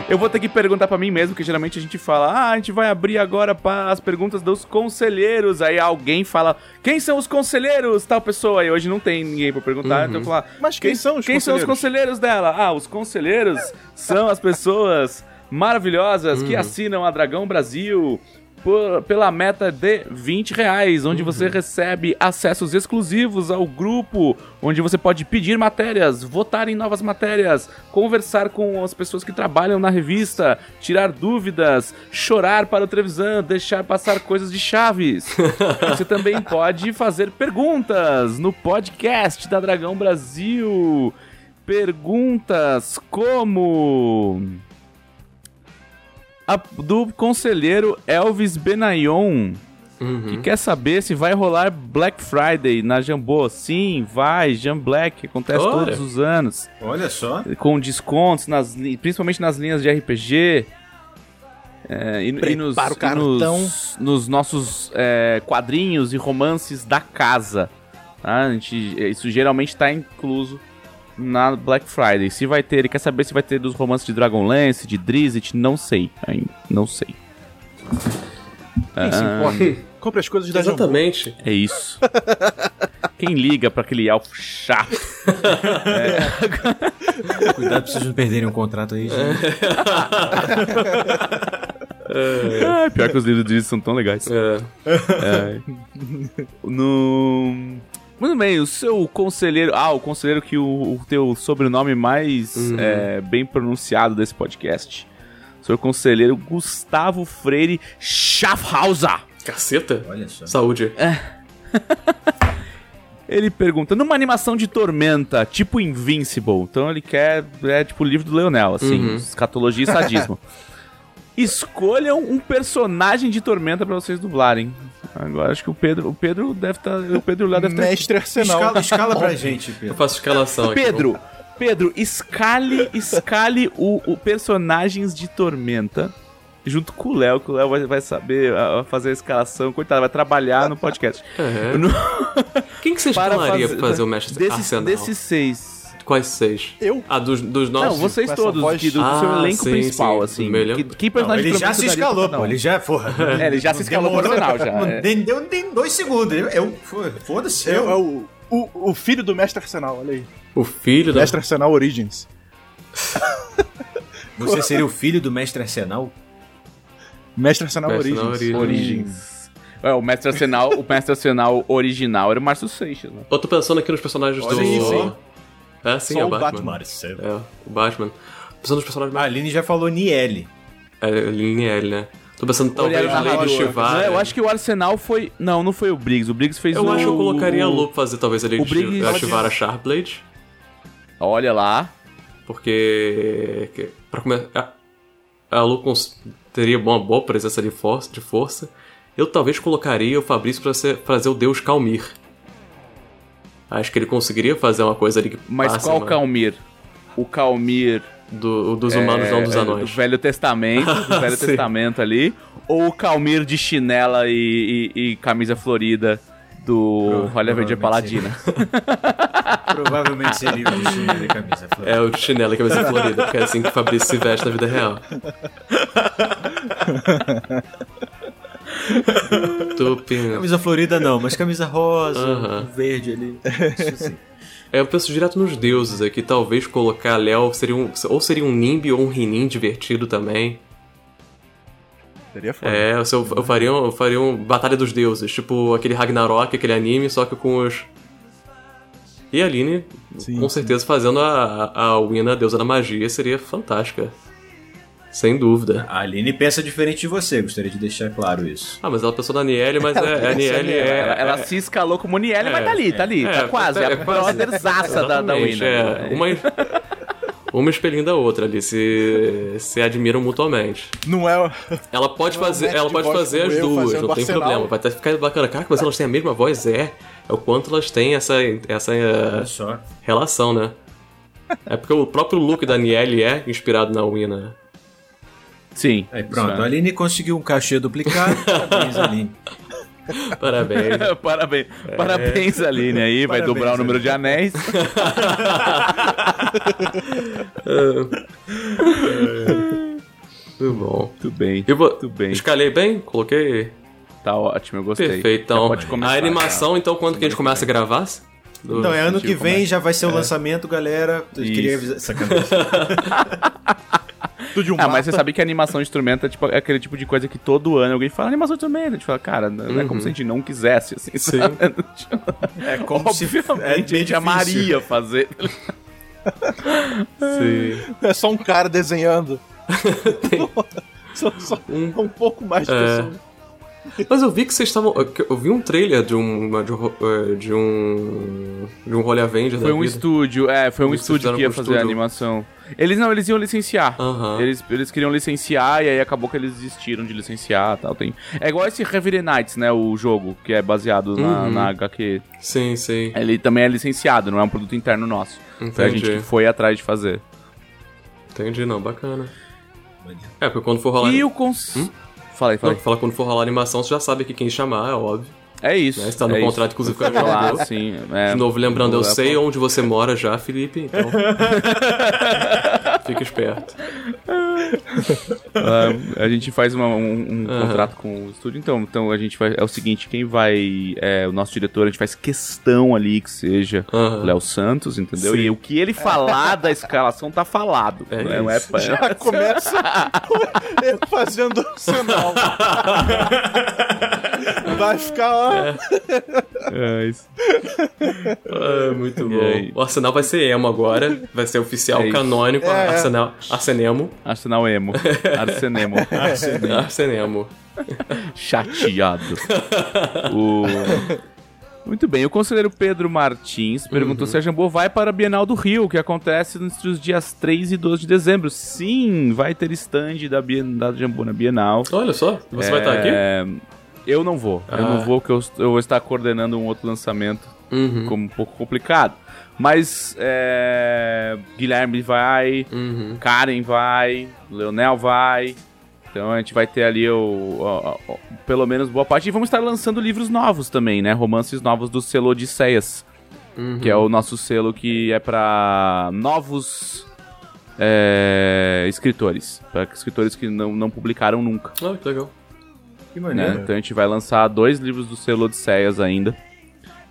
Eu vou ter que perguntar pra mim mesmo, que geralmente a gente fala, ah, a gente vai abrir agora para as perguntas dos conselheiros. Aí alguém fala, quem são os conselheiros? Tal pessoa. E hoje não tem ninguém pra perguntar, então eu vou falar, Mas quem são os quem são os conselheiros dela? Ah, os conselheiros são as pessoas maravilhosas que assinam a Dragão Brasil por- pela meta de 20 reais, onde você recebe acessos exclusivos ao grupo, onde você pode pedir matérias, votar em novas matérias, conversar com as pessoas que trabalham na revista, tirar dúvidas, chorar para o televisão, deixar passar coisas de chaves. [laughs] Você também pode fazer perguntas no podcast da Dragão Brasil. Perguntas como a do conselheiro Elvis Benayon, que quer saber se vai rolar Black Friday na Jambô. Sim, vai, Jam Black, acontece Olha. todos os anos, Olha só. com descontos, nas, principalmente nas linhas de RPG. É, e, e nos, e cartão. nos, nos nossos é, quadrinhos e romances da casa. tá? A gente, isso geralmente está incluso na Black Friday. Se vai ter, ele quer saber se vai ter dos romances de Dragonlance, de Drizzt, não sei. Ainda, não sei. Quem se importa? Compre as coisas da. Exatamente. É isso. [laughs] Quem liga pra aquele elfo chato? Cuidado pra vocês não perderem um contrato aí. gente. Ah, pior que os livros de Drizzt são tão legais. É. No. Muito bem, o seu conselheiro. Ah, o conselheiro que o, o teu sobrenome mais é, bem pronunciado desse podcast. Seu conselheiro Gustavo Freire Schaffhauser. Caceta. Olha só. Saúde. [laughs] Ele pergunta: numa animação de tormenta, tipo Invincible, então ele quer. É tipo o livro do Leonel, assim, escatologia e sadismo. [laughs] Escolham um personagem de tormenta pra vocês dublarem. Agora acho que o Pedro, o Pedro deve estar, o Pedro Léo deve estar Mestre Arsenal. Escala, escala pra gente, Eu Pedro. faço escalação aqui. Pedro, Pedro, escale, escale o, o personagens de Tormenta junto com o Léo, que o Léo vai, vai saber fazer a escalação, coitado, vai trabalhar no podcast. É. No- Quem que você [laughs] para escalaria fazer- pra fazer o mestre desses, Arsenal? desses seis. Quais seis? Eu? Ah, dos, dos nossos? Não, vocês todos, voz- que do, do Ah, seu elenco sim, principal, sim, assim. do meu elenco. Que, que Não, personagem ele já se escalou, pô. Ele já, porra. [laughs] É, ele já se escalou Demorou- profissional já. Não, é. Deu, deu, deu dois segundos. Eu, eu- foda-se. É, Eu, é o, o, o filho do Mestre Arsenal, olha aí. O filho da... Mestre Arsenal Origins. [laughs] Você seria o filho do mestre Arsenal? Mestre Arsenal Mestre Origins. Arsenal Origins. É, o Mestre Arsenal, o Mestre Arsenal original era o Márcio Seixas, né? Eu tô pensando aqui nos personagens Olha do... É, sim, Só é o Batman. Batman. Marcelo. É, o Batman. Pensando nos personagens A mais... Aline já falou Niele. É, Lineal, né? Tô pensando talvez era Lady. Não, Eu acho que o Arsenal foi... Não, não foi o Briggs. O Briggs fez Eu o... acho que eu colocaria a o- Lu pra fazer talvez a Lady o Briggs- Shi- a Shivara Sharpblade. Olha lá. Porque. que- Pra começar. A, a Lu cons- teria uma boa presença de força, de força. Eu talvez colocaria o Fabrício pra ser, fazer o Deus Calmir. Acho que ele conseguiria fazer uma coisa ali que Mas passe qual uma- Calmir? O Calmir... do, dos humanos, não dos é, anões. Do Velho Testamento, do [laughs] Velho. Testamento ali. Ou o Calmir de chinela e, e- e camisa florida do Olha Verde provavelmente Paladina. [laughs] Provavelmente seria o destino de camisa. florida. É o chinelo e cabeça florida, porque é assim que o Fabrício se veste na vida real. [laughs] Tupin. Camisa florida não, mas camisa rosa, Aham. um verde ali. Isso sim. É, eu penso direto nos deuses aqui. Talvez colocar Léo seria um, ou seria um Nimbi ou um Rinin divertido também. Seria foda. É, eu, eu, eu faria, um- eu faria um Batalha dos Deuses, tipo aquele Ragnarok, aquele anime, só que com os. E a Aline, Sim, com sim. certeza, fazendo a, a Wina, a deusa da magia, seria fantástica. Sem dúvida. A Aline pensa diferente de você, gostaria de deixar claro isso. Ah, mas ela pensou na Niele, mas [laughs] é, a Niele é. ela, ela se escalou como Niele, mas tá ali, tá ali, é, tá quase. É, é a brotherzaça da, da Wina. É, uma, [laughs] uma espelhinho da outra ali, se, se admiram mutuamente. Não é. Ela pode é fazer, ela de pode fazer as duas, não tem Arsenal. problema. Vai até ficar bacana. Cara, mas elas têm a mesma voz? É. É o quanto elas têm essa, essa eh, relação, né? É porque o próprio look da Niele é inspirado na Wina. Sim. Aí pronto, a Aline conseguiu um cachê duplicado. Parabéns, Aline. [laughs] [laughs] Parabéns. é. Parabéns, parabéns Aline aí, vai Parabéns, dobrar o número de anéis. [laughs] Muito bom. Muito bem, Eu vou... muito bem. Escalei bem? Coloquei. Tá ótimo, eu gostei. Perfeito. Então, pode começar, a animação, então, quando que a gente começa a gravar? Do- Então, é ano que Tipo, vem, já vai ser o lançamento, galera. Eu Isso. queria avisar. Sacanagem. [laughs] Tudo de um Ah, mas você sabe que a animação de instrumento é, tipo, é aquele tipo de coisa que todo ano alguém fala animação de instrumento. A gente fala, cara, não é como se a gente não quisesse, assim, Sim. sabe? [laughs] É como se. É Obviamente, a gente amaria fazer. [laughs] Sim. É só um cara desenhando. só, só um... pouco mais de É. pessoas. Mas eu vi que vocês estavam. Eu vi um trailer de um. de um. eh, de um, de um Rolê Avenger Foi da um vida. estúdio, é, foi um Eles estúdio que ia fazer a estúdio. animação. Eles não, eles iam licenciar. Eles, eles queriam licenciar e aí acabou que eles desistiram de licenciar e tal. Tem... É igual esse Heavy Nights, né? O jogo, que é baseado na, Uhum. na HQ. Sim, sim. Ele também é licenciado, não é um produto interno nosso. Foi a gente Entendi. que foi atrás de fazer. Entendi, não, bacana. É, porque quando for rolar. E o cons... Hum? Fala aí, fala Não, aí. fala quando for rolar animação, você já sabe que quem chamar, é óbvio. É isso. Né? Está no é contrato, isso. inclusive, com a [laughs] Globo. sim. é. De novo, lembrando, eu sei onde você mora já, Felipe, então. [laughs] Fica esperto. [laughs] [laughs] Ah, a gente faz uma- um, um Aham. contrato com o estúdio, então, então a gente vai. É o seguinte, quem vai. É, o nosso diretor, a gente faz questão ali que seja o Léo Santos, entendeu? Sim. E o que ele falar da escalação tá falado. É né? Não é isso. pra- Já [laughs] começa fazendo o sinal. [laughs] Vai ficar lá. É isso. Ah, muito bom. O Arsenal vai ser emo agora. Vai ser oficial É canônico. É, é. Arsenal, Arsenemo. Arsenal Emo. [laughs] Arsenemo. Arsenemo. Chateado. O... Muito bem, o conselheiro Pedro Martins perguntou Uhum. se a Jambô vai para a Bienal do Rio, que acontece entre os dias 3 e 12 de dezembro. Sim, vai ter stand da, Bien... da Jambô na Bienal. Olha só, você vai estar aqui? Eu não vou. Eu Ah. não vou, porque eu, eu vou estar coordenando um outro lançamento, Uhum. como um pouco complicado. Mas é, Guilherme vai, Uhum. Karen vai, Leonel vai. Então a gente vai ter ali o, o- o- pelo menos boa parte. E vamos estar lançando livros novos também, né? Romances novos do selo Odisseias. que é o nosso selo que é pra novos é, escritores. Pra escritores que não, não publicaram nunca. Ah, que legal. Que né? maneiro. Então a gente vai lançar dois livros do selo Odisseias ainda.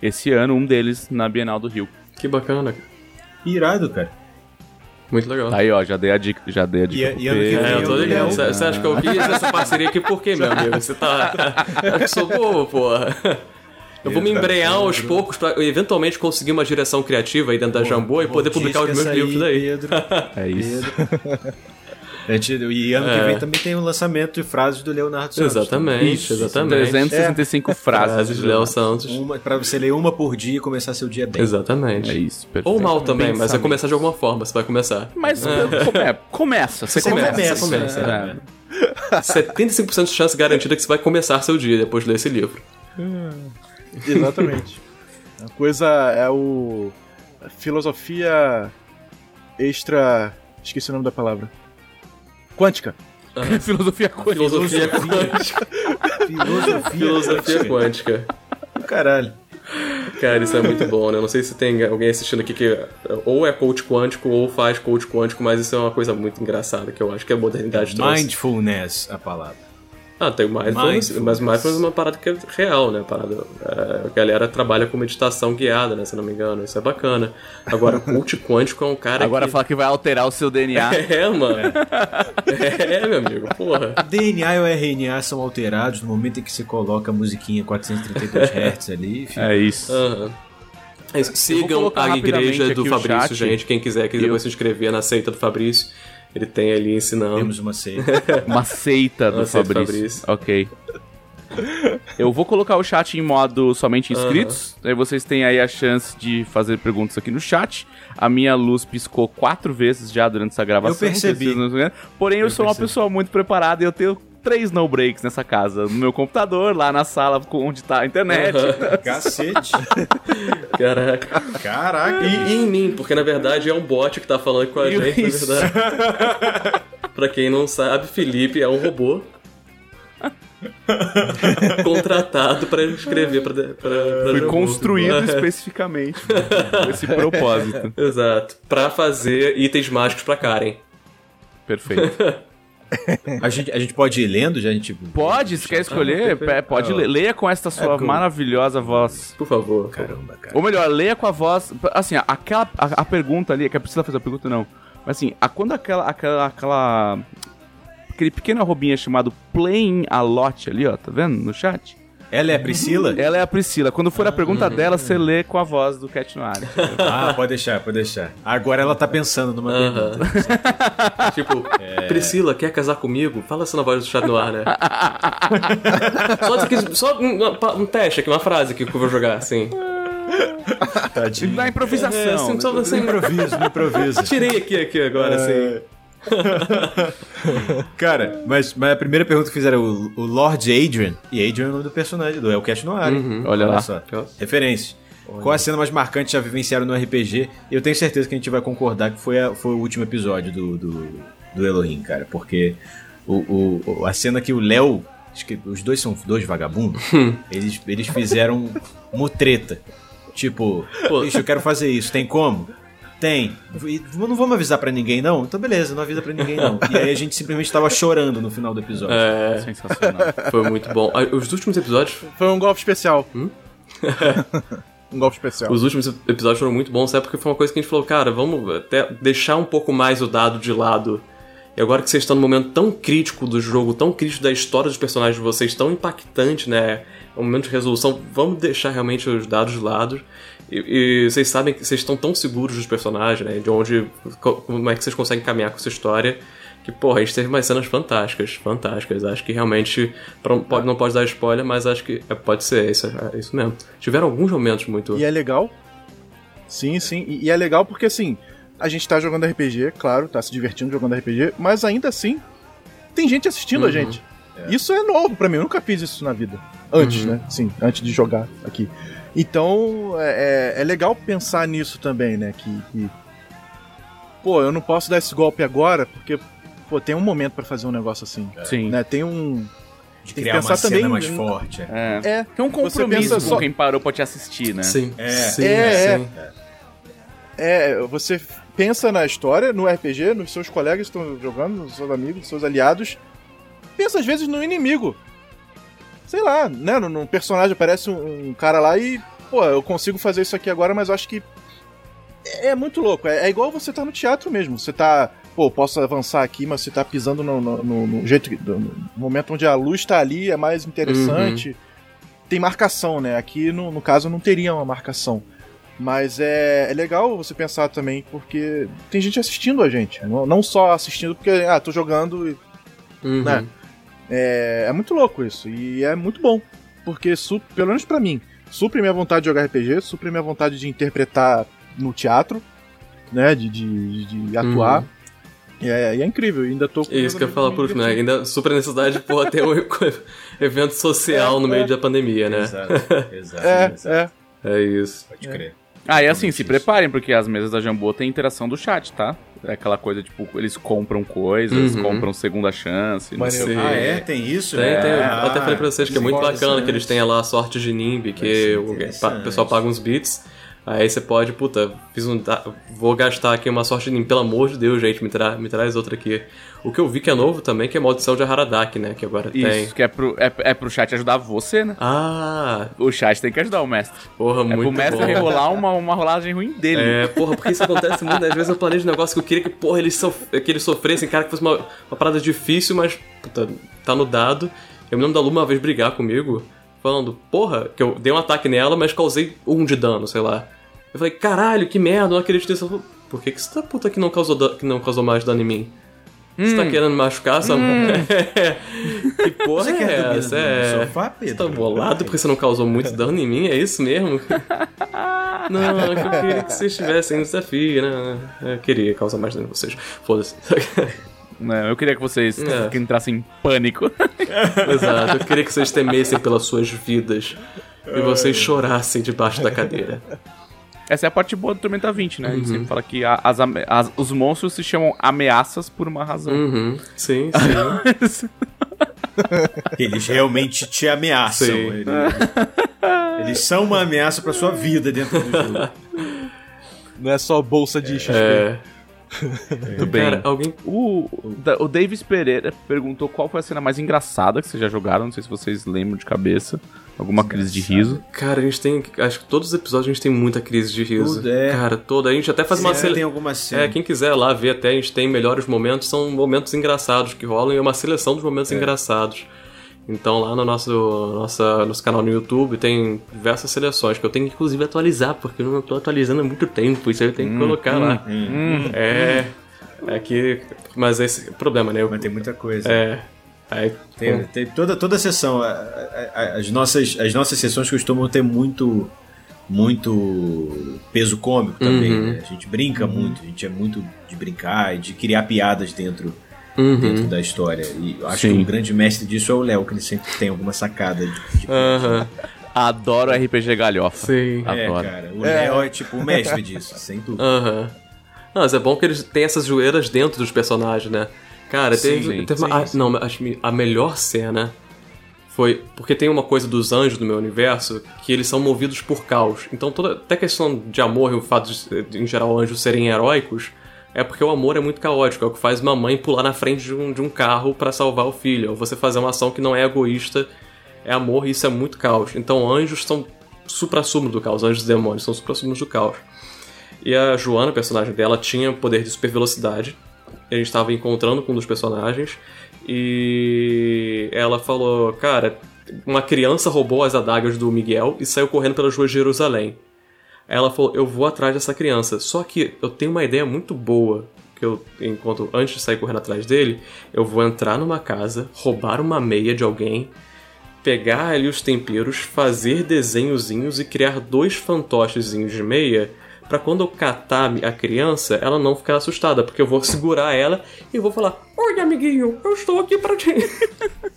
Esse ano, um deles na Bienal do Rio. Que bacana. Irado, cara. Muito legal. Tá aí, ó, já dei a dica, já dei a dica E- e ano que Pedro. É, eu tô Eu- ligado. eu- Você você acha que eu fiz essa parceria aqui por quê, meu amigo? Você tá. Acho que sou bobo, porra. Eu vou me embrenhar aos poucos pra eventualmente conseguir uma direção criativa aí dentro da Jambô e poder publicar os meus livros daí. Pedro. É isso. A gente, e ano que É. vem também tem o lançamento de frases do Leonardo Santos. Exatamente, exatamente. 365 frases. Frases de Léo Santos. Uma, pra você ler uma por dia e começar seu dia bem. É Exatamente. isso, perfeito. Ou mal também, mas vai começar de alguma forma, você vai começar. Mas come- começa, você, Você começa. começa, começa. né? É. 75% de chance garantida que você vai começar seu dia depois de ler esse livro. Exatamente. [laughs] A coisa é o. a filosofia extra. Esqueci o nome da palavra. Quântica. Filosofia [laughs] quântica. Filosofia quântica. Filosofia. Filosofia quântica. Caralho. Cara, isso é muito bom, né? Eu Não sei se tem alguém assistindo aqui que ou é coach quântico ou faz coach quântico, mas isso é uma coisa muito engraçada que eu acho que a modernidade trouxe. Mindfulness, a palavra. Ah, tem o mindfulness, Mindfulness. mas mindfulness é uma parada que é real, né? Parada, é, a galera trabalha com meditação guiada, né? Se eu não me engano, isso é bacana. Agora, coach [laughs] quântico é um cara Agora que... fala que vai alterar o seu DNA. [laughs] É, mano. [laughs] É. meu amigo, porra. DNA e o RNA são alterados no momento em que você coloca a musiquinha 432 Hz ali. É isso. Aham. É isso. Sigam a igreja do Fabrício, chat. gente. Quem quiser, quiser Eu- se inscrever na seita do Fabrício. Ele tem ali ensinando. Temos uma seita. [laughs] Uma seita do Uma seita do Fabrício. Fabrício. Ok. Eu vou colocar o chat em modo somente inscritos. Aí vocês têm aí a chance de fazer perguntas aqui no chat. A minha luz piscou quatro vezes já durante essa gravação. Eu percebi. Porém, eu, Eu sou uma percebi. pessoa muito preparada e eu tenho três no breaks nessa casa. No meu computador, lá na sala com- onde tá a internet. [laughs] Cacete. Caraca. Caraca. E, e em mim, porque na verdade é um bot que tá falando com a gente, na Isso. verdade. [laughs] pra quem não sabe, Felipe é um robô. contratado pra escrever pra Foi construído É. especificamente com esse [laughs] propósito. Exato. Pra fazer itens mágicos pra Karen. Perfeito. [laughs] A gente, a gente pode ir lendo já? A gente... Pode, se quer escolher, perfeito. é, pode Ah, ler. Leia com esta sua porque eu- maravilhosa voz. Por favor. Caramba, cara. Ou melhor, leia com a voz. Assim, aquela. A, a pergunta ali, é que a Priscila fez a pergunta, não. Mas assim, a, quando aquela. aquela, aquela aquele pequeno arrobinha chamado Playing a Lot ali, ó, tá vendo? No chat. Ela é a Priscila? Ela é a Priscila. Quando for a pergunta dela, você lê com a voz do Cat Noir. [laughs] Ah, pode deixar, pode deixar. Agora ela tá pensando numa Aham. pergunta. [laughs] Tipo, Priscila, quer casar comigo? Fala assim na voz do chat no ar, né? só, só um, um teste aqui, uma frase aqui que eu vou jogar, assim. Tadinho. Na improvisação. É, assim, só assim, Improviso, improviso. Tirei aqui, aqui agora, assim. [laughs] Cara, mas, mas a primeira pergunta que fizeram o, o Lord Adrian, e Adrian é o nome do personagem, do Hellcat Noir. hein? Olha lá. só. Referência. Qual a cena mais marcante já vivenciaram no RPG? E eu tenho certeza que a gente vai concordar que foi, a- foi o último episódio do, do, do Elohim, cara. Porque o, o- a cena que o Léo. acho que Os dois são dois vagabundos. eles, eles fizeram [laughs] mutreta. Tipo, Pô. bicho, eu quero fazer isso, tem como? Tem. E não vamos avisar pra ninguém, não? Então beleza, não avisa pra ninguém, não. E aí a gente simplesmente tava chorando no final do episódio. É, Sensacional. [laughs] foi muito bom. Ah, Os últimos episódios, Foi um golpe especial. [laughs] um golpe especial. os últimos episódios foram muito bons, sabe? Porque foi uma coisa que a gente falou, cara, vamos até deixar um pouco mais o dado de lado. E agora que vocês estão num momento tão crítico do jogo, tão crítico da história dos personagens de vocês, tão impactante, né? É um momento de resolução, vamos deixar realmente os dados de lado. E, e vocês sabem que vocês estão tão seguros dos personagens, né? De onde. co- Como é que vocês conseguem caminhar com essa história. Que, porra, a gente teve umas cenas fantásticas, fantásticas. Acho que realmente. pode, não pode dar spoiler, mas acho que é, pode ser, é isso, é isso mesmo. Tiveram alguns momentos muito. E é legal. Sim, sim. E, e é legal porque, assim, a gente tá jogando RPG, claro, tá se divertindo jogando RPG, mas ainda assim, tem gente assistindo Uhum. a gente. Isso é novo pra mim, eu nunca fiz isso na vida. Antes, Uhum. né? Sim, antes de jogar aqui. Então, é, é- é legal pensar nisso também, né? Que, que, Pô, eu não posso dar esse golpe agora, porque, pô, tem um momento pra fazer um negócio assim. Sim. Né? Tem um. De que criar uma cena também mais forte. É. É. É, Tem um Você compromisso pensa com só- quem parou pra te assistir, né? Sim. É. sim, É, sim. é, você pensa na história, no RPG, nos seus colegas que estão jogando, nos seus amigos, nos seus aliados. Pensa às vezes no inimigo. Sei lá, né? Num personagem aparece um, um cara lá e, pô, eu consigo fazer isso aqui agora, mas eu acho que é, é muito louco. É, é igual você tá no teatro mesmo. Você tá, pô, posso avançar aqui, mas você tá pisando no, no- no- no jeito, no momento onde a luz tá ali, é mais interessante. Tem marcação, né? Aqui, no, no caso, não teria uma marcação. Mas é, é legal você pensar também, porque tem gente assistindo a gente. Não, não só assistindo porque, ah, tô jogando e Uhum. Né? É, é muito louco isso. E é muito bom. Porque, pelo menos pra mim, supre minha vontade de jogar RPG, supre minha vontade de interpretar no teatro, né? De, de, de atuar. E, é, e é incrível. e ainda tô com É isso que eu ia falar por último, né? Ainda super necessidade de porra, ter um [laughs] evento social no meio da pandemia, né? Exato, [laughs] exato. É, exato. é. É isso. Pode crer. Ah, e assim, se Isso. preparem, porque as mesas da Jambô tem interação do chat, tá? É aquela coisa, tipo, eles compram coisas, Uhum. compram segunda chance. não sei. Ah, é? Tem isso? Tem, É. tem. Eu Ah, até falei pra vocês que é muito bacana interessante. que eles têm lá a sorte de Nimbi, que o pessoal paga uns bits. Aí você pode, puta, fiz um, vou gastar aqui uma sorte de pelo amor de Deus, gente, me, tra me traz outra aqui. O que eu vi que é novo também, que é maldição de Haradak, né? Que agora Isso, tem. que é pro, é, é pro chat ajudar você, né? Ah, O chat tem que ajudar o mestre. porra, é muito pro mestre bom. rerolar uma, uma rolagem ruim dele. É, porra, porque isso acontece muito. Às vezes eu planejo um negócio que eu queria que, porra, eles, sof que eles sofressem, cara, que fosse uma, uma parada difícil, mas, puta, tá no dado. Eu me lembro da Lu uma vez brigar comigo, falando, porra, que eu dei um ataque nela, mas causei um de dano, sei lá. Eu falei, caralho, que merda, eu não acredito nisso. Ela falou, Por que, que você tá puta que não causou, da- que não causou mais dano em mim? Você tá querendo me machucar, essa [laughs] Que porra Você é quer dormir essa? no É... sofá, Você Pedro? tá bolado porque você não causou muito [laughs] dano em mim? É isso mesmo? [laughs] Não, é que eu queria que vocês tivessem no desafio, né? Eu queria causar mais dano em vocês. Foda-se. Né, Eu queria que vocês É. que entrassem em pânico. Exato, eu queria que vocês temessem pelas suas vidas. E vocês chorassem debaixo da cadeira. Essa é a parte boa do Tormenta 20, né? A Uhum. gente sempre fala que a- as, as- os monstros se chamam ameaças por uma razão. Uhum, sim, [laughs] sim. [laughs] Eles realmente te ameaçam. Sim. Eles, eles são uma ameaça pra sua vida dentro do jogo. Não é só bolsa de XP. É. Tudo bem. Cara, alguém. O, o Davis Pereira perguntou qual foi a cena mais engraçada que vocês já jogaram. Não sei se vocês lembram de cabeça. Alguma crise de riso. Cara, a gente tem. Acho que todos os episódios a gente tem muita crise de riso. Tudo, é. Cara, toda. A gente até faz uma Sempre sele... tem alguma cena. É, quem quiser lá ver até, a gente tem melhores momentos, são momentos engraçados que rolam e é uma seleção dos momentos engraçados. Então lá no nosso, nossa, nosso canal no YouTube tem diversas seleções que eu tenho que inclusive atualizar, porque eu não tô atualizando há muito tempo, isso aí eu tenho que colocar lá. É. É que. Mas esse é o problema, né? Eu- Mas tem muita coisa. é. Aí, Tem, tem toda, toda a sessão. a- a- a- As nossas, as nossas sessões costumam ter muito muito peso cômico também. Uhum. né? A gente brinca muito, a gente é muito de brincar e de criar piadas dentro, Uhum. dentro da história. E eu acho Sim. que o grande mestre disso é o Léo, que ele sempre tem alguma sacada de. de- Aham. Adoro RPG galhofa. Sim. É, Adoro. cara. O Léo é tipo o mestre disso, [laughs] sem dúvida. Aham. Não, mas é bom que eles têm essas joelhas dentro dos personagens, né? Cara, teve, Sim, teve uma. sim, ah, Não, acho que a melhor cena foi. Porque tem uma coisa dos anjos do meu universo que eles são movidos por caos. Então, toda até a questão de amor e o fato de, de, em geral, anjos serem heróicos é porque o amor é muito caótico. É o que faz uma mãe pular na frente de um, de um carro pra salvar o filho. Ou você fazer uma ação que não é egoísta, é amor e isso é muito caos. Então, anjos são supra-sumo do caos. Anjos e demônios são supra-sumos do caos. E a Joana, personagem dela, tinha poder de super velocidade. A gente estava encontrando com um dos personagens. E ela falou: Cara, uma criança roubou as adagas do Miguel e saiu correndo pelas ruas de Jerusalém. Ela falou: Eu vou atrás dessa criança. Só que eu tenho uma ideia muito boa. Que eu, enquanto antes de sair correndo atrás dele, eu vou entrar numa casa, roubar uma meia de alguém, pegar ali os temperos, fazer desenhozinhos e criar dois fantochezinhos de meia pra quando eu catar a criança, ela não ficar assustada, porque eu vou segurar ela e vou falar: Oi, amiguinho, eu estou aqui pra ti. [laughs]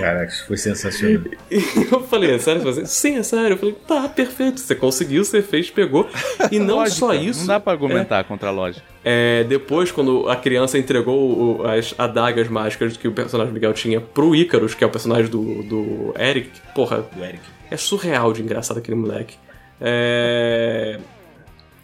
Caraca, isso foi sensacional. E [laughs] eu falei, é sério? Você? Sim, é sério. Eu falei, tá, perfeito. Você conseguiu, você fez, pegou. E não Lógica, só isso. Não dá pra argumentar contra a lógica. É, depois, quando a criança entregou o- as adagas mágicas que o personagem Miguel tinha pro Ícaros, que é o personagem do, do Eric, porra, Do Eric. é surreal de engraçado aquele moleque. É,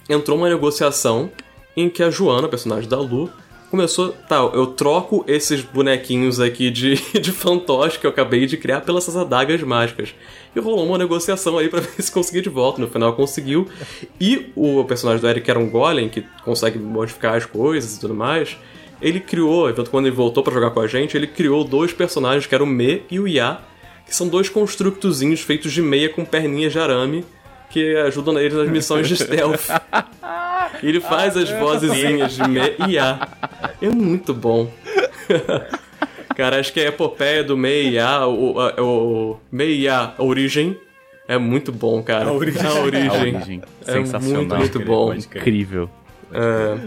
Entrou uma negociação em que a Joana, personagem da Lu, começou. Tá, eu troco esses bonequinhos aqui de, [laughs] de fantoche que eu acabei de criar pelas essas adagas mágicas. E rolou uma negociação aí pra [laughs] ver se conseguia de volta. No final conseguiu. E o personagem do Eric, que era um golem, que consegue modificar as coisas e tudo mais. Ele criou, tanto quando ele voltou pra jogar com a gente, ele criou dois personagens que eram o Me e o Ya, que são dois constructozinhos feitos de meia com perninhas de arame que ajudam eles nas missões de stealth. Ele faz as vozezinhas de Me e Ya. É muito bom. Cara, acho que é a epopeia do Me e Ya, o, a- o Me e Ya, a origem, é muito bom, cara. A origem. A A origem. origem. É Sensacional. muito, muito bom. Incrível. É,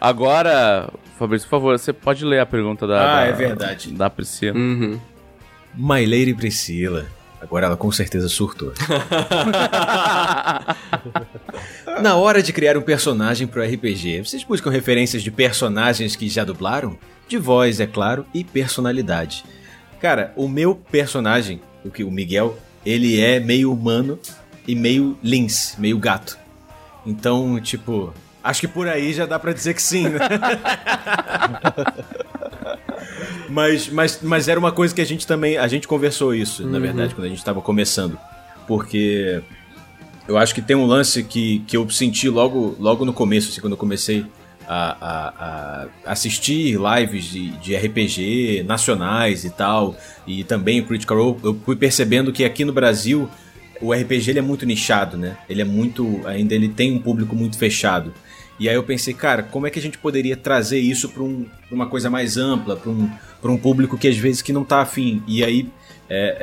Agora, Fabrício, por favor, você pode ler a pergunta da. Ah, da- é verdade. Da Priscila. uhum. My Lady Priscila. Agora ela com certeza surtou. [laughs] Na hora de criar um personagem pro RPG, vocês buscam referências de personagens que já dublaram? De voz, é claro, e personalidade. Cara, o meu personagem, o que o Miguel, ele é meio humano e meio lince, meio gato. Então, tipo, acho que por aí já dá pra dizer que sim, né? [laughs] Mas, mas, mas era uma coisa que a gente também. A gente conversou isso, na verdade, quando a gente tava começando. Porque eu acho que tem um lance que, que eu senti logo, logo no começo, assim, quando eu comecei a, a- a assistir lives de, de RPG nacionais e tal, e também o Critical Role, eu fui percebendo que aqui no Brasil o RPG ele é muito nichado, né? Ele é muito. Ainda ele tem um público muito fechado. E aí eu pensei, cara, como é que a gente poderia trazer isso para um, uma coisa mais ampla, para um, pra um público que às vezes que não tá afim. E aí, é,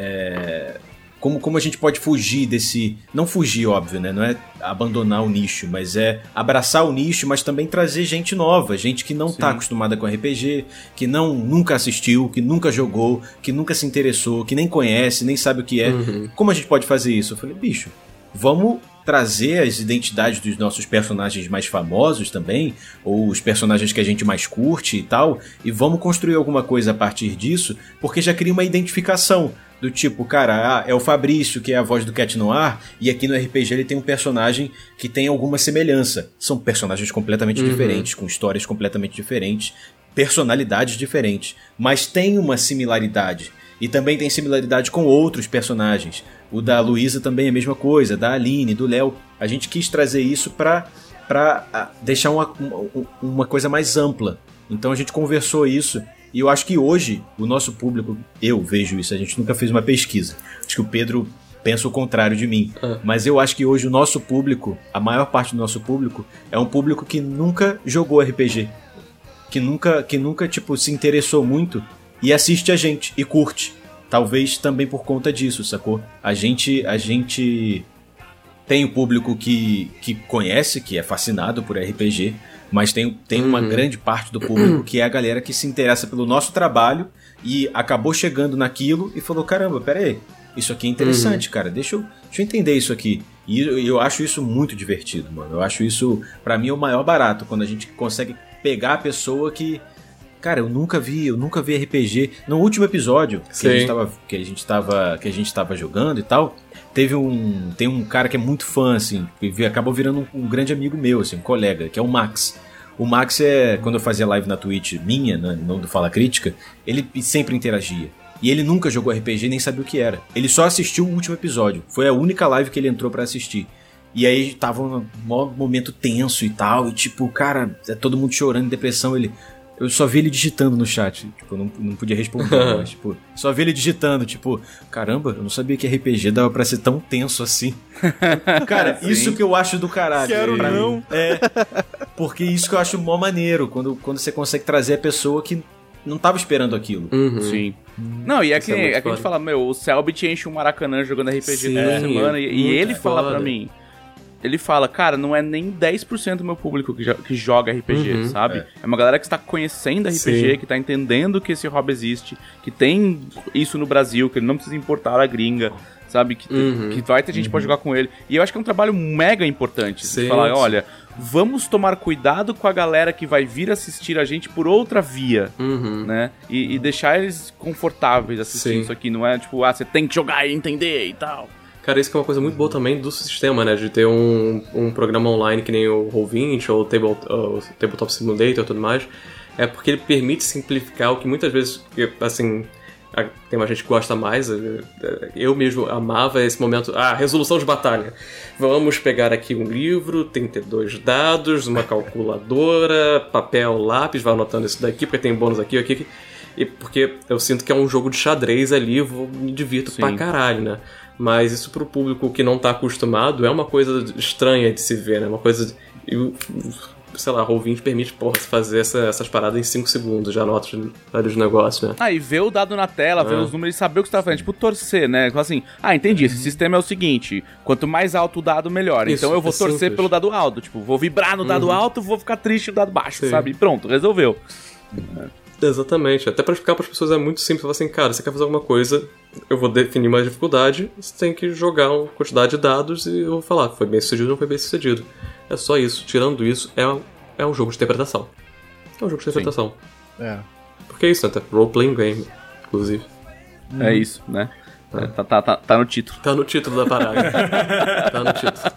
é, como, como a gente pode fugir desse. Não fugir, óbvio, né? Não é abandonar o nicho, mas é abraçar o nicho, mas também trazer gente nova, gente que não tá acostumada com RPG, que não nunca assistiu, que nunca jogou, que nunca se interessou, que nem conhece, nem sabe o que é. Como a gente pode fazer isso? Eu falei, bicho, vamos trazer as identidades dos nossos personagens mais famosos também, ou os personagens que a gente mais curte e tal, e vamos construir alguma coisa a partir disso, porque já cria uma identificação. Do tipo, cara, ah, é o Fabrício, que é a voz do Cat Noir, e aqui no RPG ele tem um personagem que tem alguma semelhança. São personagens completamente diferentes, com histórias completamente diferentes, personalidades diferentes, mas tem uma similaridade. E também tem similaridade com outros personagens. O da Luísa também é a mesma coisa, da Aline, do Léo. A gente quis trazer isso pra, pra ah, deixar uma, uma, coisa mais ampla. Então a gente conversou isso. E eu acho que hoje o nosso público, eu vejo isso, a gente nunca fez uma pesquisa. Acho que o Pedro pensa o contrário de mim. Mas eu acho que hoje o nosso público, a maior parte do nosso público, é um público que nunca jogou RPG. Que nunca, que nunca tipo, se interessou muito e assiste a gente e curte. Talvez também por conta disso, sacou? A gente, a gente tem o público que, que conhece, que é fascinado por RPG, mas tem, tem uma grande parte do público que é a galera que se interessa pelo nosso trabalho e acabou chegando naquilo e falou: caramba, pera aí, isso aqui é interessante, cara, deixa eu, deixa eu entender isso aqui. E eu, eu acho isso muito divertido, mano. Eu acho isso, pra mim, o maior barato, quando a gente consegue pegar a pessoa que. Cara, eu nunca vi, eu nunca vi RPG. No último episódio que a, Sim. gente tava, que a gente tava, que a gente tava jogando e tal, teve um, tem um cara que é muito fã assim, que acabou virando um, um grande amigo meu, assim, um colega, que é o Max. O Max é, quando eu fazia live na Twitch minha, né, não do Fala Crítica, ele sempre interagia. E ele nunca jogou RPG nem sabia o que era. Ele só assistiu o último episódio. Foi a única live que ele entrou pra assistir. E aí tava um momento tenso e tal, e tipo, cara, é todo mundo chorando, em depressão, ele eu só vi ele digitando no chat, tipo, eu não, não podia responder, [laughs] mas tipo, só vi ele digitando, tipo, caramba, eu não sabia que RPG dava pra ser tão tenso assim. [laughs] Cara, isso que eu acho do caralho. Quero Pra mim. não. É. Porque isso que eu acho mó maneiro, quando, quando você consegue trazer a pessoa que não tava esperando aquilo. Uhum. Sim. Não, e é que, é é que a gente fala, meu, o Selbit enche um Maracanã jogando RPG Sim, toda semana e, e ele fala foda. pra mim. Ele fala, cara, não é nem 10% do meu público que, jo- que joga RPG, Uhum, sabe? é. É. uma galera que está conhecendo RPG, Sim. que tá entendendo que esse hobby existe, que tem isso no Brasil, que ele não precisa importar a gringa, sabe? Que, Uhum. que vai ter gente pra jogar com ele. E eu acho que é um trabalho mega importante. Sim, falar, olha, vamos tomar cuidado com a galera que vai vir assistir a gente por outra via, Uhum. né? E, e deixar eles confortáveis assistindo Sim. isso aqui. Não é tipo, ah, você tem que jogar e entender e tal. Cara, isso que é uma coisa muito boa também do sistema, né? De ter um, um programa online que nem o Roll20 ou o Table, o Tabletop Simulator e tudo mais. É porque ele permite simplificar o que muitas vezes, assim, a- tem uma gente que gosta mais. eh, eh, Eu mesmo amava esse momento. Ah, resolução de batalha. Vamos pegar aqui um livro, 32 dados, uma calculadora, papel, lápis, vai anotando isso daqui, porque tem bônus aqui, aqui, aqui. E porque eu sinto que é um jogo de xadrez ali, eu vou, me divirto Sim. pra caralho, né? Mas isso pro público que não tá acostumado é uma coisa estranha de se ver, né? Uma coisa. eu- sei lá, Roll20 permite, porra, fazer essa- essas paradas em 5 segundos, já anota os- vários negócios, né? Ah, e ver o dado na tela, ver Ah. os números e saber o que você tá fazendo. Tipo, torcer, né? Fala assim, ah, entendi, esse sistema é o seguinte, quanto mais alto o dado, melhor. Isso, então eu vou é torcer simples. pelo dado alto. Tipo, vou vibrar no dado alto, vou ficar triste no dado baixo, Sim. sabe? E pronto, resolveu. Exatamente. Até pra explicar pras pessoas é muito simples. Falar assim, cara, você quer fazer alguma coisa, eu vou definir uma dificuldade, você tem que jogar uma quantidade de dados e eu vou falar, foi bem sucedido ou não foi bem sucedido. É só isso. Tirando isso, é, um- é um jogo de interpretação. É um jogo de interpretação. É. Porque é isso, né? Role-playing game, inclusive. É isso, né? É, Tá, tá, tá, tá no título. Tá no título da parada. [laughs] tá no título.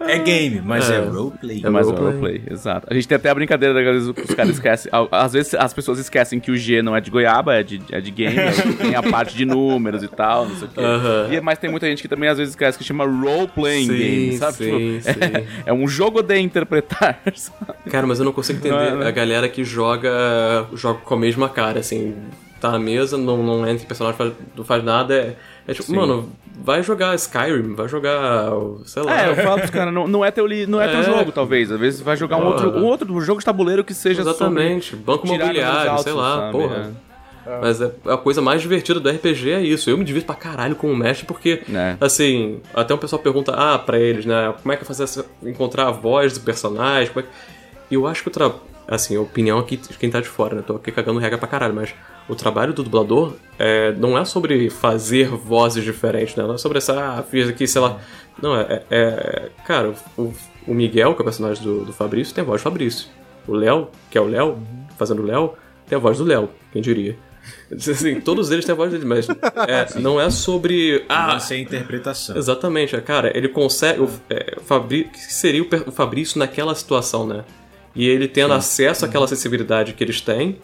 É game, mas é, É. roleplay. É mais um roleplay. roleplay, exato. A gente tem até a brincadeira, às vezes os caras esquecem. Às vezes as pessoas esquecem que o G não é de goiaba, é de, é de game, tem a parte de números e tal, não sei o quê. Aham. E, mas tem muita gente que também às vezes esquece que chama role-playing game, sabe? sim, Tipo, sim. É, [laughs] é um jogo de interpretar. [laughs] sabe? Cara, mas eu não consigo entender Não é, né? a galera que joga joga com a mesma cara, assim. Tá na mesa, não, não entra em personagem, faz- não faz nada. É, é tipo, Sim. mano, vai jogar Skyrim, vai jogar. sei lá. É, eu falo pros caras, não, não é teu, li- não é teu É. jogo, talvez. Às vezes vai jogar um outro, um outro jogo de tabuleiro que seja Exatamente. Banco imobiliário, sei lá, sabe? porra. É. Mas é, a coisa mais divertida do RPG é isso. Eu me divirto pra caralho com o mestre porque, É. assim, até um pessoal pergunta, ah, pra eles, né, como é que é fazer essa, encontrar a voz do personagem, como é que... E eu acho que o tra... assim, a opinião aqui de quem tá de fora, né, tô aqui cagando regra pra caralho, mas o trabalho do dublador é, não é sobre fazer vozes diferentes, né, não é sobre essa, ah, fiz aqui, sei lá... Não, é... é- é- cara, o, o Miguel, que é o personagem do, do Fabrício, tem a voz do Fabrício. O Léo, que é o Léo, fazendo o Léo, tem a voz do Léo, quem diria. Assim, todos eles têm a voz dele, mas é, [laughs] não é sobre. Ah, Ah, sem interpretação. exatamente, é, cara, ele consegue. O, é, Fabri, que seria o, o Fabrício naquela situação, né? E ele tendo acesso àquela acessibilidade que eles têm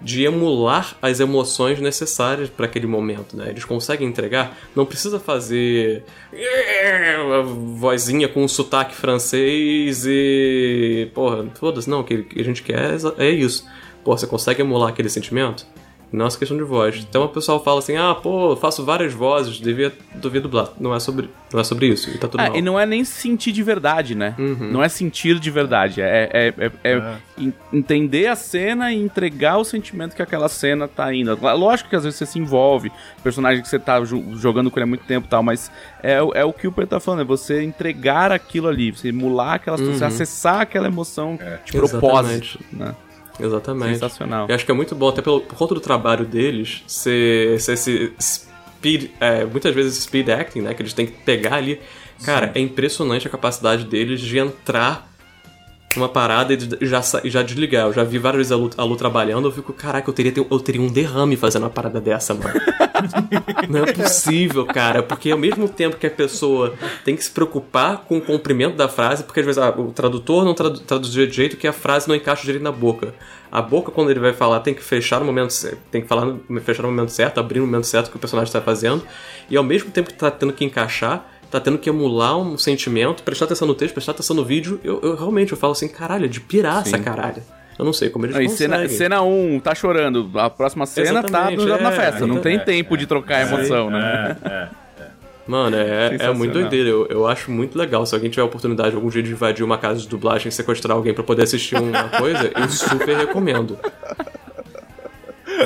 de emular as emoções necessárias para aquele momento, né? Eles conseguem entregar, não precisa fazer a vozinha com um sotaque francês e porra, foda-se, não, o que a gente quer é é isso. Pô, você consegue emular aquele sentimento? Nossa questão de voz. Então o pessoal fala assim: "Ah, pô, faço várias vozes, devia, devia dublar". Não é sobre, não é sobre isso. E tá tudo Ah, mal. e não é nem sentir de verdade, né? Uhum. Não é sentir de verdade. É, é- é- é en- entender a cena e entregar o sentimento que aquela cena tá indo. Lógico que às vezes você se envolve, o personagem que você tá jogando com ele há muito tempo e tal, mas é, o- é o que o Pedro tá falando, é você entregar aquilo ali, você emular aquela situação, Uhum. você acessar aquela emoção de Exatamente. propósito. Né? Exatamente. Sensacional. Eu acho que é muito bom, até pelo, por conta do trabalho deles, ser, ser esse speed. é, muitas vezes speed acting, né? Que eles têm que pegar ali. Cara, é impressionante a capacidade deles de entrar numa parada e já, já desligar. Eu já vi várias vezes a Lu, a Lu trabalhando, eu fico, caraca, eu teria, eu teria um derrame fazendo uma parada dessa, mano. [laughs] Não é possível, cara, porque ao mesmo tempo que a pessoa tem que se preocupar com o comprimento da frase, porque às vezes ah, o tradutor não tradu traduziu de jeito que a frase não encaixa direito na boca. A boca, quando ele vai falar, tem que fechar no momento certo, tem que falar no, fechar no momento certo, abrir no momento certo que o personagem está fazendo, e ao mesmo tempo que tá tendo que encaixar, tá tendo que emular um sentimento, prestar atenção no texto, prestar atenção no vídeo, eu, eu realmente eu falo assim, caralho, é de pirar essa caralho. Eu não sei como eles Não, conseguem. cena, cena 1, tá chorando. A próxima cena tá Exatamente, no- na é, festa. Não é, tem é, tempo de trocar a emoção, né? É, é. Mano, é, é muito doideira. Eu, eu acho muito legal. Se alguém tiver a oportunidade algum dia de invadir uma casa de dublagem e sequestrar alguém pra poder assistir uma coisa, eu super recomendo.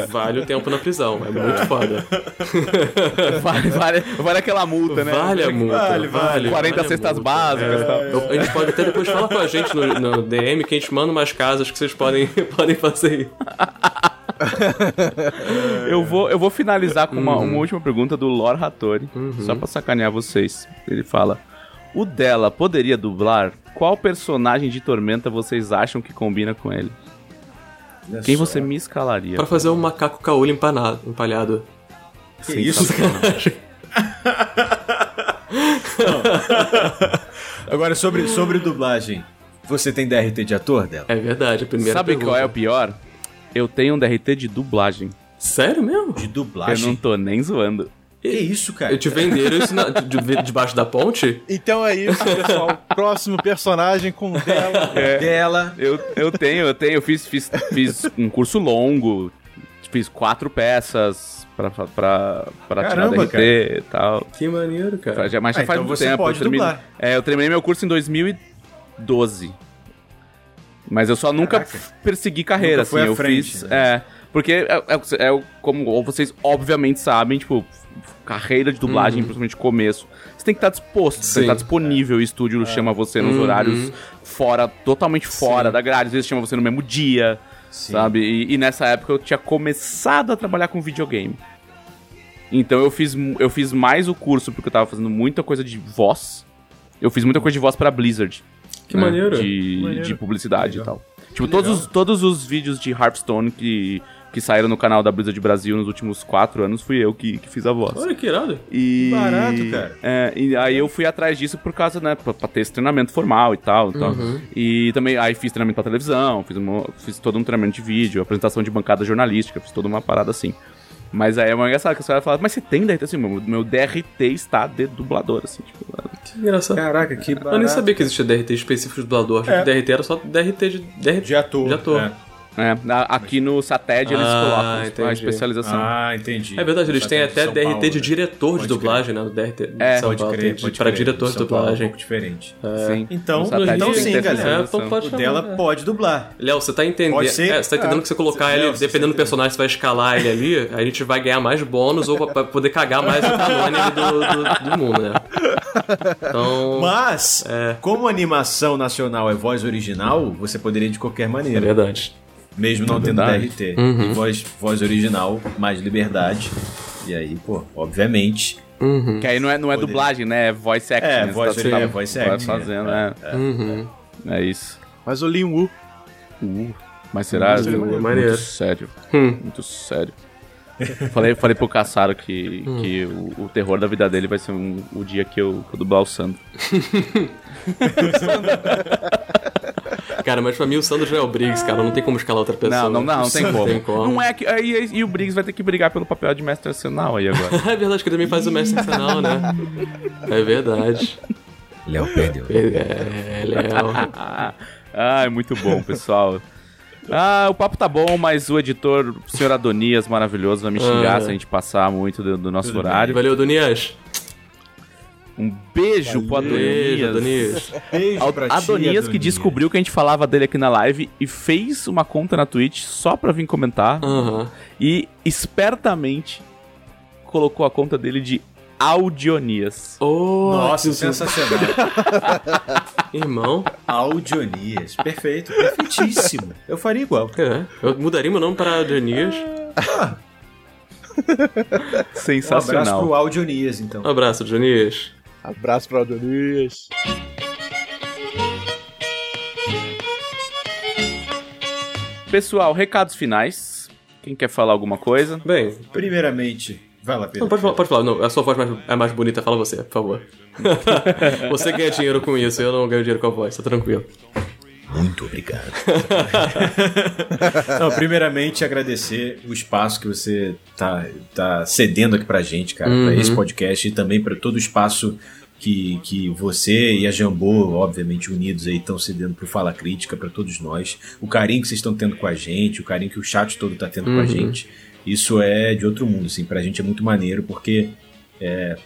Vale o tempo na prisão. É muito foda. [laughs] Vale, vale, vale aquela multa, né? Vale a multa. Vale, Vale. 40 vale cestas multa. básicas e tal. Eu- a gente pode até depois falar com a gente no, no DM que a gente manda umas casas que vocês podem, [laughs] podem fazer aí. Eu vou, eu vou finalizar com Uhum. uma, uma última pergunta do Lore Hattori, só pra sacanear vocês. Ele fala: O dela poderia dublar? Qual personagem de Tormenta vocês acham que combina com ele? Olha Quem só. você me escalaria? Pra fazer um macaco caolho empanado, empalhado. Que isso, Agora, sobre, sobre dublagem, você tem DRT de ator dela? É verdade, a primeira Sabe pergunta. qual é o pior? Eu tenho um DRT de dublagem. Sério mesmo? De Eu dublagem? não tô nem zoando. Que isso, cara? Eu te venderam isso na- de- de- debaixo da ponte? Então é isso, pessoal. Próximo personagem com dela. [laughs] Dela. Eu, eu tenho, eu tenho. Eu fiz, fiz, fiz um curso longo, fiz quatro peças pra, pra, pra tirar DRT e tal. Que maneiro, cara. Já, mas já Ah, faz então muito você tempo. pode eu terminei. É, eu terminei meu curso em 2012. Mas eu só nunca Caraca. f- persegui carreira, Nunca foi assim. à eu frente, fiz. né? É. Porque é, é- é como vocês obviamente sabem, tipo, carreira de dublagem, principalmente começo. Você tem que estar disposto, você tem que Sim. estar disponível. O estúdio chama você nos horários fora, totalmente fora da grade. Às vezes chama você no mesmo dia, sabe? E, e nessa época eu tinha começado a trabalhar com videogame. Então eu fiz, eu fiz mais o curso porque eu tava fazendo muita coisa de voz. Eu fiz muita coisa de voz pra Blizzard. Que maneiro. De, Maneiro. de publicidade e tal. Tipo, todos os, todos os vídeos de Hearthstone que, que saíram no canal da Blizzard Brasil nos últimos quatro anos fui eu que, que fiz a voz. Olha que irado. E... Barato, cara. É, e aí eu fui atrás disso por causa, né, pra, pra ter esse treinamento formal e tal. e tal. Uhum. E também, aí fiz treinamento pra televisão, fiz, uma- fiz todo um treinamento de vídeo, apresentação de bancada jornalística, fiz toda uma parada assim. Mas aí é uma engraçada que a senhora fala, mas você tem DRT? Assim, meu, meu DRT está de dublador, assim, tipo... Que engraçado. Caraca, que barato. Eu nem sabia que existia DRT específico de dublador. Achei É. que DRT era só DRT de, DRT De ator. De ator. é. É, a- aqui no SATED eles Ah, colocam a entendi. especialização. Ah, entendi. É verdade, eles têm até DRT Paulo, de né? diretor de Pode dublagem, né? O DRT de É, São Pode Paulo crer, pode para crer. diretor de Paulo é um dublagem. pouco diferente. Sim. Então, então sim, galera. É, então pode O dela é. pode dublar. Léo, você tá entendendo. Pode ser? É, você tá entendendo Ah, que você colocar Léo, ele, você dependendo do personagem, você vai escalar ele ali, a gente vai ganhar mais bônus ou pra poder cagar mais o canone ali do, do, do mundo, né? Então. Mas, como a animação nacional é voz original, você poderia ir de qualquer É maneira. verdade. Mesmo não tendo verdade. DRT. Uhum. E voz, voz original, mais liberdade. E aí, pô, obviamente. Que aí não é, não é Poder. dublagem, né? É voice acting. É, né? voice- Você tá- é, voice vai acting, fazendo, é. é. Uhum. É isso. Mas o Lin Wu. Mas será? Seria muito maneiro. sério. Hum. Muito sério. falei, falei pro Caçaro que, que o, o terror da vida dele vai ser um- o dia que eu, que eu dublar o Sandro. [laughs] [laughs] Cara, mas pra mim o Sandro já é o Briggs, cara. Não tem como escalar outra pessoa. Não, não, não, não tem como. Tem como. Não é que. Aí, e o Briggs vai ter que brigar pelo papel de mestre arsenal aí agora. [laughs] É verdade que ele também faz o mestre sensacional, né? É verdade. Léo perdeu. É, Léo. [laughs] ah, é muito bom, pessoal. Ah, o papo tá bom, mas o editor, o senhor Adonias, maravilhoso, vai me xingar Ah. se a gente passar muito do, do nosso horário. Valeu, Donias. Um beijo pro Beijo, Adonias. Donias. Beijo pra ti, Adonias que descobriu que a gente falava dele aqui na live e fez uma conta na Twitch só pra vir comentar Aham. e espertamente colocou a conta dele de Audionias. Oh, Nossa, que- sensacional. [laughs] Irmão, Audionias. Perfeito, perfeitíssimo. Eu faria igual. é. Eu mudaria meu nome para Donias. Um abraço Sensacional. pro Audionias, então. Um abraço, Donias. Abraço pra Adonias. Pessoal, recados finais. Quem quer falar alguma coisa? Bem, Primeiramente, vai lá, Pedro. não, pode falar, pode falar. Não, a sua voz mais, é mais bonita, fala você, por favor. [laughs] você ganha dinheiro com isso, eu não ganho dinheiro com a voz, tá tranquilo. Muito obrigado. [laughs] Não, primeiramente, agradecer o espaço que você tá, tá cedendo aqui pra gente, cara, pra esse podcast e também para todo o espaço que, que você e a Jambô, obviamente unidos aí, estão cedendo pro Fala Crítica, pra todos nós. O carinho que vocês estão tendo com a gente, o carinho que o chat todo tá tendo com a gente. Isso é de outro mundo, assim, pra gente é muito maneiro, porque é,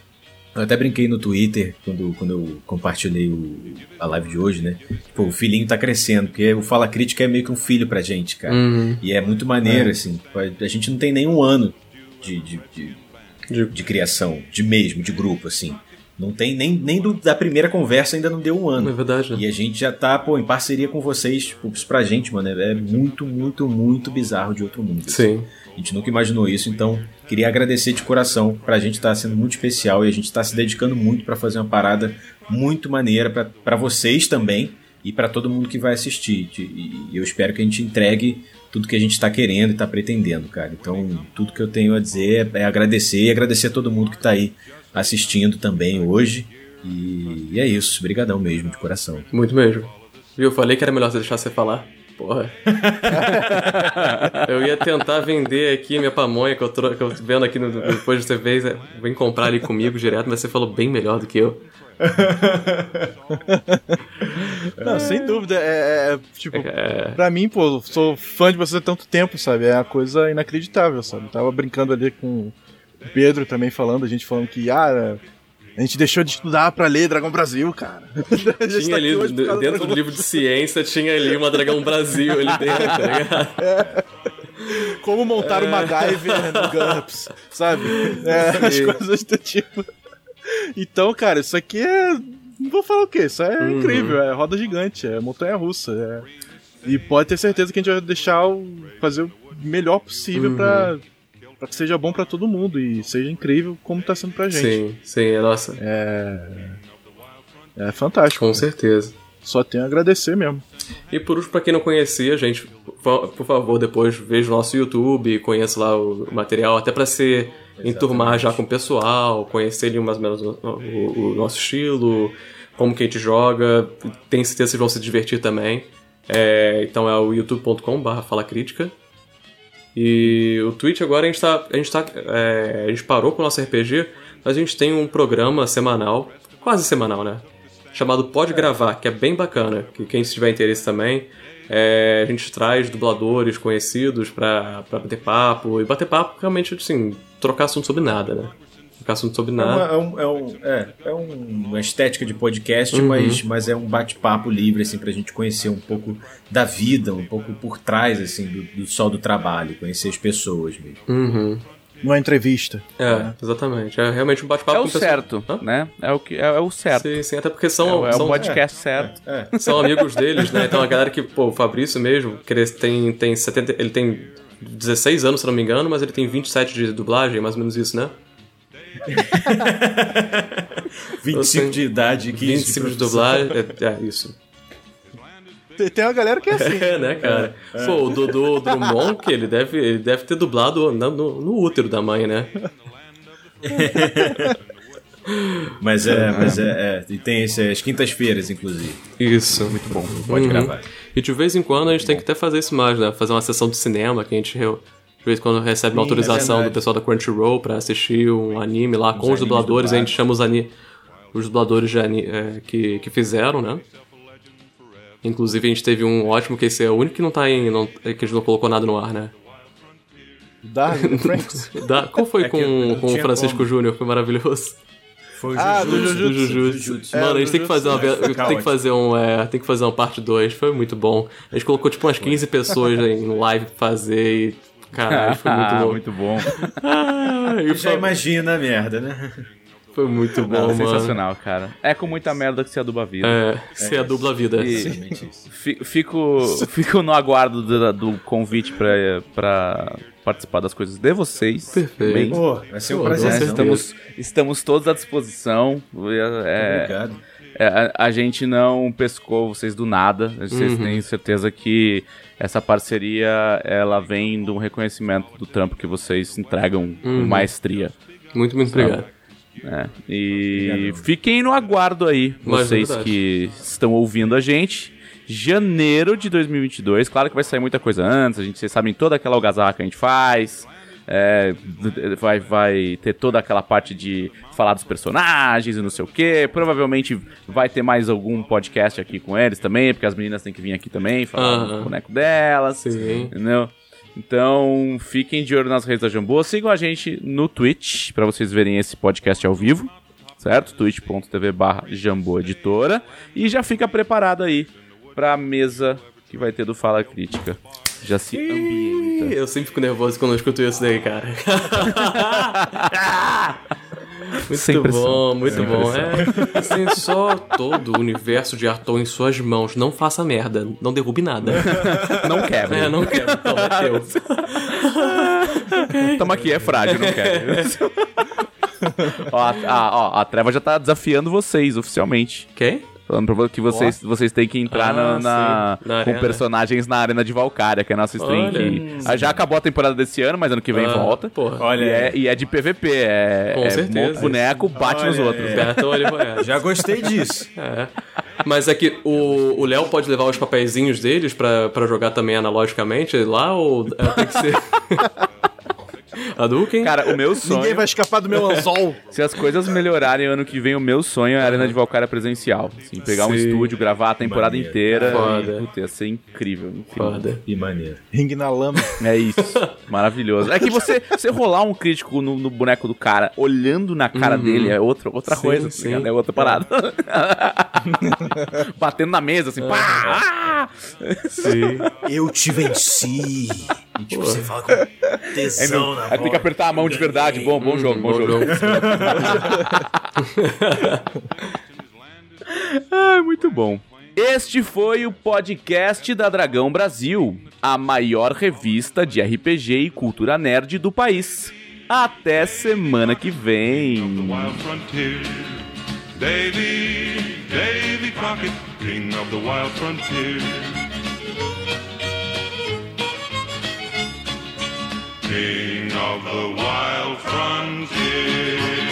Eu até brinquei no Twitter quando, quando eu compartilhei o, a live de hoje, né? Pô, o filhinho tá crescendo, porque o Fala Crítica é meio que um filho pra gente, cara. Uhum. E é muito maneiro, assim. A gente não tem nenhum ano de, de, de, De- de criação, de mesmo, de grupo, assim. Não tem nem, nem do- da primeira conversa ainda não deu um ano. É verdade, né? E a gente já tá, pô, em parceria com vocês. Tipo, isso pra gente, mano, é é muito, muito, muito bizarro de outro mundo. assim. Sim. A gente nunca imaginou isso, então queria agradecer de coração. Pra gente tá sendo muito especial e a gente tá se dedicando muito pra fazer uma parada muito maneira pra vocês também e pra todo mundo que vai assistir. E eu espero que a gente entregue tudo que a gente tá querendo e tá pretendendo, cara. Então, tudo que eu tenho a dizer é agradecer e agradecer a todo mundo que tá aí assistindo também hoje. E, é isso, brigadão mesmo, de coração. Muito mesmo. Eu falei que era melhor deixar você falar. Porra. [laughs] eu ia tentar vender aqui minha pamonha que eu, tro... que eu tô vendo aqui no... depois de você vez. é, Vem comprar ali comigo direto, mas você falou bem melhor do que eu. [laughs] Não, sem dúvida. É, é, tipo, É. pra mim, pô, sou fã de você há tanto tempo, sabe? É uma coisa inacreditável, sabe? Tava brincando ali com o Pedro também falando, a gente falando que, ah, a gente deixou de estudar pra ler Dragão Brasil, cara. [laughs] Tinha tá ali, dentro do Dragão livro de ciência, tinha ali uma Dragão Brasil ali dentro, tá ligado? [laughs] Como montar o MacGyver [laughs] no GURPS, sabe? É, as coisas do tipo. Então, cara, isso aqui é. Não vou falar o quê? Isso é Uhum. incrível, é roda gigante, é montanha russa. é- E pode ter certeza que a gente vai deixar o... fazer o melhor possível Uhum. pra... pra que seja bom pra todo mundo e seja incrível como tá sendo pra gente. Sim, sim, nossa. É fantástico. Com certeza. Só tenho a agradecer mesmo. E por último, pra quem não conhecia, gente, por favor, depois veja o nosso YouTube, conheça lá o material, até pra se enturmar já com o pessoal, conhecer ali mais ou menos o, o- o nosso estilo, como que a gente joga. Tenho certeza que vocês vão se divertir também. É, então é o youtube.com.br Fala Crítica. E o Twitch agora a gente tá. A gente, tá, é, a gente parou com o nosso RPG, mas a gente tem um programa semanal, quase semanal, né? Chamado Pode Gravar, que é bem bacana. Que quem tiver interesse também. é, a gente traz dubladores conhecidos pra, pra bater papo. E bater papo realmente, assim, trocar assunto sobre nada, né? Trocar assunto sobre É nada. uma, é um- é um- é, é um- uma estética de podcast, Uhum. mas, mas é um bate-papo livre, assim, pra gente conhecer um pouco da vida, um pouco por trás, assim, do, do só do trabalho, conhecer as pessoas mesmo. Uhum. Numa entrevista. É, exatamente. É realmente um bate-papo É o certo, né? É o, que, é, é o certo. Sim, sim, até porque É, são, o- é são, o podcast certo. são amigos deles, né? Então a galera que, pô, o Fabrício mesmo, que ele tem, tem 70, ele tem 16 anos, se não me engano, mas ele tem 27 de dublagem, mais ou menos isso, né? [laughs] 25 tenho de idade, 15 25 de dublagem, é, é isso. Tem, uma galera que é assim. [laughs] É, né, cara? Pô, o Dodô Drummond, que ele deve, ele deve ter dublado no, no- no útero da mãe, né? [laughs] Mas é, mas é, é, e tem esse, as quintas-feiras, inclusive. Isso. Muito bom. Pode gravar. E de vez em quando a gente tem que até fazer isso mais, né? Fazer uma sessão de cinema que a gente vez em quando recebe uma Sim, é autorização do pessoal da Crunchyroll pra assistir um anime lá com os animes dubladores. A gente chama os, ani os dubladores ani é, que, que fizeram, né? Inclusive a gente teve um ótimo que esse é o único que não tá em. Não, que a gente não colocou nada no ar, né? Darwin [laughs] Franks. Da, qual foi É com, com o Francisco. Júnior? Foi maravilhoso. Foi o Ah, do Jujutsu. Do Jujutsu. Jujutsu. É, Mano, a gente tem que fazer uma, né? tem que fazer um, é, tem que fazer uma parte 2. Foi muito bom. A gente colocou tipo umas 15 pessoas em live pra fazer e caralho, foi muito Ah, bom. muito bom. Ah, e Já imagina a merda, né? foi muito bom, Não, mano. sensacional, cara. É com muita merda que se aduba a vida. É, você é a dupla vida. E- Exatamente isso. Fi- Fico, fico no aguardo do, do convite pra, pra participar das coisas de vocês. Perfeito. também. Pô, vai ser um prazer. É, estamos, estamos todos à disposição. É, Obrigado. É, a, a gente não pescou vocês do nada. Vocês Uhum. têm certeza que essa parceria ela vem de um reconhecimento do trampo que vocês entregam com Uhum. maestria. Muito, muito obrigado. né? E fiquem no aguardo aí, é vocês que estão ouvindo a gente. Janeiro de 2022, claro que vai sair muita coisa antes, a gente, vocês sabem toda aquela algazarra que a gente faz, é, vai, vai ter toda aquela parte de falar dos personagens e não sei o que. Provavelmente vai ter mais algum podcast aqui com eles também, porque as meninas têm que vir aqui também falar do boneco delas. Sim. Entendeu? Então, fiquem de olho nas redes da Jambô. Sigam a gente no Twitch, pra vocês verem esse podcast ao vivo. certo? twitch.tv barra Editora. E já fica preparado aí pra mesa que vai ter do Fala Crítica. Já se ambienta. Eu sempre fico nervoso quando eu escuto isso daí, cara. [laughs] muito Sem pressão. bom, muito Sem bom. pressão. É, assim, só todo o universo de Arthur em suas mãos. Não faça merda, não derrube nada. Não quebra. É, não quero, então é teu. Tamo aqui, é frágil, não quero. [laughs] ó, a, a- ó, a Treva já tá desafiando vocês oficialmente. Quem? Falando que vocês, vocês têm que entrar Ah, na, na- na com personagens na Arena de Valkyria, que é a nossa stream. Que, Ah, já acabou a temporada desse ano, mas ano que vem Ah, volta. Porra. Olha, E é, e é de PVP, é, Com é certeza. boneco, bate nos Olha, outros. é. Já gostei disso. [laughs] É. Mas é que o o Léo pode levar os papeizinhos deles pra, pra jogar também analogicamente lá ou é, tem que ser. [laughs] Hadouken? Cara, o meu sonho. Ninguém vai escapar do meu anzol. [laughs] Se as coisas melhorarem ano que vem, o meu sonho é a Arena de Valkyria presencial. Assim, pegar um Sim. estúdio, gravar a temporada Maneiro. inteira. Foda. E, puta, ia ser incrível. incrível. Foda. Que maneiro. Ringue na lama. É isso. [laughs] Maravilhoso. É que você, você rolar um crítico no, no boneco do cara, olhando na cara dele, é outra, outra Sim, coisa. tá sim. É outra parada. [laughs] Batendo na mesa, assim, pá! ah! Sim. Eu te venci. E tipo, você fala com tesão meu, na aí tem que apertar a mão de verdade. Bom, bom jogo, bom, jogo. [laughs] Ai, muito bom. Este foi o podcast da Dragão Brasil, a maior revista de RPG e cultura nerd do país. Até semana que vem. Davy, Davy Crockett, king of the wild frontier. King of the wild frontier.